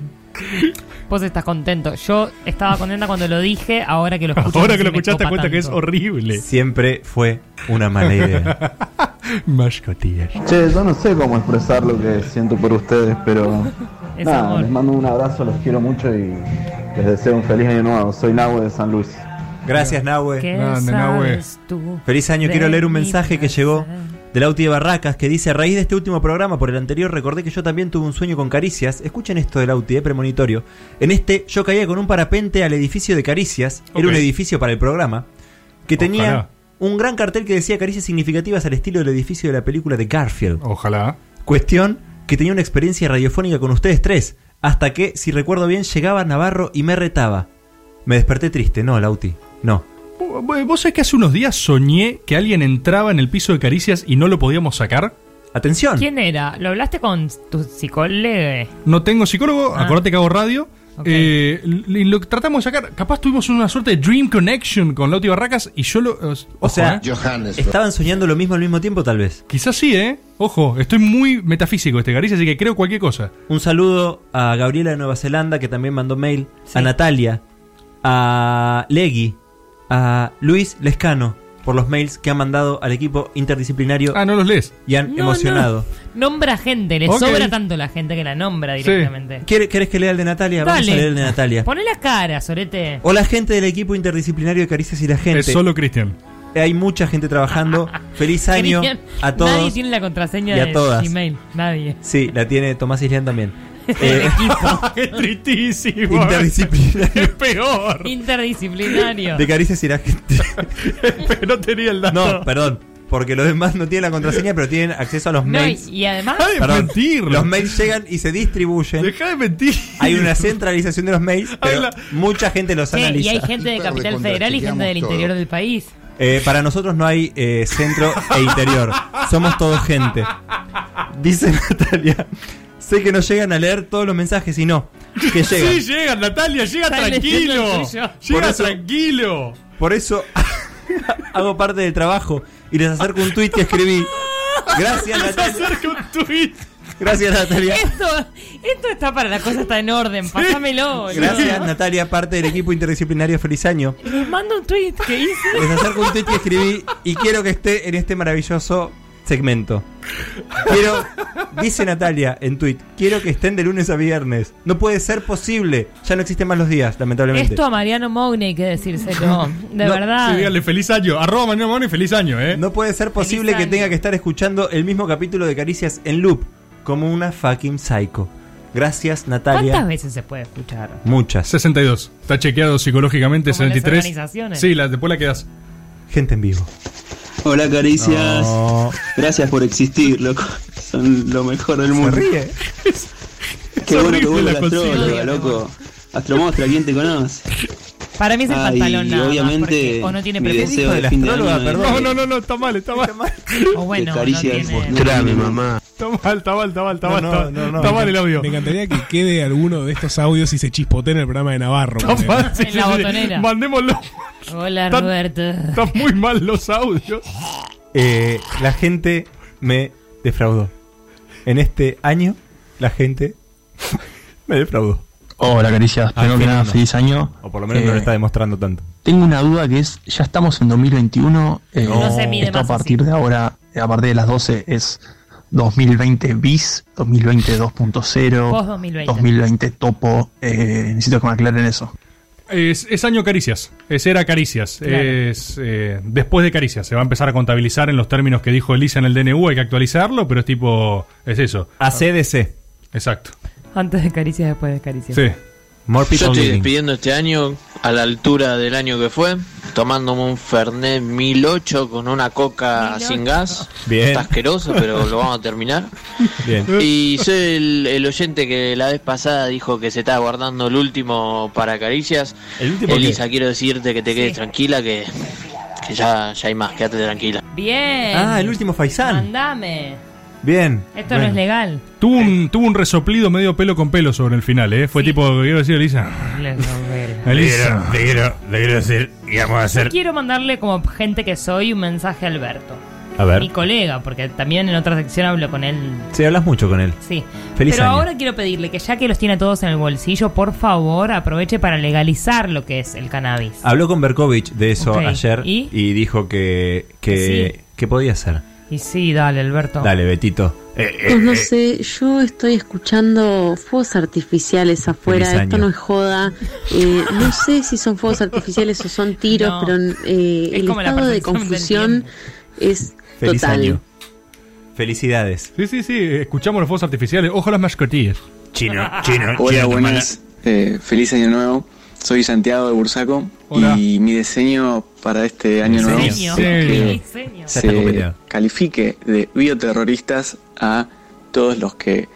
Vos estás contento. Yo estaba contenta cuando lo dije, ahora que lo escucho. Ahora que lo escuchaste, te cuenta que es horrible. Siempre fue una mala idea. (laughs) Mascotillas. Che, yo no sé cómo expresar lo que siento por ustedes, pero Es nada, amor. les mando un abrazo, los quiero mucho y les deseo un feliz año nuevo. Soy Nahue de San Luis. Gracias, Nahue. ¿Qué Grande, Nahue. Feliz año. de Quiero leer un mensaje que llegó del Auti de Barracas que dice: A raíz de este último programa, por el anterior, recordé que yo también tuve un sueño con caricias. Escuchen esto del Auti, eh, premonitorio. En este, yo caía con un parapente al edificio de caricias. Era un edificio para el programa. Que tenía un gran cartel que decía caricias significativas al estilo del edificio de la película de Garfield. Ojalá. Cuestión que tenía una experiencia radiofónica con ustedes tres. Hasta que, si recuerdo bien, llegaba Navarro y me retaba. Me desperté triste. No, Lauti. No. Vos sabés que hace unos días soñé que alguien entraba en el piso de caricias y no lo podíamos sacar. Atención. ¿Quién era? ¿Lo hablaste con tu psicólogo? No tengo psicólogo, Ah. acordate que hago radio. Eh, y lo tratamos de sacar. Capaz tuvimos una suerte de dream connection con Lauti Barracas y yo lo. eh, O sea, eh. estaban soñando lo mismo al mismo tiempo, tal vez. Quizás sí, ¿eh? Ojo, estoy muy metafísico este Caricias, así que creo cualquier cosa. Un saludo a Gabriela de Nueva Zelanda, que también mandó mail. A Natalia. A Legui. A Luis Lescano. Por los mails que han mandado al equipo interdisciplinario. Ah, no los lees. Y han No, emocionado. no. Nombra gente, le Ok. sobra tanto la gente que la nombra directamente. ¿Quiere- ¿Querés que lea el de Natalia? Vamos Dale. a leer el de Natalia. Poné la cara, Sorete. Hola gente del equipo interdisciplinario de Caricias y la gente. Es solo Cristian. Hay mucha gente trabajando. (laughs) Feliz año Cristian, a todos. Nadie tiene la contraseña y a de todas. Gmail. Nadie. Sí, la tiene Tomás Islián también. (laughs) Qué (laughs) tristísimo. Interdisciplinario. (laughs) Es peor. Interdisciplinario. De Caricias y la gente. no tenía el dato. No, perdón. Porque los demás no tienen la contraseña, pero tienen acceso a los No, mails. y además. Perdón, Los mails llegan y se distribuyen. Deja de mentir. Hay una centralización de los mails, pero mucha gente los Sí, analiza. y hay gente de Capital Federal y gente del interior del país. Eh, para nosotros no hay eh, centro e interior. Somos todos gente. Dice Natalia. Sé que no llegan a leer todos los mensajes y no. Que (laughs) llegan. Sí, llega, Natalia, llega tranquilo. Por Llega eso- tranquilo. Por eso (laughs) hago parte del trabajo y les acerco un tweet que escribí. Gracias, (laughs) Les Natalia. acerco un tweet. Gracias, Natalia. Esto, esto está para la cosa está en orden. Pásamelo. boludo. Gracias, Natalia, parte del equipo interdisciplinario. Feliz año. Les mando un tweet que hice. Les acerco un tweet que escribí y quiero que esté en este maravilloso segmento. Quiero, dice Natalia en tweet, quiero que estén de lunes a viernes. No puede ser posible. Ya no existen más los días, lamentablemente. Esto a Mariano Mogni hay que decírselo. De No, verdad. Sí, dígale feliz año. Arroba Manuel Moni, feliz año, ¿eh? No puede ser posible que año. tenga que estar escuchando el mismo capítulo de Caricias en loop, como una fucking psycho. Gracias, Natalia. ¿Cuántas veces se puede escuchar? Muchas. 62. Está chequeado psicológicamente, Como las 73. organizaciones. Sí, la, después la quedas. Gente en vivo. Hola caricias, No. gracias por existir, loco. Son lo mejor del mundo. ríe. Qué bueno que vuelve la astróloga, loco. Astromostra, ¿quién te conoce? Para mí es el Ah, pantalón nada más, obviamente, porque o no tiene deseo de de fin año perdón. No, no, no, no, está mal, está mal. O bueno, de no caricias. tiene- Mostrame, mamá. Está mal, está mal, está mal, está No, mal. no, está- no, no. está mal el audio. Me encantaría que quede alguno de estos audios y se chispote en el programa de Navarro. Está porque- mal, sí, En sí, la sí. botonera. Mandémoslo. Hola Están- Roberto. Están muy mal los audios. Eh, la gente me defraudó. En este año, la gente me defraudó. Hola caricias, Ah, primero que nada, feliz año. O por lo menos no Eh, lo está demostrando tanto. Tengo una duda que es, ya estamos en 2021, eh, No se mide esto a más partir así. de ahora, a partir de las 12 es 2020 bis, 2020 2.0, Post 2020. 2020 topo, eh, necesito que me aclaren eso. Es, es año caricias. Es era caricias. Claro. Es eh, después de caricias. Se va a empezar a contabilizar en los términos que dijo Elisa en el DNU. Hay que actualizarlo, pero es tipo. Es eso. ACDC. Exacto. Antes de caricias, después de caricias. Sí. More Yo estoy living. despidiendo este año a la altura del año que fue, tomándome un Fernet 1008 con una coca 1008. sin gas. Bien. Está asqueroso, pero lo vamos a terminar. (laughs) Bien. Y soy el, el oyente que la vez pasada dijo que se estaba guardando el último para caricias. ¿El último qué? Elisa, quiero decirte que te quedes Sí. tranquila, que, que ya, ya hay más, quédate tranquila. Bien. Ah, el último Faisán. Mandame. Bien. Esto no Bueno. es legal. Tuvo un, tuvo un resoplido medio pelo con pelo sobre el final, ¿eh? Fue tipo, quiero decir, Elisa. Elisa. Te quiero, te quiero decir, y vamos a Yo hacer. quiero mandarle como gente que soy un mensaje a Alberto. A ver. Mi colega, porque también en otra sección hablo con él. Sí, hablas mucho con él. Sí. Feliz Pero año. ahora quiero pedirle que ya que los tiene todos en el bolsillo, por favor aproveche para legalizar lo que es el cannabis. Habló con Berkovich de eso Ok, ayer ¿y? y, dijo que, que, Sí. que podía ser. Y sí, dale, Alberto. Dale, Betito. Eh, eh, Pues no eh, sé, yo estoy escuchando fuegos artificiales afuera, esto no es joda. Eh, no sé si son fuegos artificiales o son tiros, No. pero eh, Es el estado de confusión es Feliz total. año. Felicidades. Sí, sí, sí, escuchamos los fuegos artificiales. Ojo a las mascotillas. Chino, Hola, buenas. Eh, feliz año nuevo. Soy Santiago de Bursaco Hola. y mi diseño para este año nuevo es que se califique de bioterroristas a todos los que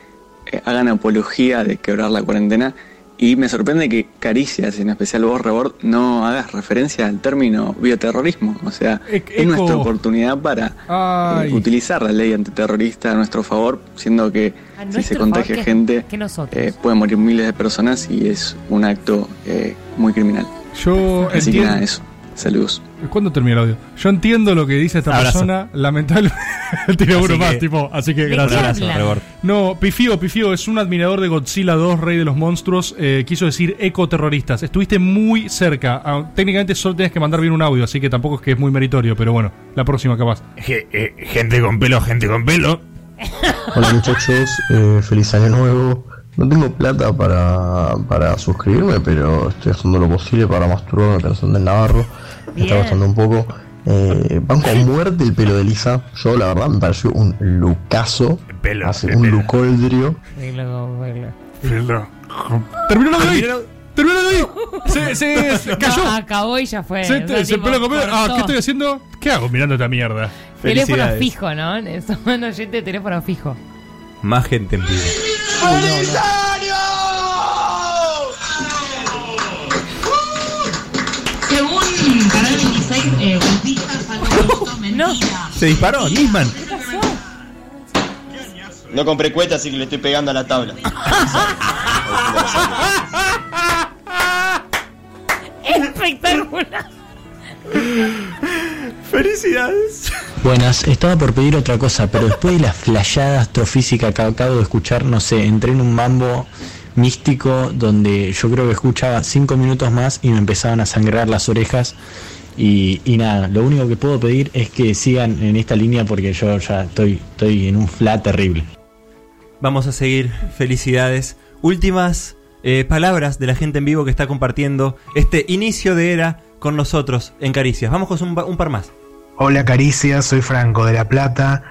eh, hagan apología de quebrar la cuarentena y me sorprende que Caricias, en especial vos, Rebord, no hagas referencia al término bioterrorismo. O sea, es eco. nuestra oportunidad para eh, Ay. utilizar la ley antiterrorista a nuestro favor, siendo que A si se contagia favor, ¿qué- gente nosotros? eh, pueden morir miles de personas y es un acto eh, muy criminal. Yo Así que entiendo. nada, eso. Saludos. ¿Cuándo termina el audio? Yo entiendo lo que dice esta Abrazo. persona. Lamentablemente. (laughs) Tiene uno más, tipo. Así que ¿De qué gracias. No, Pifío, Pifío es un admirador de Godzilla 2, Rey de los Monstruos. eh, quiso decir ecoterroristas. Estuviste muy cerca. Ah, técnicamente solo tienes que mandar bien un audio, así que tampoco es que es muy meritorio, pero bueno, la próxima capaz. eh, gente con pelo, gente con pelo. (laughs) Hola muchachos, eh, feliz año nuevo. No tengo plata para, para suscribirme, pero estoy haciendo lo posible para masturbarme pensando en Navarro. Me está Bien. costando un poco. Eh, banco a muerte el pelo de Lisa. Yo la verdad me pareció un lucazo. Hace un lucoldrio. Terminó el audio. Terminó el audio. Se, se, (laughs) se cayó. No, acabó y ya fue. Se, O sea, se Ah. ¿qué estoy haciendo? ¿Qué hago mirando esta mierda? Teléfono fijo, ¿no? (laughs) Un oyente de teléfono fijo. Más gente en vivo. ¡Feliz Canal 26, eh. (laughs) Se disparó, Nisman. No compré cueta, así que le estoy pegando a la tabla. (laughs) Espectacular. Felicidades. Buenas, estaba por pedir otra cosa, pero después de la flayada astrofísica que acabo de escuchar, no sé, entré en un mambo místico donde yo creo que escuchaba cinco minutos más y me empezaban a sangrar las orejas. Y, y nada, lo único que puedo pedir es que sigan en esta línea porque yo ya estoy, estoy en un flat terrible. Vamos a seguir. Felicidades. Últimas eh, palabras de la gente en vivo que está compartiendo este inicio de era con nosotros en Caricias. Vamos con un, un par más. Hola Caricias, soy Franco de La Plata.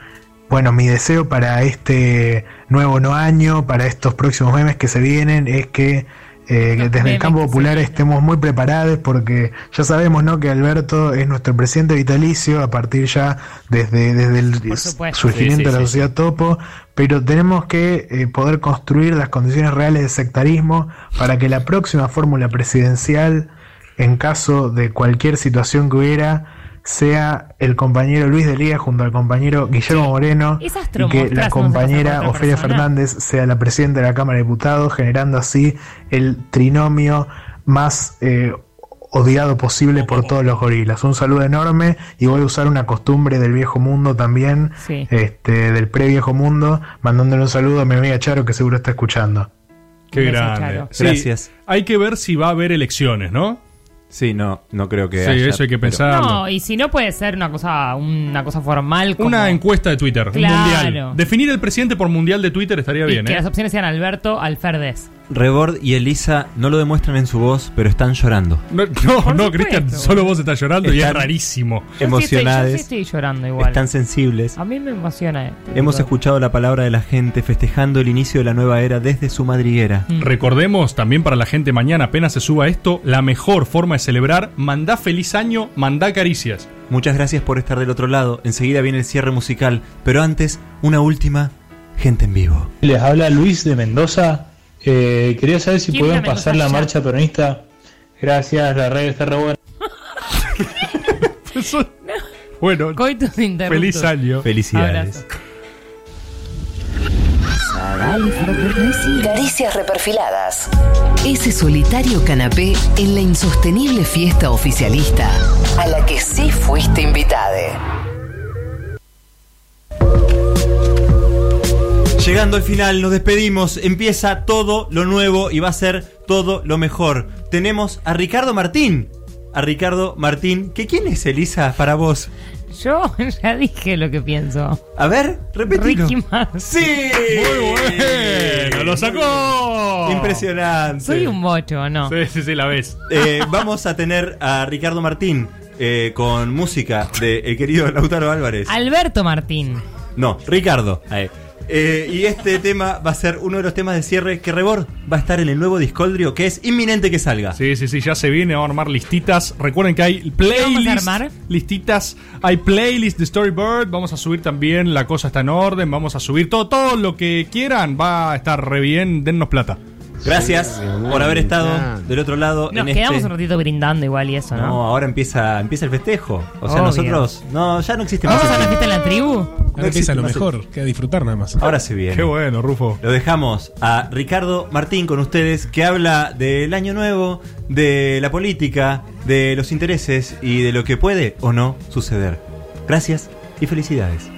Bueno, mi deseo para este nuevo no año, para estos próximos memes que se vienen, es que eh, que desde el campo popular estemos muy preparados porque ya sabemos ¿no? que Alberto es nuestro presidente vitalicio a partir ya desde, desde el supuesto. surgimiento Sí, sí, de la sí. sociedad topo, pero tenemos que eh, poder construir las condiciones reales de sectarismo para que la próxima fórmula presidencial, en caso de cualquier situación que hubiera, sea el compañero Luis de Lía junto al compañero Guillermo Moreno y que la compañera Ofelia persona. Fernández sea la presidenta de la Cámara de Diputados, generando así el trinomio más eh, odiado posible por todos los gorilas. Un saludo enorme y voy a usar una costumbre del viejo mundo también, Sí. este, del pre-viejo mundo, mandándole un saludo a mi amiga Charo que seguro está escuchando. Qué grande. Charo. Sí, Gracias. Hay que ver si va a haber elecciones, ¿no? Sí, no, no creo que Sí, haya, eso hay que pero- pensarlo. No, y si no puede ser una cosa, una cosa formal como Una encuesta de Twitter, un Claro. mundial. Definir el presidente por mundial de Twitter estaría y bien, que ¿eh? las opciones sean Alberto Alferdes. Rebord y Elisa no lo demuestran en su voz, pero están llorando. No, no, no, Cristian, solo vos estás llorando y es rarísimo. Yo sí estoy- yo sí Emocionadas. estoy llorando igual. Están sensibles. A mí me emociona. este Hemos escuchado la palabra de la gente festejando el inicio de la nueva era desde su madriguera. Mm. Recordemos también para la gente mañana, apenas se suba esto, la mejor forma de celebrar, mandá feliz año, mandá caricias. Muchas gracias por estar del otro lado. Enseguida viene el cierre musical, pero antes, una última gente en vivo. Les habla Luis de Mendoza. Eh, quería saber si ¿Quién podían pasar la marcha peronista. Gracias, la red está re buena. (laughs) Bueno, Coitus interruptus. feliz año. Felicidades. Caricias reperfiladas. Ese solitario canapé en la insostenible fiesta oficialista a la que sí fuiste invitada. Llegando al final, nos despedimos. Empieza todo lo nuevo y va a ser todo lo mejor. Tenemos a Ricardo Martín. A Ricardo Martín. ¿Que ¿Quién es Elisa para vos? Yo (laughs) ya dije lo que pienso. A ver, repetilo. Ricky Martin. ¡Sí! Muy bueno, lo sacó. Impresionante. Soy un bocho, ¿no? Sí, sí, sí, la ves. Eh, vamos a tener a Ricardo Martín eh, con música de el querido Lautaro Álvarez. Alberto Martín. No, Ricardo. Ahí. Eh, y este tema va a ser uno de los temas de cierre que Rebord va a estar en el nuevo Discoldrio que es inminente que salga. Sí, sí, sí, ya se viene, vamos a armar listitas. Recuerden que hay playlists. armar? Listitas, hay playlists de Storybird. Vamos a subir también La Cosa está en orden. Vamos a subir todo, todo lo que quieran. Va a estar re bien. Dennos plata. Gracias por haber estado del otro lado. Nos en quedamos este... un ratito brindando igual y eso, ¿no? No, ahora empieza, empieza el festejo. O sea, Obvio. nosotros. No, ya no existe ¿Vamos más. a la fiesta en la tribu? Ahora empieza lo no mejor, queda disfrutar nada más. Ahora se viene. Qué bueno, Rufo. Lo dejamos a Ricardo Martín con ustedes, que habla del año nuevo, de la política, de los intereses y de lo que puede o no suceder. Gracias y felicidades.